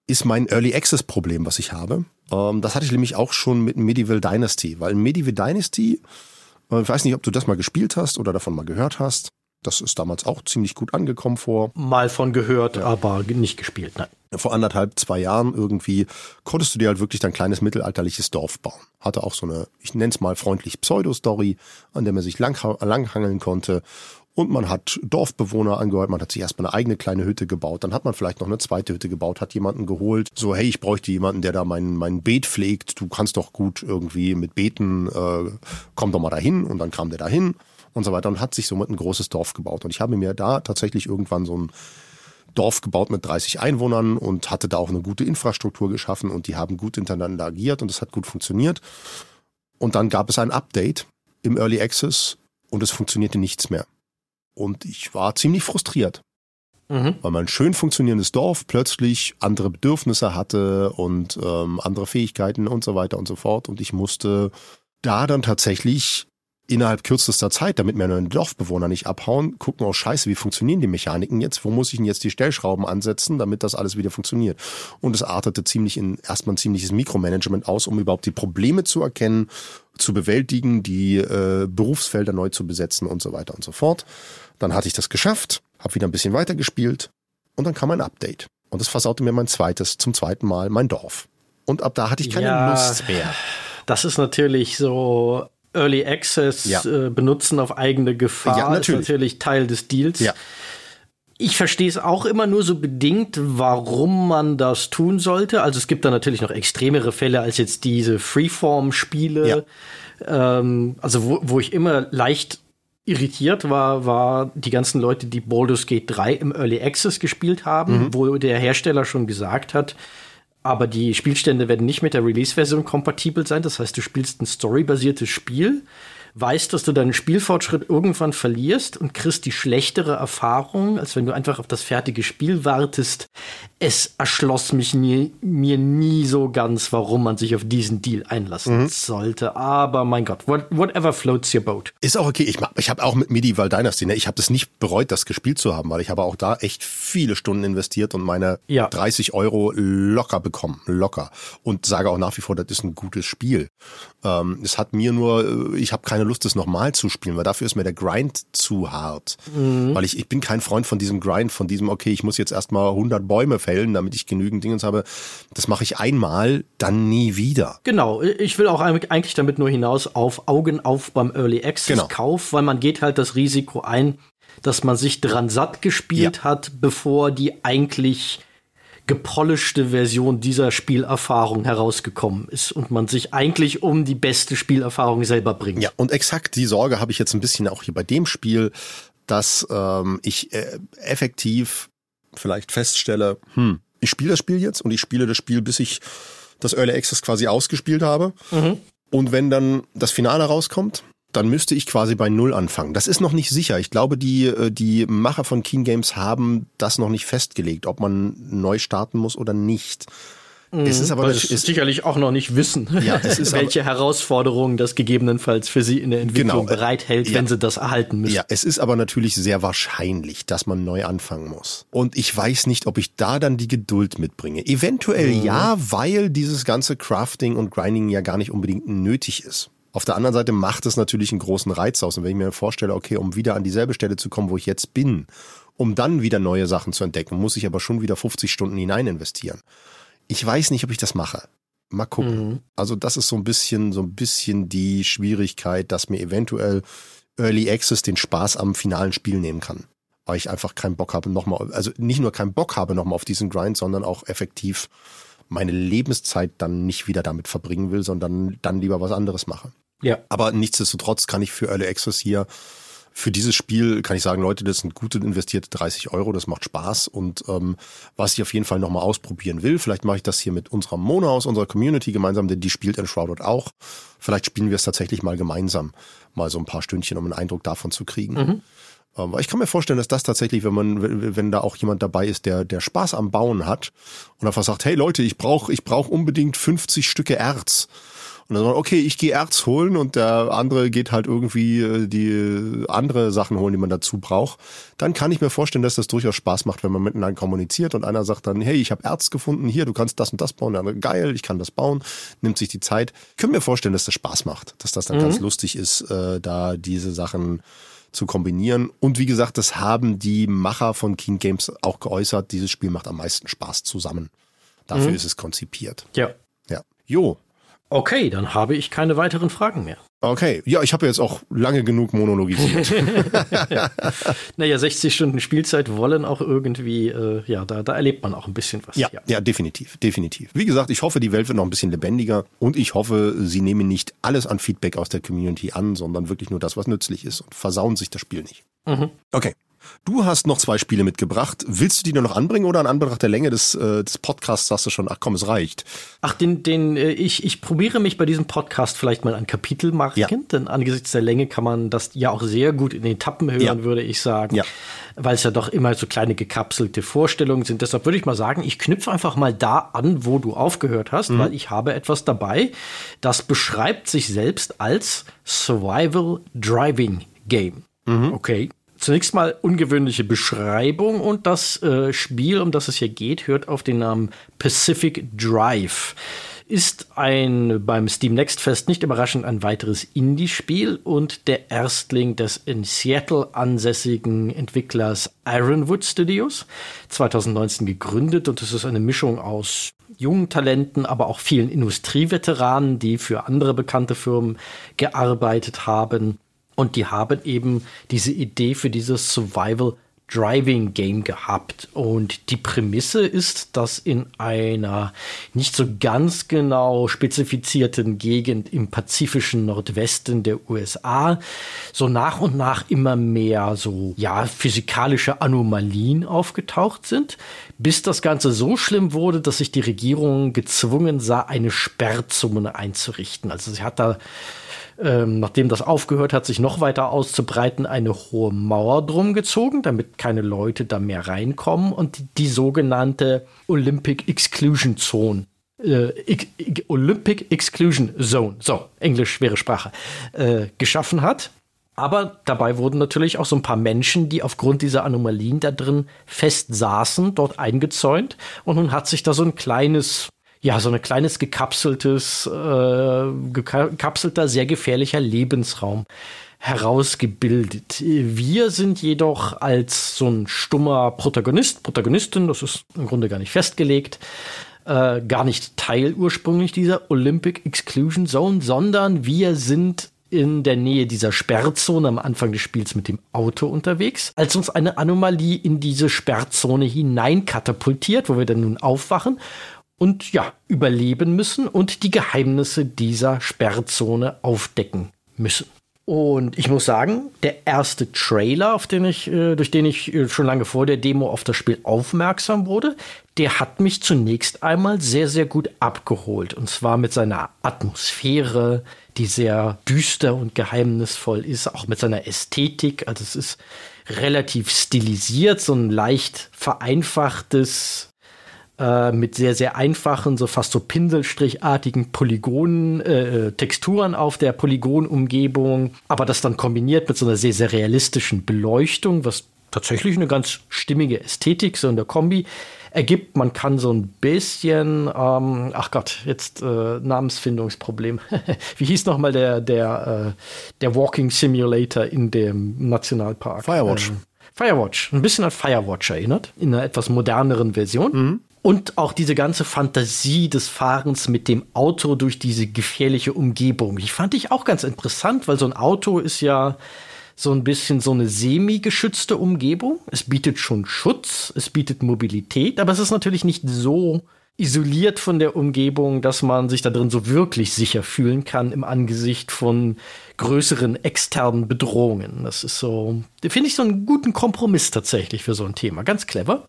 ist mein Early Access Problem, was ich habe. Ähm, das hatte ich nämlich auch schon mit Medieval Dynasty, weil Medieval Dynasty, äh, ich weiß nicht, ob du das mal gespielt hast oder davon mal gehört hast. Das ist damals auch ziemlich gut angekommen vor. Mal von gehört, ja. aber nicht gespielt, nein. Vor anderthalb, zwei Jahren irgendwie konntest du dir halt wirklich dein kleines mittelalterliches Dorf bauen. Hatte auch so eine, ich nenne es mal freundlich Pseudo-Story, an der man sich lang, langhangeln konnte. Und man hat Dorfbewohner angehört, man hat sich erstmal eine eigene kleine Hütte gebaut, dann hat man vielleicht noch eine zweite Hütte gebaut, hat jemanden geholt, so hey, ich bräuchte jemanden, der da mein, mein Beet pflegt, du kannst doch gut irgendwie mit Beten, äh, komm doch mal dahin und dann kam der dahin und so weiter und hat sich somit ein großes Dorf gebaut. Und ich habe mir da tatsächlich irgendwann so ein Dorf gebaut mit 30 Einwohnern und hatte da auch eine gute Infrastruktur geschaffen und die haben gut hintereinander agiert und es hat gut funktioniert. Und dann gab es ein Update im Early Access und es funktionierte nichts mehr. Und ich war ziemlich frustriert, mhm. weil mein schön funktionierendes Dorf plötzlich andere Bedürfnisse hatte und ähm, andere Fähigkeiten und so weiter und so fort. Und ich musste da dann tatsächlich innerhalb kürzester Zeit, damit meine Dorfbewohner nicht abhauen, gucken auch scheiße, wie funktionieren die Mechaniken jetzt? Wo muss ich denn jetzt die Stellschrauben ansetzen, damit das alles wieder funktioniert? Und es artete ziemlich in erstmal ein ziemliches Mikromanagement aus, um überhaupt die Probleme zu erkennen, zu bewältigen, die äh, Berufsfelder neu zu besetzen und so weiter und so fort. Dann hatte ich das geschafft, habe wieder ein bisschen weitergespielt und dann kam ein Update. Und das versaute mir mein zweites, zum zweiten Mal mein Dorf. Und ab da hatte ich keine ja, Lust mehr. Das ist natürlich so Early Access ja. äh, benutzen auf eigene Gefahr ja, natürlich. ist natürlich Teil des Deals. Ja. Ich verstehe es auch immer nur so bedingt, warum man das tun sollte. Also es gibt da natürlich noch extremere Fälle als jetzt diese Freeform-Spiele. Ja. Ähm, also wo, wo ich immer leicht irritiert war, war die ganzen Leute, die Baldur's Gate 3 im Early Access gespielt haben, mhm. wo der Hersteller schon gesagt hat, aber die Spielstände werden nicht mit der Release-Version kompatibel sein. Das heißt, du spielst ein storybasiertes Spiel, weißt, dass du deinen Spielfortschritt irgendwann verlierst und kriegst die schlechtere Erfahrung, als wenn du einfach auf das fertige Spiel wartest. Es erschloss mich nie, mir nie so ganz, warum man sich auf diesen Deal einlassen mhm. sollte. Aber mein Gott, what, whatever floats your boat. Ist auch okay. Ich, ich habe auch mit Medieval Dynasty, ne, ich habe das nicht bereut, das gespielt zu haben, weil ich habe auch da echt viele Stunden investiert und meine ja. 30 Euro locker bekommen. Locker. Und sage auch nach wie vor, das ist ein gutes Spiel. Ähm, es hat mir nur, äh, ich habe keine Lust, das nochmal zu spielen, weil dafür ist mir der Grind zu hart. Mhm. Weil ich, ich bin kein Freund von diesem Grind, von diesem, okay, ich muss jetzt erstmal 100 Bäume fällen, damit ich genügend Dinge habe. Das mache ich einmal, dann nie wieder. Genau, ich will auch eigentlich damit nur hinaus auf Augen auf beim Early Access genau. Kauf, weil man geht halt das Risiko ein, dass man sich dran satt gespielt ja. hat, bevor die eigentlich gepolischte Version dieser Spielerfahrung herausgekommen ist und man sich eigentlich um die beste Spielerfahrung selber bringt. Ja, und exakt die Sorge habe ich jetzt ein bisschen auch hier bei dem Spiel, dass ähm, ich äh, effektiv vielleicht feststelle, hm, ich spiele das Spiel jetzt und ich spiele das Spiel, bis ich das Early Access quasi ausgespielt habe. Mhm. Und wenn dann das Finale rauskommt, dann müsste ich quasi bei Null anfangen. Das ist noch nicht sicher. Ich glaube, die, äh, die Macher von Keen Games haben das noch nicht festgelegt, ob man neu starten muss oder nicht. Es ist mhm. aber es ist sicherlich auch noch nicht wissen, ja, welche Herausforderungen das gegebenenfalls für sie in der Entwicklung genau. bereithält, ja. wenn sie das erhalten müssen. Ja, es ist aber natürlich sehr wahrscheinlich, dass man neu anfangen muss. Und ich weiß nicht, ob ich da dann die Geduld mitbringe. Eventuell mhm. ja, weil dieses ganze Crafting und Grinding ja gar nicht unbedingt nötig ist. Auf der anderen Seite macht es natürlich einen großen Reiz aus. Und wenn ich mir vorstelle, okay, um wieder an dieselbe Stelle zu kommen, wo ich jetzt bin, um dann wieder neue Sachen zu entdecken, muss ich aber schon wieder 50 Stunden hinein investieren. Ich weiß nicht, ob ich das mache. Mal gucken. Mhm. Also das ist so ein bisschen, so ein bisschen die Schwierigkeit, dass mir eventuell Early Access den Spaß am finalen Spiel nehmen kann. Weil ich einfach keinen Bock habe, nochmal, also nicht nur keinen Bock habe nochmal auf diesen Grind, sondern auch effektiv meine Lebenszeit dann nicht wieder damit verbringen will, sondern dann lieber was anderes mache. Ja. Aber nichtsdestotrotz kann ich für Early Access hier für dieses Spiel kann ich sagen, Leute, das sind gute investierte 30 Euro, das macht Spaß und ähm, was ich auf jeden Fall nochmal ausprobieren will, vielleicht mache ich das hier mit unserer Mona aus unserer Community gemeinsam, denn die spielt Enshrouded auch. Vielleicht spielen wir es tatsächlich mal gemeinsam, mal so ein paar Stündchen, um einen Eindruck davon zu kriegen. Mhm. Ähm, ich kann mir vorstellen, dass das tatsächlich, wenn man, wenn da auch jemand dabei ist, der, der Spaß am Bauen hat und einfach sagt, hey Leute, ich brauche ich brauch unbedingt 50 Stücke Erz und dann sagt okay, ich gehe Erz holen und der andere geht halt irgendwie äh, die andere Sachen holen, die man dazu braucht. Dann kann ich mir vorstellen, dass das durchaus Spaß macht, wenn man miteinander kommuniziert und einer sagt dann, hey, ich habe Erz gefunden, hier, du kannst das und das bauen. Der andere, geil, ich kann das bauen, nimmt sich die Zeit. Ich kann mir vorstellen, dass das Spaß macht, dass das dann mhm. ganz lustig ist, äh, da diese Sachen zu kombinieren. Und wie gesagt, das haben die Macher von King Games auch geäußert. Dieses Spiel macht am meisten Spaß zusammen. Dafür mhm. ist es konzipiert. Ja. Ja. Jo, Okay, dann habe ich keine weiteren Fragen mehr. Okay, ja, ich habe jetzt auch lange genug monologisiert. naja, 60 Stunden Spielzeit wollen auch irgendwie, äh, ja, da, da erlebt man auch ein bisschen was. Ja, ja, ja, definitiv, definitiv. Wie gesagt, ich hoffe, die Welt wird noch ein bisschen lebendiger und ich hoffe, sie nehmen nicht alles an Feedback aus der Community an, sondern wirklich nur das, was nützlich ist und versauen sich das Spiel nicht. Mhm. Okay, Du hast noch zwei Spiele mitgebracht. Willst du die nur noch anbringen oder an Anbetracht der Länge des, äh, des Podcasts sagst du schon, ach komm, es reicht? Ach, den, den, äh, ich, ich probiere mich bei diesem Podcast vielleicht mal an Kapitelmarken, ja. denn angesichts der Länge kann man das ja auch sehr gut in Etappen hören, ja. würde ich sagen. Ja. Weil es ja doch immer so kleine gekapselte Vorstellungen sind. Deshalb würde ich mal sagen, ich knüpfe einfach mal da an, wo du aufgehört hast, mhm. weil ich habe etwas dabei, das beschreibt sich selbst als Survival Driving Game. Mhm. Okay, Zunächst mal ungewöhnliche Beschreibung und das äh, Spiel, um das es hier geht, hört auf den Namen Pacific Drive. Ist ein beim Steam Next Fest nicht überraschend ein weiteres Indie-Spiel und der Erstling des in Seattle ansässigen Entwicklers Ironwood Studios, 2019 gegründet und es ist eine Mischung aus jungen Talenten, aber auch vielen Industrieveteranen, die für andere bekannte Firmen gearbeitet haben. Und die haben eben diese Idee für dieses Survival Driving Game gehabt. Und die Prämisse ist, dass in einer nicht so ganz genau spezifizierten Gegend im pazifischen Nordwesten der USA so nach und nach immer mehr so, ja, physikalische Anomalien aufgetaucht sind, bis das Ganze so schlimm wurde, dass sich die Regierung gezwungen sah, eine Sperrzone einzurichten. Also sie hat da ähm, nachdem das aufgehört hat, sich noch weiter auszubreiten, eine hohe Mauer drum gezogen, damit keine Leute da mehr reinkommen und die, die sogenannte Olympic Exclusion Zone. Äh, Olympic Exclusion Zone, so, Englisch schwere Sprache, äh, geschaffen hat. Aber dabei wurden natürlich auch so ein paar Menschen, die aufgrund dieser Anomalien da drin fest saßen, dort eingezäunt. Und nun hat sich da so ein kleines ja, so ein kleines gekapseltes, äh, gekapselter, sehr gefährlicher Lebensraum herausgebildet. Wir sind jedoch als so ein stummer Protagonist, Protagonistin, das ist im Grunde gar nicht festgelegt, äh, gar nicht Teil ursprünglich dieser Olympic Exclusion Zone, sondern wir sind in der Nähe dieser Sperrzone am Anfang des Spiels mit dem Auto unterwegs, als uns eine Anomalie in diese Sperrzone hineinkatapultiert, wo wir dann nun aufwachen und ja, überleben müssen und die Geheimnisse dieser Sperrzone aufdecken müssen. Und ich muss sagen, der erste Trailer, auf den ich, äh, durch den ich äh, schon lange vor der Demo auf das Spiel aufmerksam wurde, der hat mich zunächst einmal sehr, sehr gut abgeholt. Und zwar mit seiner Atmosphäre, die sehr düster und geheimnisvoll ist, auch mit seiner Ästhetik. Also es ist relativ stilisiert, so ein leicht vereinfachtes äh, mit sehr, sehr einfachen, so fast so pinselstrichartigen Polygonen, äh, Texturen auf der Polygonumgebung, aber das dann kombiniert mit so einer sehr, sehr realistischen Beleuchtung, was tatsächlich eine ganz stimmige Ästhetik so in der Kombi ergibt. Man kann so ein bisschen, ähm, ach Gott, jetzt äh, Namensfindungsproblem. Wie hieß nochmal der, der, äh, der Walking Simulator in dem Nationalpark? Firewatch. Ähm, Firewatch, ein bisschen an Firewatch erinnert, in einer etwas moderneren Version. Mhm. Und auch diese ganze Fantasie des Fahrens mit dem Auto durch diese gefährliche Umgebung. Die fand ich auch ganz interessant, weil so ein Auto ist ja so ein bisschen so eine semi-geschützte Umgebung. Es bietet schon Schutz, es bietet Mobilität, aber es ist natürlich nicht so isoliert von der Umgebung, dass man sich da drin so wirklich sicher fühlen kann im Angesicht von größeren externen Bedrohungen. Das ist so, finde ich so einen guten Kompromiss tatsächlich für so ein Thema. Ganz clever.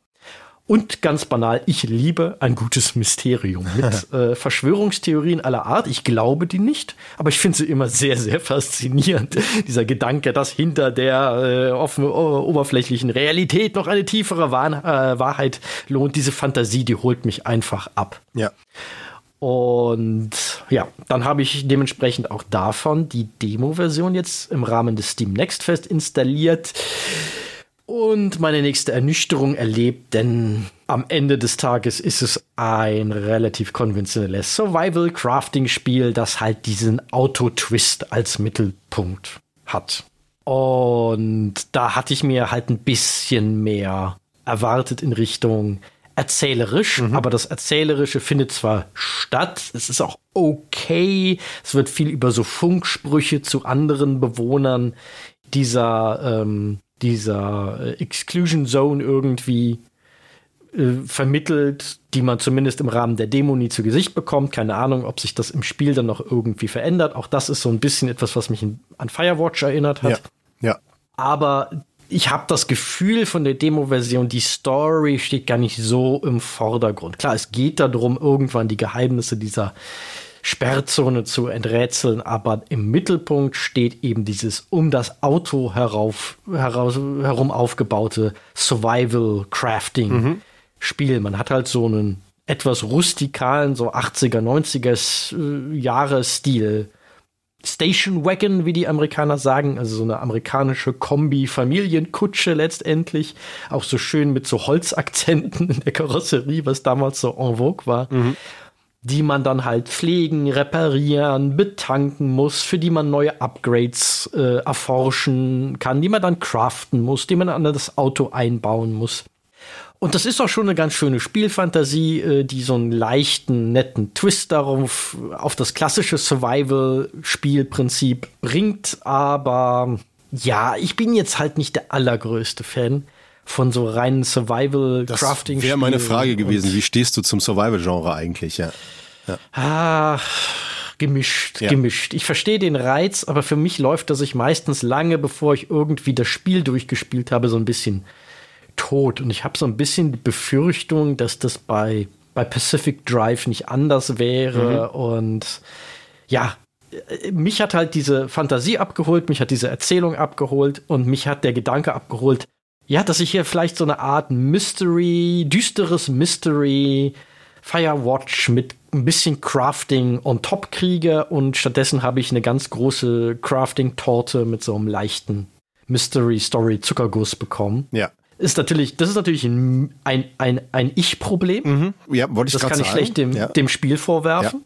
Und ganz banal, ich liebe ein gutes Mysterium mit äh, Verschwörungstheorien aller Art. Ich glaube die nicht, aber ich finde sie immer sehr, sehr faszinierend. Dieser Gedanke, dass hinter der äh, offen, oberflächlichen Realität noch eine tiefere Wahr äh, Wahrheit lohnt. Diese Fantasie, die holt mich einfach ab. Ja. Und ja, dann habe ich dementsprechend auch davon die Demo-Version jetzt im Rahmen des Steam Next Fest installiert und meine nächste Ernüchterung erlebt, denn am Ende des Tages ist es ein relativ konventionelles Survival-Crafting-Spiel, das halt diesen Auto-Twist als Mittelpunkt hat. Und da hatte ich mir halt ein bisschen mehr erwartet in Richtung erzählerisch, mhm. aber das Erzählerische findet zwar statt, es ist auch okay, es wird viel über so Funksprüche zu anderen Bewohnern dieser ähm, dieser äh, Exclusion Zone irgendwie äh, vermittelt, die man zumindest im Rahmen der Demo nie zu Gesicht bekommt. Keine Ahnung, ob sich das im Spiel dann noch irgendwie verändert. Auch das ist so ein bisschen etwas, was mich an Firewatch erinnert hat. Ja. ja. Aber ich habe das Gefühl von der Demo-Version, die Story steht gar nicht so im Vordergrund. Klar, es geht darum, irgendwann die Geheimnisse dieser Sperrzone zu enträtseln, aber im Mittelpunkt steht eben dieses um das Auto herauf, heraus, herum aufgebaute Survival-Crafting-Spiel. Mhm. Man hat halt so einen etwas rustikalen, so 80er, 90er äh, Jahre Stil. Station Wagon, wie die Amerikaner sagen, also so eine amerikanische Kombi-Familienkutsche letztendlich. Auch so schön mit so Holzakzenten in der Karosserie, was damals so en vogue war. Mhm die man dann halt pflegen, reparieren, betanken muss, für die man neue Upgrades äh, erforschen kann, die man dann craften muss, die man an das Auto einbauen muss. Und das ist auch schon eine ganz schöne Spielfantasie, äh, die so einen leichten, netten Twist darauf, auf das klassische Survival-Spielprinzip bringt. Aber ja, ich bin jetzt halt nicht der allergrößte Fan von so reinen Survival-Crafting. Das wäre meine Frage gewesen. Wie stehst du zum Survival-Genre eigentlich? Ja. ja. Ah, gemischt, ja. gemischt. Ich verstehe den Reiz, aber für mich läuft das sich meistens lange, bevor ich irgendwie das Spiel durchgespielt habe, so ein bisschen tot. Und ich habe so ein bisschen die Befürchtung, dass das bei, bei Pacific Drive nicht anders wäre. Mhm. Und ja, mich hat halt diese Fantasie abgeholt, mich hat diese Erzählung abgeholt und mich hat der Gedanke abgeholt, ja, dass ich hier vielleicht so eine Art Mystery, düsteres Mystery, Firewatch mit ein bisschen Crafting on top kriege und stattdessen habe ich eine ganz große Crafting-Torte mit so einem leichten Mystery-Story-Zuckerguss bekommen. Ja. Ist natürlich, das ist natürlich ein, ein, ein, ein Ich-Problem. Mhm. Ja, wollte ich Das kann ich sagen. schlecht dem, ja. dem Spiel vorwerfen.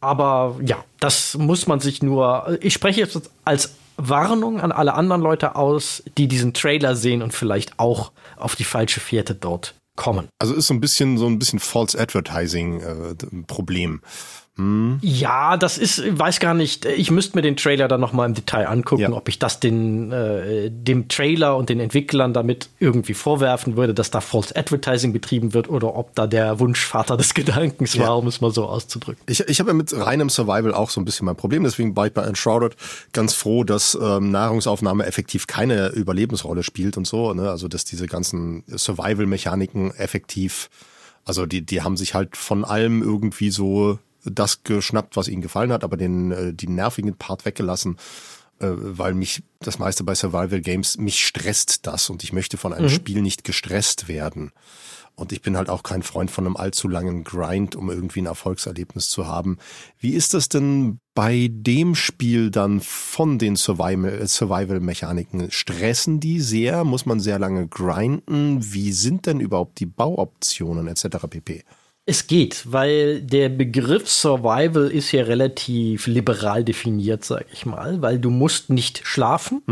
Aber ja, das muss man sich nur. Ich spreche jetzt als Warnung an alle anderen Leute aus, die diesen Trailer sehen und vielleicht auch auf die falsche Fährte dort kommen. Also ist so ein bisschen so ein bisschen False Advertising äh, Problem. Ja, das ist, weiß gar nicht. Ich müsste mir den Trailer dann noch mal im Detail angucken, Ja. ob ich das den, äh, dem Trailer und den Entwicklern damit irgendwie vorwerfen würde, dass da False Advertising betrieben wird oder ob da der Wunschvater des Gedankens war, Ja. um es mal so auszudrücken. Ich, ich habe ja mit reinem Survival auch so ein bisschen mein Problem, deswegen war ich bei Enshrouded ganz froh, dass ähm, Nahrungsaufnahme effektiv keine Überlebensrolle spielt und so, ne? also dass diese ganzen Survival-Mechaniken effektiv, also die, die haben sich halt von allem irgendwie so das geschnappt, was ihnen gefallen hat, aber den, äh, den nervigen Part weggelassen, äh, weil mich das meiste bei Survival Games, mich stresst das und ich möchte von einem Spiel nicht gestresst werden. Und ich bin halt auch kein Freund von einem allzu langen Grind, um irgendwie ein Erfolgserlebnis zu haben. Wie ist das denn bei dem Spiel dann von den Survival- Survival-Mechaniken? Stressen die sehr? Muss man sehr lange grinden? Wie sind denn überhaupt die Bauoptionen etc. pp? Es geht, weil der Begriff Survival ist ja relativ liberal definiert, sag ich mal, weil du musst nicht schlafen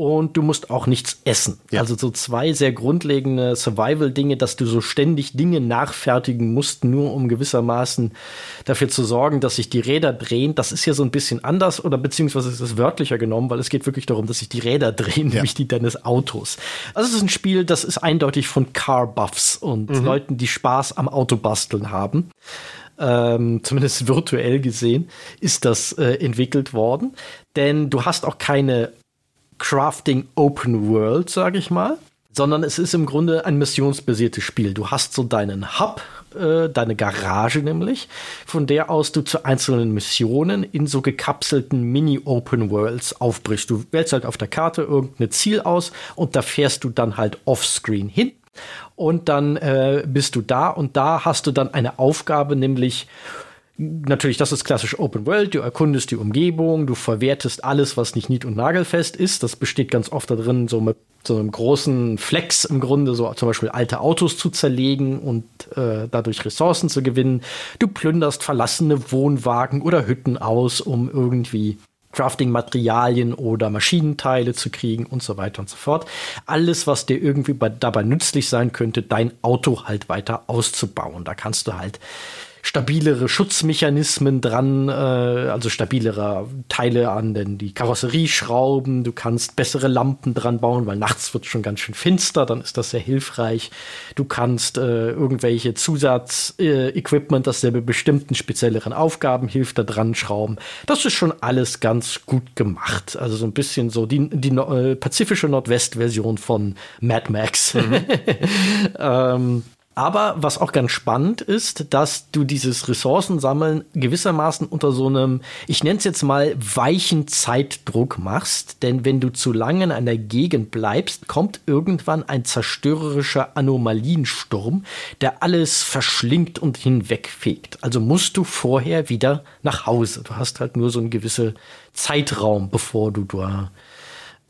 und du musst auch nichts essen. Ja. Also so zwei sehr grundlegende Survival-Dinge, dass du so ständig Dinge nachfertigen musst, nur um gewissermaßen dafür zu sorgen, dass sich die Räder drehen. Das ist ja so ein bisschen anders oder beziehungsweise ist es wörtlicher genommen, weil es geht wirklich darum, dass sich die Räder drehen, nämlich die deines Autos. Also es ist ein Spiel, das ist eindeutig von Car-Buffs und Leuten, die Spaß am Autobasteln haben ähm, zumindest virtuell gesehen, ist das äh, entwickelt worden. Denn du hast auch keine Crafting Open World, sage ich mal, sondern es ist im Grunde ein missionsbasiertes Spiel. Du hast so deinen Hub, äh, deine Garage nämlich, von der aus du zu einzelnen Missionen in so gekapselten Mini-Open Worlds aufbrichst. Du wählst halt auf der Karte irgendein Ziel aus und da fährst du dann halt offscreen hin. Und dann äh, bist du da und da hast du dann eine Aufgabe, nämlich natürlich, das ist klassisch Open World. Du erkundest die Umgebung, du verwertest alles, was nicht nied- und nagelfest ist. Das besteht ganz oft darin, so mit so einem großen Flex im Grunde, so zum Beispiel alte Autos zu zerlegen und äh, dadurch Ressourcen zu gewinnen. Du plünderst verlassene Wohnwagen oder Hütten aus, um irgendwie Crafting-Materialien oder Maschinenteile zu kriegen und so weiter und so fort. Alles, was dir irgendwie bei, dabei nützlich sein könnte, dein Auto halt weiter auszubauen. Da kannst du halt stabilere Schutzmechanismen dran, äh, also stabilere Teile an denn die Karosserie schrauben. Du kannst bessere Lampen dran bauen, weil nachts wird schon ganz schön finster, dann ist das sehr hilfreich. Du kannst äh, irgendwelche Zusatz-Equipment, das dir bei bestimmten spezielleren Aufgaben hilft, da dran schrauben. Das ist schon alles ganz gut gemacht. Also so ein bisschen so die, die äh, pazifische Nordwest-Version von Mad Max. ähm, aber was auch ganz spannend ist, dass du dieses Ressourcensammeln gewissermaßen unter so einem, ich nenne es jetzt mal, weichen Zeitdruck machst. Denn wenn du zu lange in einer Gegend bleibst, kommt irgendwann ein zerstörerischer Anomaliensturm, der alles verschlingt und hinwegfegt. Also musst du vorher wieder nach Hause. Du hast halt nur so einen gewissen Zeitraum, bevor du da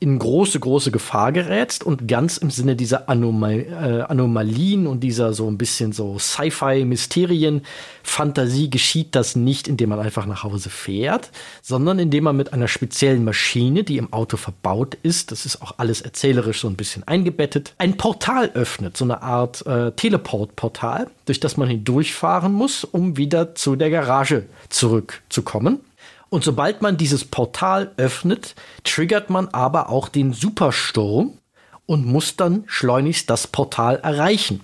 in große, große Gefahr gerätst und ganz im Sinne dieser Anomal äh, Anomalien und dieser so ein bisschen so Sci-Fi-Mysterien, Fantasie geschieht das nicht, indem man einfach nach Hause fährt, sondern indem man mit einer speziellen Maschine, die im Auto verbaut ist, das ist auch alles erzählerisch so ein bisschen eingebettet, ein Portal öffnet, so eine Art äh, Teleport-Portal, durch das man hindurchfahren muss, um wieder zu der Garage zurückzukommen. Und sobald man dieses Portal öffnet, triggert man aber auch den Supersturm und muss dann schleunigst das Portal erreichen.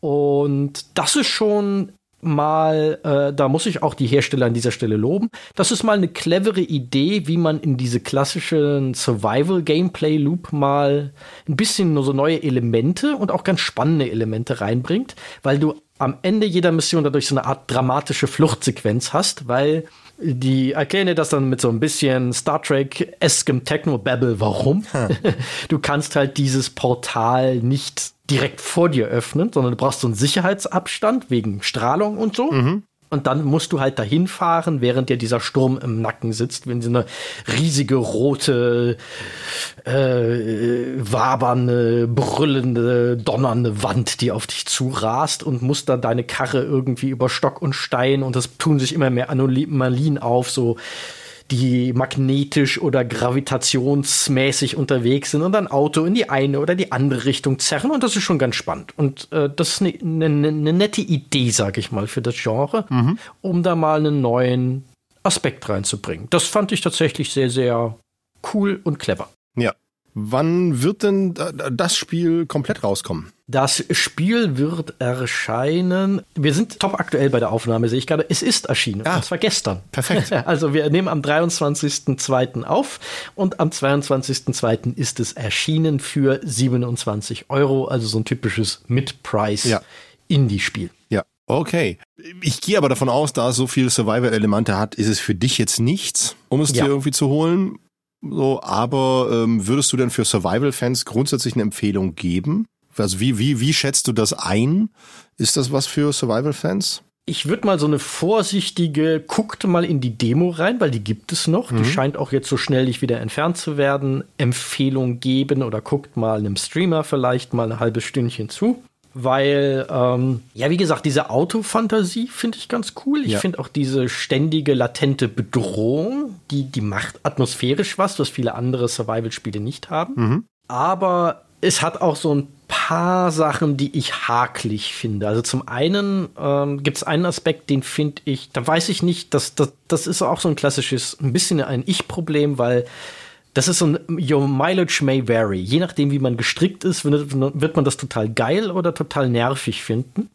Und das ist schon mal, äh, da muss ich auch die Hersteller an dieser Stelle loben. Das ist mal eine clevere Idee, wie man in diese klassischen Survival-Gameplay-Loop mal ein bisschen nur so neue Elemente und auch ganz spannende Elemente reinbringt, weil du am Ende jeder Mission dadurch so eine Art dramatische Fluchtsequenz hast, weil die erklären das dann mit so ein bisschen Star Trek-eskem Techno-Babble. Warum? Hm. Du kannst halt dieses Portal nicht direkt vor dir öffnen, sondern du brauchst so einen Sicherheitsabstand wegen Strahlung und so. Mhm. Und dann musst du halt dahin fahren, während dir dieser Sturm im Nacken sitzt, wenn so eine riesige rote, äh, wabernde, brüllende, donnernde Wand, die auf dich zurast und musst dann deine Karre irgendwie über Stock und Stein und das tun sich immer mehr Anomalien auf, so die magnetisch oder gravitationsmäßig unterwegs sind und ein Auto in die eine oder die andere Richtung zerren und das ist schon ganz spannend. Und äh, das ist eine ne, ne nette Idee, sag ich mal, für das Genre, mhm. um da mal einen neuen Aspekt reinzubringen. Das fand ich tatsächlich sehr, sehr cool und clever. Ja. Wann wird denn das Spiel komplett rauskommen? Das Spiel wird erscheinen. Wir sind top aktuell bei der Aufnahme, sehe ich gerade. Es ist erschienen. Ah, und zwar gestern. Perfekt. Also wir nehmen am 23.02. auf und am 22.02. ist es erschienen für 27 Euro. Also so ein typisches Mid-Price-Indie-Spiel. Ja. Okay. Ich gehe aber davon aus, da es so viele Survival-Elemente hat, ist es für dich jetzt nichts, um es ja. dir irgendwie zu holen. So, aber ähm, würdest du denn für Survival-Fans grundsätzlich eine Empfehlung geben? Also wie, wie, wie schätzt du das ein? Ist das was für Survival-Fans? Ich würde mal so eine vorsichtige, guckt mal in die Demo rein, weil die gibt es noch. Mhm. Die scheint auch jetzt so schnell nicht wieder entfernt zu werden. Empfehlung geben oder guckt mal einem Streamer vielleicht mal ein halbes Stündchen zu weil, ähm, ja, wie gesagt, diese Autofantasie finde ich ganz cool. Ich ja. finde auch diese ständige, latente Bedrohung, die, die macht atmosphärisch was, was viele andere Survival-Spiele nicht haben. Mhm. Aber es hat auch so ein paar Sachen, die ich haklig finde. Also zum einen ähm, gibt es einen Aspekt, den finde ich, da weiß ich nicht, dass das, das ist auch so ein klassisches, ein bisschen ein Ich-Problem, weil das ist so ein Your mileage may vary. Je nachdem, wie man gestrickt ist, wird man das total geil oder total nervig finden.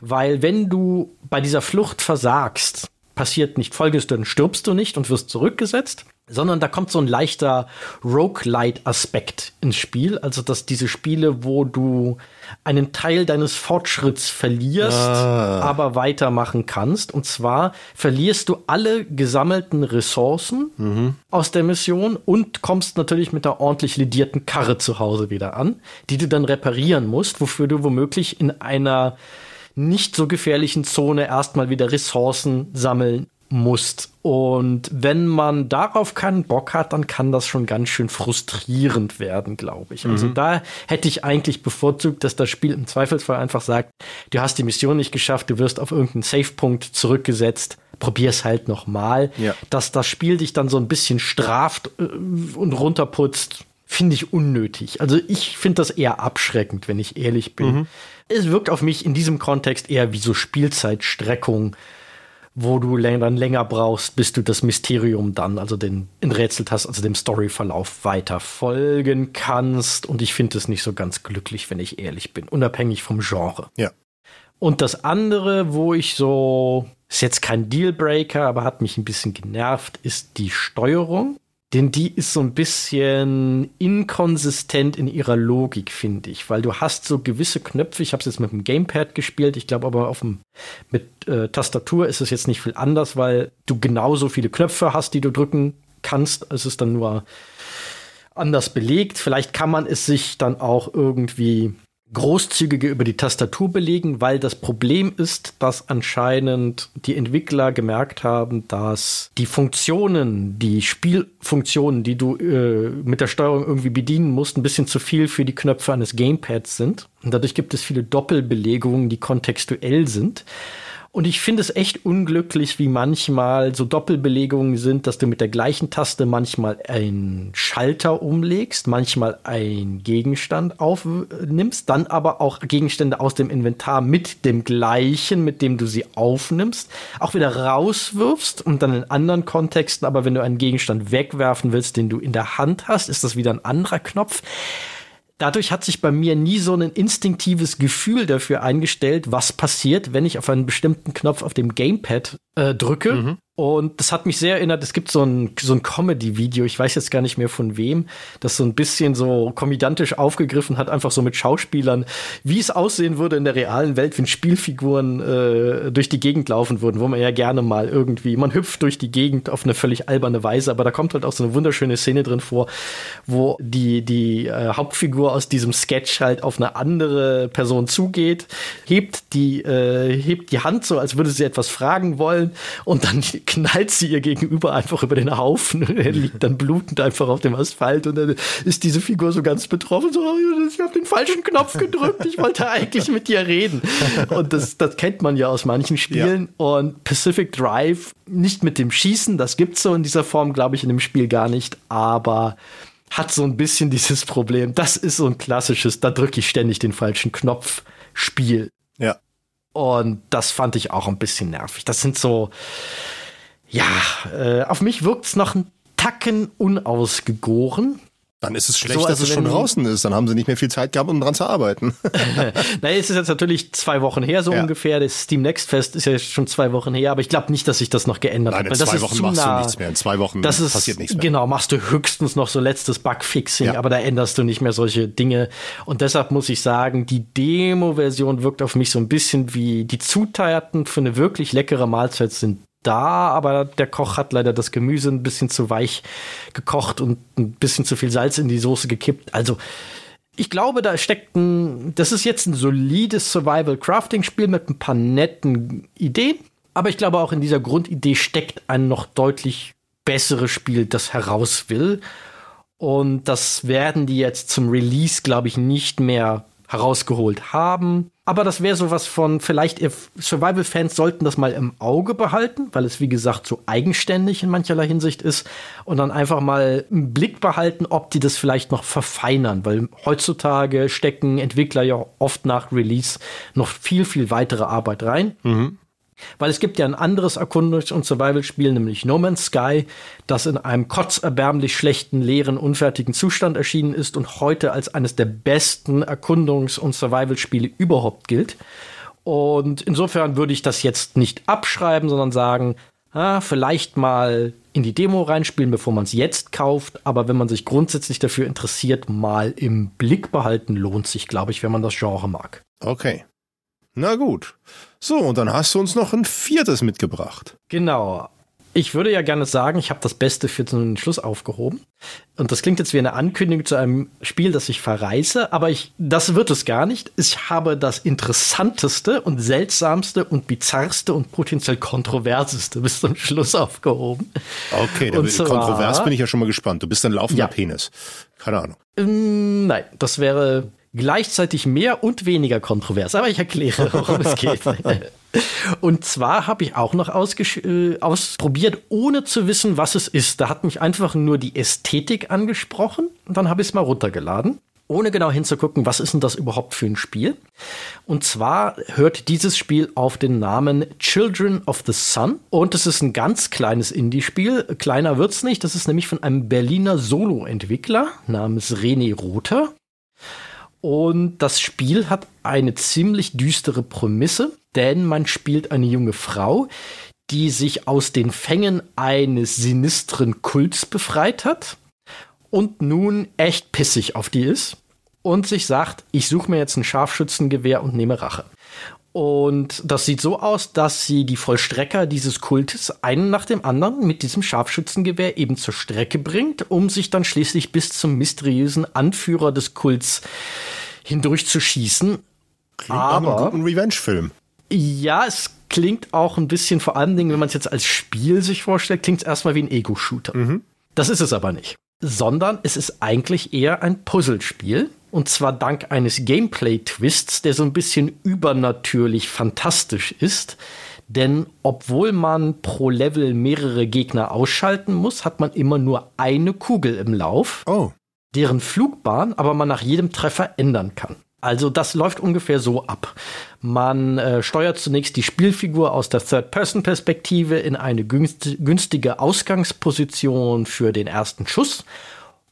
Weil wenn du bei dieser Flucht versagst, passiert nicht folgendes, dann stirbst du nicht und wirst zurückgesetzt, sondern da kommt so ein leichter Roguelite-Aspekt ins Spiel. Also, dass diese Spiele, wo du einen Teil deines Fortschritts verlierst, ah. aber weitermachen kannst. Und zwar verlierst du alle gesammelten Ressourcen mhm. aus der Mission und kommst natürlich mit der ordentlich lidierten Karre zu Hause wieder an, die du dann reparieren musst, wofür du womöglich in einer nicht so gefährlichen Zone erstmal wieder Ressourcen sammeln musst. Und wenn man darauf keinen Bock hat, dann kann das schon ganz schön frustrierend werden, glaube ich. Also mhm. Da hätte ich eigentlich bevorzugt, dass das Spiel im Zweifelsfall einfach sagt, du hast die Mission nicht geschafft, du wirst auf irgendeinen Safe-Punkt zurückgesetzt, probier's halt nochmal. Ja. Dass das Spiel dich dann so ein bisschen straft äh, und runterputzt, finde ich unnötig. Also ich finde das eher abschreckend, wenn ich ehrlich bin. Mhm es wirkt auf mich in diesem Kontext eher wie so Spielzeitstreckung, wo du dann länger brauchst, bis du das Mysterium dann, also den enträtselt hast, also dem Storyverlauf weiter folgen kannst. Und ich finde es nicht so ganz glücklich, wenn ich ehrlich bin, unabhängig vom Genre. Ja. Und das andere, wo ich so, ist jetzt kein Dealbreaker, aber hat mich ein bisschen genervt, ist die Steuerung. Denn die ist so ein bisschen inkonsistent in ihrer Logik, finde ich. Weil du hast so gewisse Knöpfe, ich habe es jetzt mit dem Gamepad gespielt, ich glaube aber auf dem, mit äh, Tastatur ist es jetzt nicht viel anders, weil du genauso viele Knöpfe hast, die du drücken kannst. Es ist dann nur anders belegt. Vielleicht kann man es sich dann auch irgendwie großzügiger über die Tastatur belegen, weil das Problem ist, dass anscheinend die Entwickler gemerkt haben, dass die Funktionen, die Spielfunktionen, die du äh, mit der Steuerung irgendwie bedienen musst, ein bisschen zu viel für die Knöpfe eines Gamepads sind. Und dadurch gibt es viele Doppelbelegungen, die kontextuell sind. Und ich finde es echt unglücklich, wie manchmal so Doppelbelegungen sind, dass du mit der gleichen Taste manchmal einen Schalter umlegst, manchmal einen Gegenstand aufnimmst, dann aber auch Gegenstände aus dem Inventar mit dem gleichen, mit dem du sie aufnimmst, auch wieder rauswirfst und dann in anderen Kontexten, aber wenn du einen Gegenstand wegwerfen willst, den du in der Hand hast, ist das wieder ein anderer Knopf dadurch hat sich bei mir nie so ein instinktives Gefühl dafür eingestellt, was passiert, wenn ich auf einen bestimmten Knopf auf dem Gamepad äh, drücke. Mhm. Und das hat mich sehr erinnert, es gibt so ein, so ein Comedy-Video, ich weiß jetzt gar nicht mehr von wem, das so ein bisschen so komödiantisch aufgegriffen hat, einfach so mit Schauspielern, wie es aussehen würde in der realen Welt, wenn Spielfiguren äh, durch die Gegend laufen würden, wo man ja gerne mal irgendwie, man hüpft durch die Gegend auf eine völlig alberne Weise, aber da kommt halt auch so eine wunderschöne Szene drin vor, wo die, die äh, Hauptfigur aus diesem Sketch halt auf eine andere Person zugeht, hebt die, äh, hebt die Hand so, als würde sie etwas fragen wollen und dann knallt sie ihr gegenüber einfach über den Haufen. Er liegt dann blutend einfach auf dem Asphalt und dann ist diese Figur so ganz betroffen, so, ich habe den falschen Knopf gedrückt, ich wollte eigentlich mit dir reden. Und das, das kennt man ja aus manchen Spielen. Ja. Und Pacific Drive, nicht mit dem Schießen, das gibt's so in dieser Form, glaube ich, in dem Spiel gar nicht, aber hat so ein bisschen dieses Problem. Das ist so ein klassisches, da drücke ich ständig den falschen Knopf Spiel. Ja. Und das fand ich auch ein bisschen nervig. Das sind so, ja, äh, auf mich wirkt es noch ein Tacken unausgegoren. Dann ist es schlecht, so, dass es schon draußen ist. Dann haben sie nicht mehr viel Zeit gehabt, um dran zu arbeiten. naja, es ist jetzt natürlich zwei Wochen her, so ja. ungefähr. Das Steam Next Fest ist ja schon zwei Wochen her, aber ich glaube nicht, dass sich das noch geändert Nein, hat. In zwei Wochen machst nah. du nichts mehr. In zwei Wochen das ist, passiert nichts mehr. Genau, machst du höchstens noch so letztes Bugfixing, ja. aber da änderst du nicht mehr solche Dinge. Und deshalb muss ich sagen, die Demo-Version wirkt auf mich so ein bisschen wie die Zutaten für eine wirklich leckere Mahlzeit sind da, aber der Koch hat leider das Gemüse ein bisschen zu weich gekocht und ein bisschen zu viel Salz in die Soße gekippt. Also ich glaube, da steckt ein, das ist jetzt ein solides Survival-Crafting-Spiel mit ein paar netten Ideen. Aber ich glaube, auch in dieser Grundidee steckt ein noch deutlich besseres Spiel, das heraus will. Und das werden die jetzt zum Release, glaube ich, nicht mehr herausgeholt haben. Aber das wäre sowas von, vielleicht Survival-Fans sollten das mal im Auge behalten, weil es wie gesagt so eigenständig in mancherlei Hinsicht ist und dann einfach mal im Blick behalten, ob die das vielleicht noch verfeinern, weil heutzutage stecken Entwickler ja oft nach Release noch viel, viel weitere Arbeit rein. Mhm. Weil es gibt ja ein anderes Erkundungs- und Survival-Spiel, nämlich No Man's Sky, das in einem kotzerbärmlich schlechten, leeren, unfertigen Zustand erschienen ist und heute als eines der besten Erkundungs- und Survival-Spiele überhaupt gilt. Und insofern würde ich das jetzt nicht abschreiben, sondern sagen, ah, vielleicht mal in die Demo reinspielen, bevor man es jetzt kauft. Aber wenn man sich grundsätzlich dafür interessiert, mal im Blick behalten, lohnt sich, glaube ich, wenn man das Genre mag. Okay. Na gut. So, und dann hast du uns noch ein viertes mitgebracht. Genau. Ich würde ja gerne sagen, ich habe das Beste für den Schluss aufgehoben. Und das klingt jetzt wie eine Ankündigung zu einem Spiel, das ich verreise, aber ich, das wird es gar nicht. Ich habe das interessanteste und seltsamste und bizarrste und potenziell kontroverseste bis zum Schluss aufgehoben. Okay, da zwar, kontrovers bin ich ja schon mal gespannt. Du bist ein laufender ja. Penis. Keine Ahnung. Ähm, nein, das wäre gleichzeitig mehr und weniger kontrovers. Aber ich erkläre, worum es geht. Und zwar habe ich auch noch äh, ausprobiert, ohne zu wissen, was es ist. Da hat mich einfach nur die Ästhetik angesprochen und dann habe ich es mal runtergeladen, ohne genau hinzugucken, was ist denn das überhaupt für ein Spiel. Und zwar hört dieses Spiel auf den Namen Children of the Sun und es ist ein ganz kleines Indie-Spiel. Kleiner wird's nicht. Das ist nämlich von einem Berliner Solo-Entwickler namens René Rother. Und das Spiel hat eine ziemlich düstere Prämisse, denn man spielt eine junge Frau, die sich aus den Fängen eines sinistren Kults befreit hat und nun echt pissig auf die ist und sich sagt, ich suche mir jetzt ein Scharfschützengewehr und nehme Rache. Und das sieht so aus, dass sie die Vollstrecker dieses Kultes einen nach dem anderen mit diesem Scharfschützengewehr eben zur Strecke bringt, um sich dann schließlich bis zum mysteriösen Anführer des Kults hindurch zu schießen. Klingt Aber ein Revenge-Film. Ja, es klingt auch ein bisschen, vor allen Dingen, wenn man es jetzt als Spiel sich vorstellt, klingt es erstmal wie ein Ego-Shooter. Mhm. Das ist es aber nicht. Sondern es ist eigentlich eher ein Puzzlespiel und zwar dank eines Gameplay-Twists, der so ein bisschen übernatürlich fantastisch ist. Denn obwohl man pro Level mehrere Gegner ausschalten muss, hat man immer nur eine Kugel im Lauf, oh. deren Flugbahn aber man nach jedem Treffer ändern kann. Also das läuft ungefähr so ab. Man äh, steuert zunächst die Spielfigur aus der Third-Person-Perspektive in eine günstige Ausgangsposition für den ersten Schuss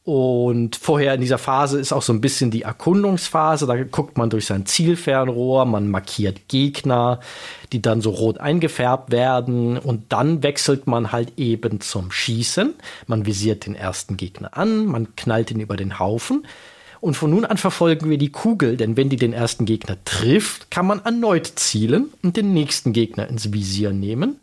Und vorher in dieser Phase ist auch so ein bisschen die Erkundungsphase. Da guckt man durch sein Zielfernrohr, man markiert Gegner, die dann so rot eingefärbt werden. Und dann wechselt man halt eben zum Schießen. Man visiert den ersten Gegner an, man knallt ihn über den Haufen. Und von nun an verfolgen wir die Kugel, denn wenn die den ersten Gegner trifft, kann man erneut zielen und den nächsten Gegner ins Visier nehmen.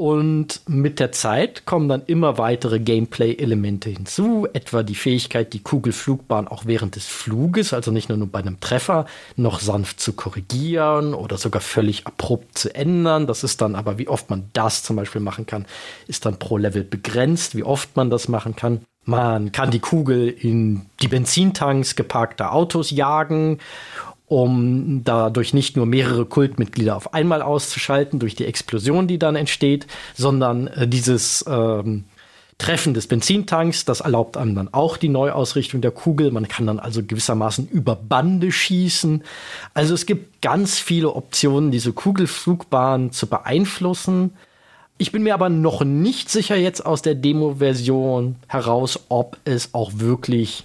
Und mit der Zeit kommen dann immer weitere Gameplay-Elemente hinzu, etwa die Fähigkeit, die Kugelflugbahn auch während des Fluges, also nicht nur bei einem Treffer, noch sanft zu korrigieren oder sogar völlig abrupt zu ändern. Das ist dann aber, wie oft man das zum Beispiel machen kann, ist dann pro Level begrenzt, wie oft man das machen kann. Man kann die Kugel in die Benzintanks geparkter Autos jagen um dadurch nicht nur mehrere Kultmitglieder auf einmal auszuschalten durch die Explosion, die dann entsteht, sondern äh, dieses ähm, Treffen des Benzintanks, das erlaubt einem dann auch die Neuausrichtung der Kugel. Man kann dann also gewissermaßen über Bande schießen. Also es gibt ganz viele Optionen, diese Kugelflugbahn zu beeinflussen. Ich bin mir aber noch nicht sicher jetzt aus der Demo-Version heraus, ob es auch wirklich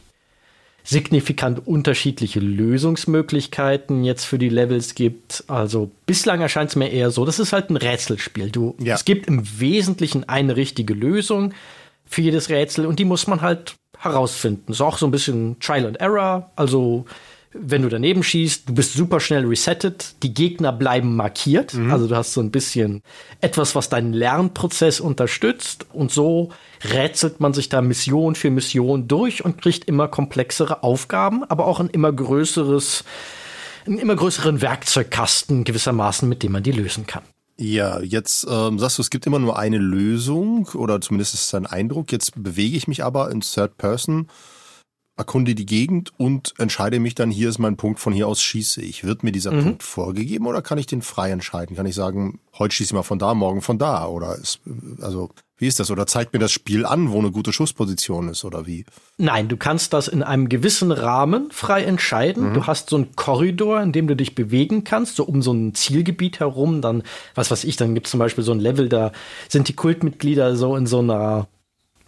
signifikant unterschiedliche Lösungsmöglichkeiten jetzt für die Levels gibt. Also bislang erscheint es mir eher so, das ist halt ein Rätselspiel. Du, ja. Es gibt im Wesentlichen eine richtige Lösung für jedes Rätsel und die muss man halt herausfinden. Ist auch so ein bisschen Trial and Error. Also wenn du daneben schießt, du bist super schnell resettet, die Gegner bleiben markiert, mhm. also du hast so ein bisschen etwas, was deinen Lernprozess unterstützt und so rätselt man sich da Mission für Mission durch und kriegt immer komplexere Aufgaben, aber auch ein immer größeres, einen immer größeren Werkzeugkasten gewissermaßen, mit dem man die lösen kann. Ja, jetzt ähm, sagst du, es gibt immer nur eine Lösung oder zumindest ist es ein Eindruck. Jetzt bewege ich mich aber in Third Person erkunde die Gegend und entscheide mich dann, hier ist mein Punkt, von hier aus schieße ich. Wird mir dieser mhm. Punkt vorgegeben oder kann ich den frei entscheiden? Kann ich sagen, heute schieße ich mal von da, morgen von da? Oder ist, also, wie ist das? Oder zeigt mir das Spiel an, wo eine gute Schussposition ist oder wie? Nein, du kannst das in einem gewissen Rahmen frei entscheiden. Mhm. Du hast so einen Korridor, in dem du dich bewegen kannst, so um so ein Zielgebiet herum. Dann, was weiß ich, dann gibt es zum Beispiel so ein Level, da sind die Kultmitglieder so in so einer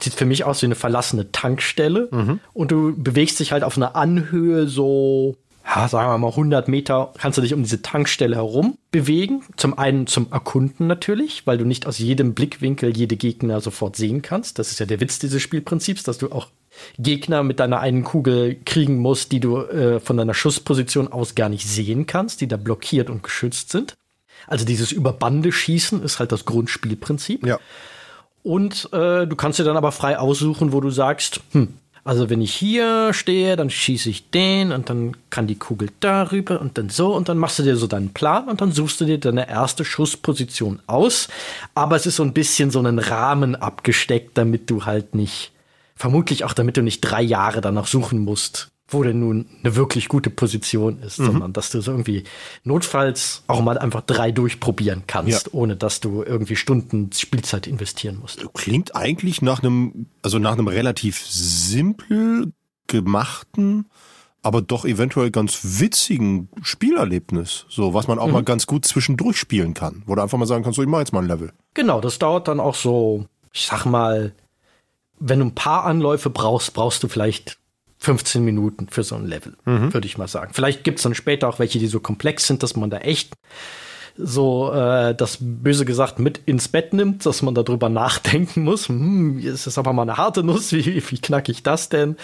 sieht für mich aus wie eine verlassene Tankstelle. Mhm. Und du bewegst dich halt auf einer Anhöhe so, ja, sagen wir mal 100 Meter, kannst du dich um diese Tankstelle herum bewegen. Zum einen zum Erkunden natürlich, weil du nicht aus jedem Blickwinkel jede Gegner sofort sehen kannst. Das ist ja der Witz dieses Spielprinzips, dass du auch Gegner mit deiner einen Kugel kriegen musst, die du äh, von deiner Schussposition aus gar nicht sehen kannst, die da blockiert und geschützt sind. Also dieses Überbande schießen ist halt das Grundspielprinzip. Ja. Und äh, du kannst dir dann aber frei aussuchen, wo du sagst, hm, also wenn ich hier stehe, dann schieße ich den und dann kann die Kugel darüber und dann so und dann machst du dir so deinen Plan und dann suchst du dir deine erste Schussposition aus. Aber es ist so ein bisschen so einen Rahmen abgesteckt, damit du halt nicht, vermutlich auch damit du nicht drei Jahre danach suchen musst, wo denn nun eine wirklich gute Position ist, mhm. sondern dass du so irgendwie notfalls auch mal einfach drei durchprobieren kannst, ja. ohne dass du irgendwie Stunden Spielzeit investieren musst. Klingt eigentlich nach einem, also nach einem relativ simpel gemachten, aber doch eventuell ganz witzigen Spielerlebnis, so was man auch mhm. mal ganz gut zwischendurch spielen kann, wo du einfach mal sagen kannst, so ich mach jetzt mal ein Level. Genau, das dauert dann auch so, ich sag mal, wenn du ein paar Anläufe brauchst, brauchst du vielleicht 15 Minuten für so ein Level, mhm. würde ich mal sagen. Vielleicht gibt es dann später auch welche, die so komplex sind, dass man da echt so äh, das böse gesagt mit ins Bett nimmt, dass man darüber nachdenken muss. Hm, ist das aber mal eine harte Nuss, wie, wie knack ich das denn?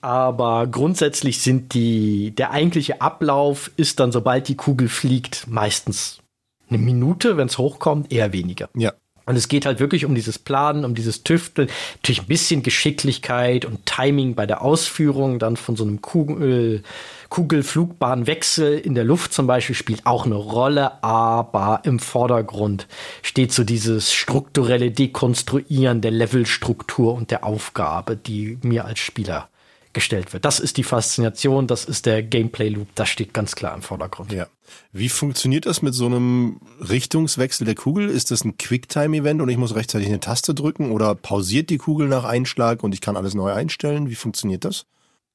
Aber grundsätzlich sind die, der eigentliche Ablauf ist dann, sobald die Kugel fliegt, meistens eine Minute, wenn es hochkommt, eher weniger. Ja. Und es geht halt wirklich um dieses Planen, um dieses Tüfteln, natürlich ein bisschen Geschicklichkeit und Timing bei der Ausführung dann von so einem Kugel, Kugelflugbahnwechsel in der Luft zum Beispiel spielt auch eine Rolle, aber im Vordergrund steht so dieses strukturelle Dekonstruieren der Levelstruktur und der Aufgabe, die mir als Spieler gestellt wird. Das ist die Faszination, das ist der Gameplay-Loop, das steht ganz klar im Vordergrund. Ja. Wie funktioniert das mit so einem Richtungswechsel der Kugel? Ist das ein Quicktime-Event und ich muss rechtzeitig eine Taste drücken oder pausiert die Kugel nach Einschlag und ich kann alles neu einstellen? Wie funktioniert das?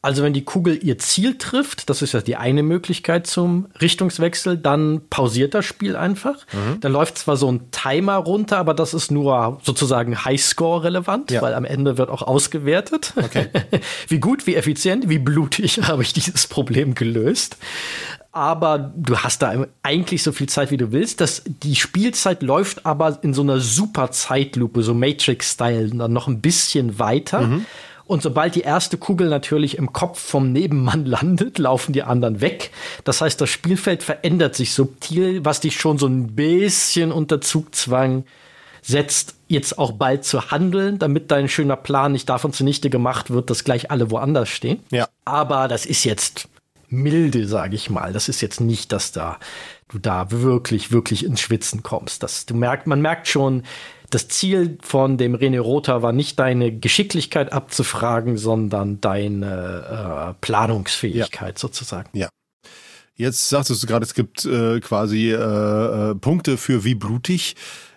Also wenn die Kugel ihr Ziel trifft, das ist ja die eine Möglichkeit zum Richtungswechsel, dann pausiert das Spiel einfach. Mhm. Dann läuft zwar so ein Timer runter, aber das ist nur sozusagen Highscore relevant, ja. weil am Ende wird auch ausgewertet. Okay. wie gut, wie effizient, wie blutig habe ich dieses Problem gelöst. Aber du hast da eigentlich so viel Zeit, wie du willst. Das, die Spielzeit läuft aber in so einer super Zeitlupe, so Matrix-Style, dann noch ein bisschen weiter. Mhm. Und sobald die erste Kugel natürlich im Kopf vom Nebenmann landet, laufen die anderen weg. Das heißt, das Spielfeld verändert sich subtil, was dich schon so ein bisschen unter Zugzwang setzt, jetzt auch bald zu handeln, damit dein schöner Plan nicht davon zunichte gemacht wird, dass gleich alle woanders stehen. Ja. Aber das ist jetzt milde, sage ich mal. Das ist jetzt nicht, dass da du da wirklich, wirklich ins Schwitzen kommst. Das, du merkt, man merkt schon, das Ziel von dem René Rother war nicht deine Geschicklichkeit abzufragen, sondern deine äh, Planungsfähigkeit ja. sozusagen. Ja. Jetzt sagtest du gerade, es gibt äh, quasi äh, äh, Punkte für wie blutig.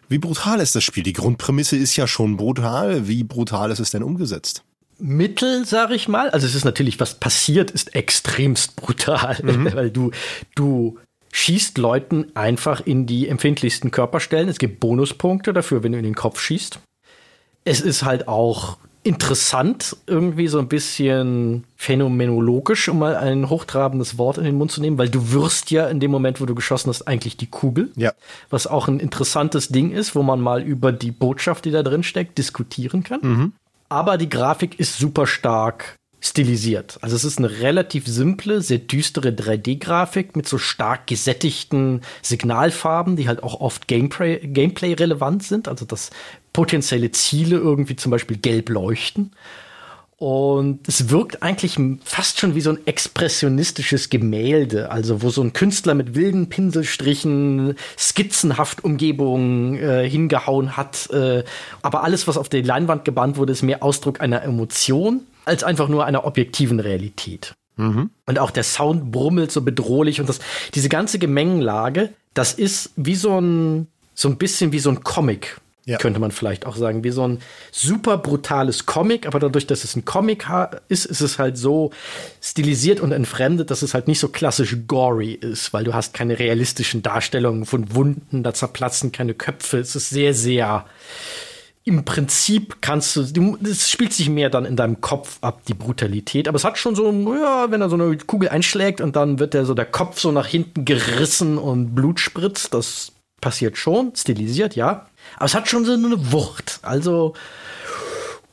Wie brutal ist das Spiel? Die Grundprämisse ist ja schon brutal. Wie brutal ist es denn umgesetzt? Mittel, sag ich mal. Also es ist natürlich, was passiert, ist extremst brutal, mhm. weil du, du schießt Leuten einfach in die empfindlichsten Körperstellen. Es gibt Bonuspunkte dafür, wenn du in den Kopf schießt. Es ist halt auch interessant, irgendwie so ein bisschen phänomenologisch, um mal ein hochtrabendes Wort in den Mund zu nehmen, weil du wirst ja in dem Moment, wo du geschossen hast, eigentlich die Kugel. Ja. Was auch ein interessantes Ding ist, wo man mal über die Botschaft, die da drin steckt, diskutieren kann. Mhm. Aber die Grafik ist super stark stilisiert. Also es ist eine relativ simple, sehr düstere 3D-Grafik mit so stark gesättigten Signalfarben, die halt auch oft Gameplay, Gameplay relevant sind, also dass potenzielle Ziele irgendwie zum Beispiel gelb leuchten. Und es wirkt eigentlich fast schon wie so ein expressionistisches Gemälde, also wo so ein Künstler mit wilden Pinselstrichen skizzenhaft Umgebungen äh, hingehauen hat. Äh, aber alles, was auf der Leinwand gebannt wurde, ist mehr Ausdruck einer Emotion als einfach nur einer objektiven Realität. Mhm. Und auch der Sound brummelt so bedrohlich und das, diese ganze Gemengenlage, das ist wie so ein, so ein bisschen wie so ein Comic. Ja. Könnte man vielleicht auch sagen, wie so ein super brutales Comic, aber dadurch, dass es ein Comic ist, ist es halt so stilisiert und entfremdet, dass es halt nicht so klassisch gory ist, weil du hast keine realistischen Darstellungen von Wunden, da zerplatzen keine Köpfe. Es ist sehr, sehr im Prinzip kannst du, es spielt sich mehr dann in deinem Kopf ab, die Brutalität. Aber es hat schon so, ja, wenn er so eine Kugel einschlägt und dann wird der so der Kopf so nach hinten gerissen und Blut spritzt, das passiert schon, stilisiert, ja. Aber es hat schon so eine Wucht. Also,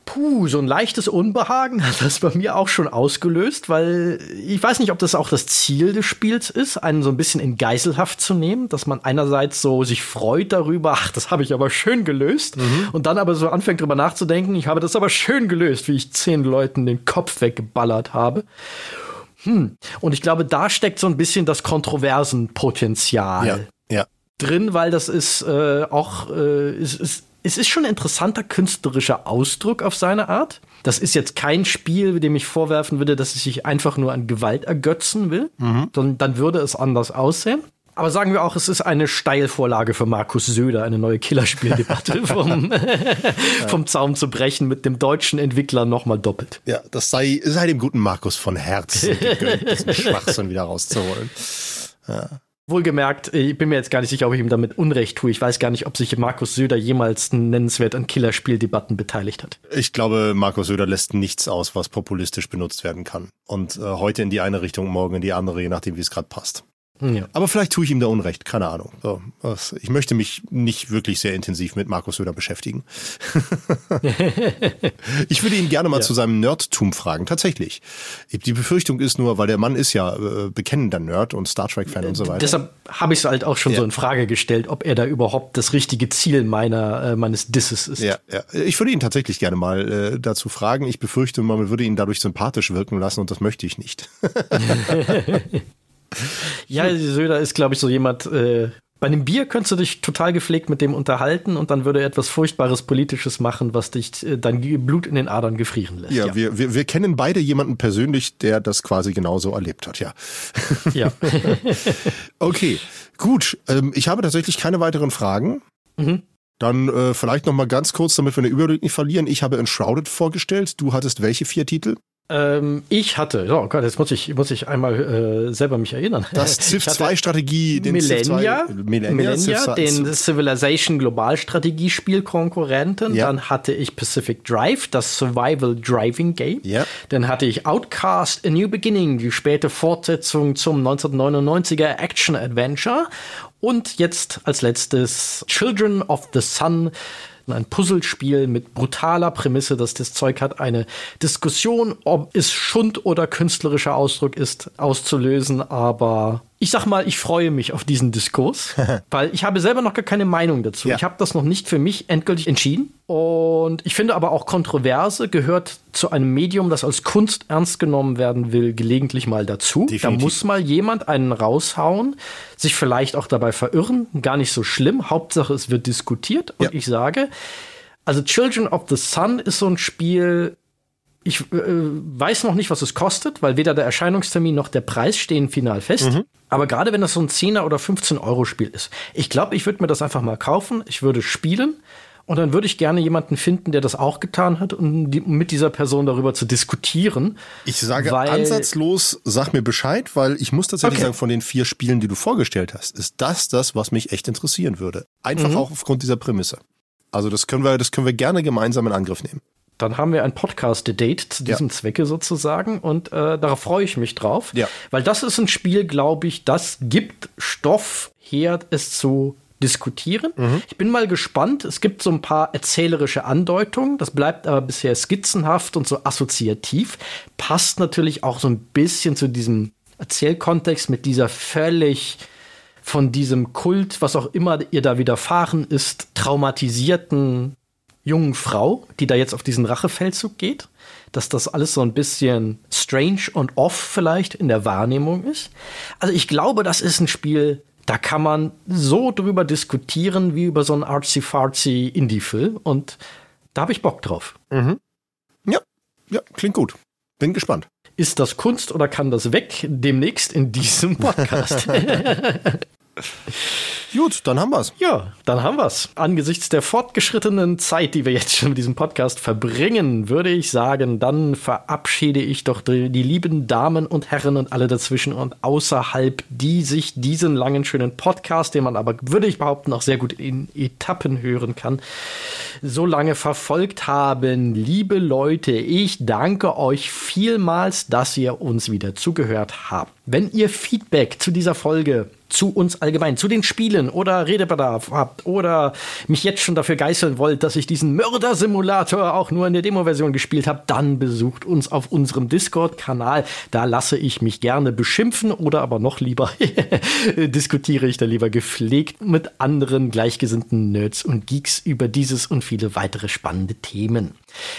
puh, so ein leichtes Unbehagen hat das bei mir auch schon ausgelöst, weil ich weiß nicht, ob das auch das Ziel des Spiels ist, einen so ein bisschen in Geiselhaft zu nehmen, dass man einerseits so sich freut darüber, ach, das habe ich aber schön gelöst, mhm. und dann aber so anfängt darüber nachzudenken, ich habe das aber schön gelöst, wie ich zehn Leuten den Kopf weggeballert habe. Hm. Und ich glaube, da steckt so ein bisschen das Kontroversenpotenzial. Ja. Drin, weil das ist äh, auch, äh, ist, ist es ist schon ein interessanter künstlerischer Ausdruck auf seine Art. Das ist jetzt kein Spiel, dem ich vorwerfen würde, dass es sich einfach nur an Gewalt ergötzen will, mhm. sondern dann würde es anders aussehen. Aber sagen wir auch, es ist eine Steilvorlage für Markus Söder, eine neue Killerspieldebatte vom, vom Zaum zu brechen mit dem deutschen Entwickler nochmal doppelt. Ja, das sei, sei dem guten Markus von Herzen gegönnt, diesen Schwachsinn wieder rauszuholen. Ja. Wohlgemerkt, ich bin mir jetzt gar nicht sicher, ob ich ihm damit Unrecht tue. Ich weiß gar nicht, ob sich Markus Söder jemals nennenswert an Killerspieldebatten beteiligt hat. Ich glaube, Markus Söder lässt nichts aus, was populistisch benutzt werden kann. Und äh, heute in die eine Richtung, morgen in die andere, je nachdem, wie es gerade passt. Ja. Aber vielleicht tue ich ihm da Unrecht, keine Ahnung. Ich möchte mich nicht wirklich sehr intensiv mit Markus Söder beschäftigen. ich würde ihn gerne mal ja. zu seinem Nerdtum fragen, tatsächlich. Die Befürchtung ist nur, weil der Mann ist ja äh, bekennender Nerd und Star Trek-Fan und so weiter. Deshalb habe ich es halt auch schon ja. so in Frage gestellt, ob er da überhaupt das richtige Ziel meiner, äh, meines Disses ist. Ja, ja. Ich würde ihn tatsächlich gerne mal äh, dazu fragen. Ich befürchte, man würde ihn dadurch sympathisch wirken lassen und das möchte ich nicht. ja, Söder ist, glaube ich, so jemand, äh, bei einem Bier könntest du dich total gepflegt mit dem unterhalten und dann würde er etwas Furchtbares Politisches machen, was dich äh, dein Blut in den Adern gefrieren lässt. Ja, ja. Wir, wir, wir kennen beide jemanden persönlich, der das quasi genauso erlebt hat, ja. Ja. okay, gut. Ähm, ich habe tatsächlich keine weiteren Fragen. Mhm. Dann äh, vielleicht noch mal ganz kurz, damit wir den Überblick nicht verlieren. Ich habe Enshrouded vorgestellt. Du hattest welche vier Titel? Ähm, ich hatte, oh Gott, jetzt muss ich, muss ich einmal äh, selber mich erinnern. Das Civ 2 Strategie, den Millennia, Civ 2, Millennia, Millennia den Civilization Global Strategiespiel-Konkurrenten. Ja. Dann hatte ich Pacific Drive, das Survival Driving Game. Ja. Dann hatte ich Outcast, A New Beginning, die späte Fortsetzung zum 1999er Action Adventure. Und jetzt als letztes Children of the Sun ein Puzzlespiel mit brutaler Prämisse, dass das Zeug hat, eine Diskussion, ob es Schund oder künstlerischer Ausdruck ist, auszulösen. Aber ich sag mal, ich freue mich auf diesen Diskurs, weil ich habe selber noch gar keine Meinung dazu. Ja. Ich habe das noch nicht für mich endgültig entschieden. Und ich finde aber auch Kontroverse gehört zu einem Medium, das als Kunst ernst genommen werden will, gelegentlich mal dazu. Definitiv. Da muss mal jemand einen raushauen, sich vielleicht auch dabei verirren. Gar nicht so schlimm. Hauptsache, es wird diskutiert. Und ja. ich sage, also Children of the Sun ist so ein Spiel, ich äh, weiß noch nicht, was es kostet, weil weder der Erscheinungstermin noch der Preis stehen final fest. Mhm. Aber gerade wenn das so ein 10er oder 15 Euro Spiel ist, ich glaube, ich würde mir das einfach mal kaufen. Ich würde spielen. Und dann würde ich gerne jemanden finden, der das auch getan hat, um, die, um mit dieser Person darüber zu diskutieren. Ich sage weil, ansatzlos, sag mir Bescheid, weil ich muss tatsächlich okay. sagen, von den vier Spielen, die du vorgestellt hast, ist das das, was mich echt interessieren würde. Einfach mhm. auch aufgrund dieser Prämisse. Also das können wir, das können wir gerne gemeinsam in Angriff nehmen. Dann haben wir ein Podcast-Date zu diesem ja. Zwecke sozusagen und äh, darauf freue ich mich drauf. Ja. Weil das ist ein Spiel, glaube ich, das gibt Stoff her, es zu diskutieren. Mhm. Ich bin mal gespannt. Es gibt so ein paar erzählerische Andeutungen. Das bleibt aber bisher skizzenhaft und so assoziativ. Passt natürlich auch so ein bisschen zu diesem Erzählkontext mit dieser völlig von diesem Kult, was auch immer ihr da widerfahren ist, traumatisierten jungen Frau, die da jetzt auf diesen Rachefeldzug geht, dass das alles so ein bisschen strange und off vielleicht in der Wahrnehmung ist. Also ich glaube, das ist ein Spiel, da kann man so drüber diskutieren wie über so einen artsy-fartsy Indie-Film und da habe ich Bock drauf. Mhm. Ja, ja, klingt gut. Bin gespannt. Ist das Kunst oder kann das weg demnächst in diesem Podcast? Gut, dann haben wir's. Ja, dann haben wir's. Angesichts der fortgeschrittenen Zeit, die wir jetzt schon mit diesem Podcast verbringen, würde ich sagen, dann verabschiede ich doch die, die lieben Damen und Herren und alle dazwischen und außerhalb, die sich diesen langen, schönen Podcast, den man aber, würde ich behaupten, auch sehr gut in Etappen hören kann, so lange verfolgt haben. Liebe Leute, ich danke euch vielmals, dass ihr uns wieder zugehört habt. Wenn ihr Feedback zu dieser Folge zu uns allgemein, zu den Spielen oder Redebedarf habt oder mich jetzt schon dafür geißeln wollt, dass ich diesen Mörder-Simulator auch nur in der Demo-Version gespielt habe, dann besucht uns auf unserem Discord-Kanal. Da lasse ich mich gerne beschimpfen oder aber noch lieber diskutiere ich da lieber gepflegt mit anderen gleichgesinnten Nerds und Geeks über dieses und viele weitere spannende Themen.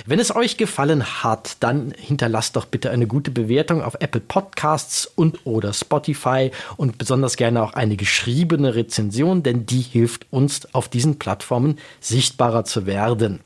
Wenn es euch gefallen hat, dann hinterlasst doch bitte eine gute Bewertung auf Apple Podcasts und oder Spotify und besonders gerne auch eine geschriebene Rezension, denn die hilft uns auf diesen Plattformen sichtbarer zu werden.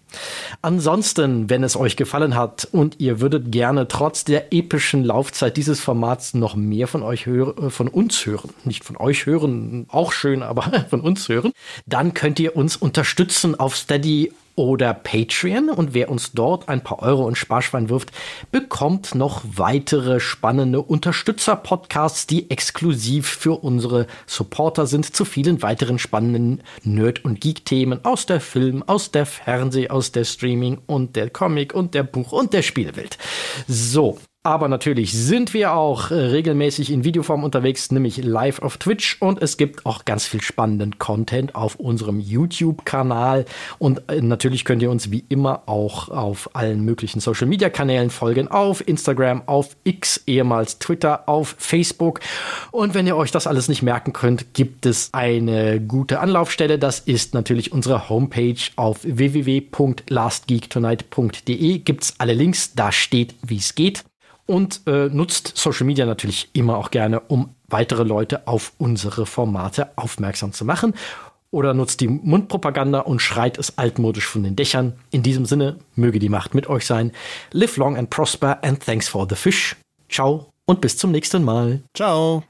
Ansonsten, wenn es euch gefallen hat und ihr würdet gerne trotz der epischen Laufzeit dieses Formats noch mehr von euch hören, von uns hören, nicht von euch hören, auch schön, aber von uns hören, dann könnt ihr uns unterstützen auf Steady oder Patreon. Und wer uns dort ein paar Euro und Sparschwein wirft, bekommt noch weitere spannende Unterstützer-Podcasts, die exklusiv für unsere Supporter sind, zu vielen weiteren spannenden Nerd- und Geek-Themen aus der Film, aus der Fernseh, aus der Streaming und der Comic und der Buch und der Spielewelt. So, aber natürlich sind wir auch äh, regelmäßig in Videoform unterwegs, nämlich live auf Twitch. Und es gibt auch ganz viel spannenden Content auf unserem YouTube-Kanal. Und äh, natürlich könnt ihr uns wie immer auch auf allen möglichen Social-Media-Kanälen folgen, auf Instagram, auf X, ehemals Twitter, auf Facebook. Und wenn ihr euch das alles nicht merken könnt, gibt es eine gute Anlaufstelle, das ist natürlich unsere Homepage auf www.lastgeektonight.de, gibt's alle Links, da steht, wie es geht und äh, nutzt Social Media natürlich immer auch gerne, um weitere Leute auf unsere Formate aufmerksam zu machen. Oder nutzt die Mundpropaganda und schreit es altmodisch von den Dächern. In diesem Sinne, möge die Macht mit euch sein. Live long and prosper and thanks for the fish. Ciao und bis zum nächsten Mal. Ciao.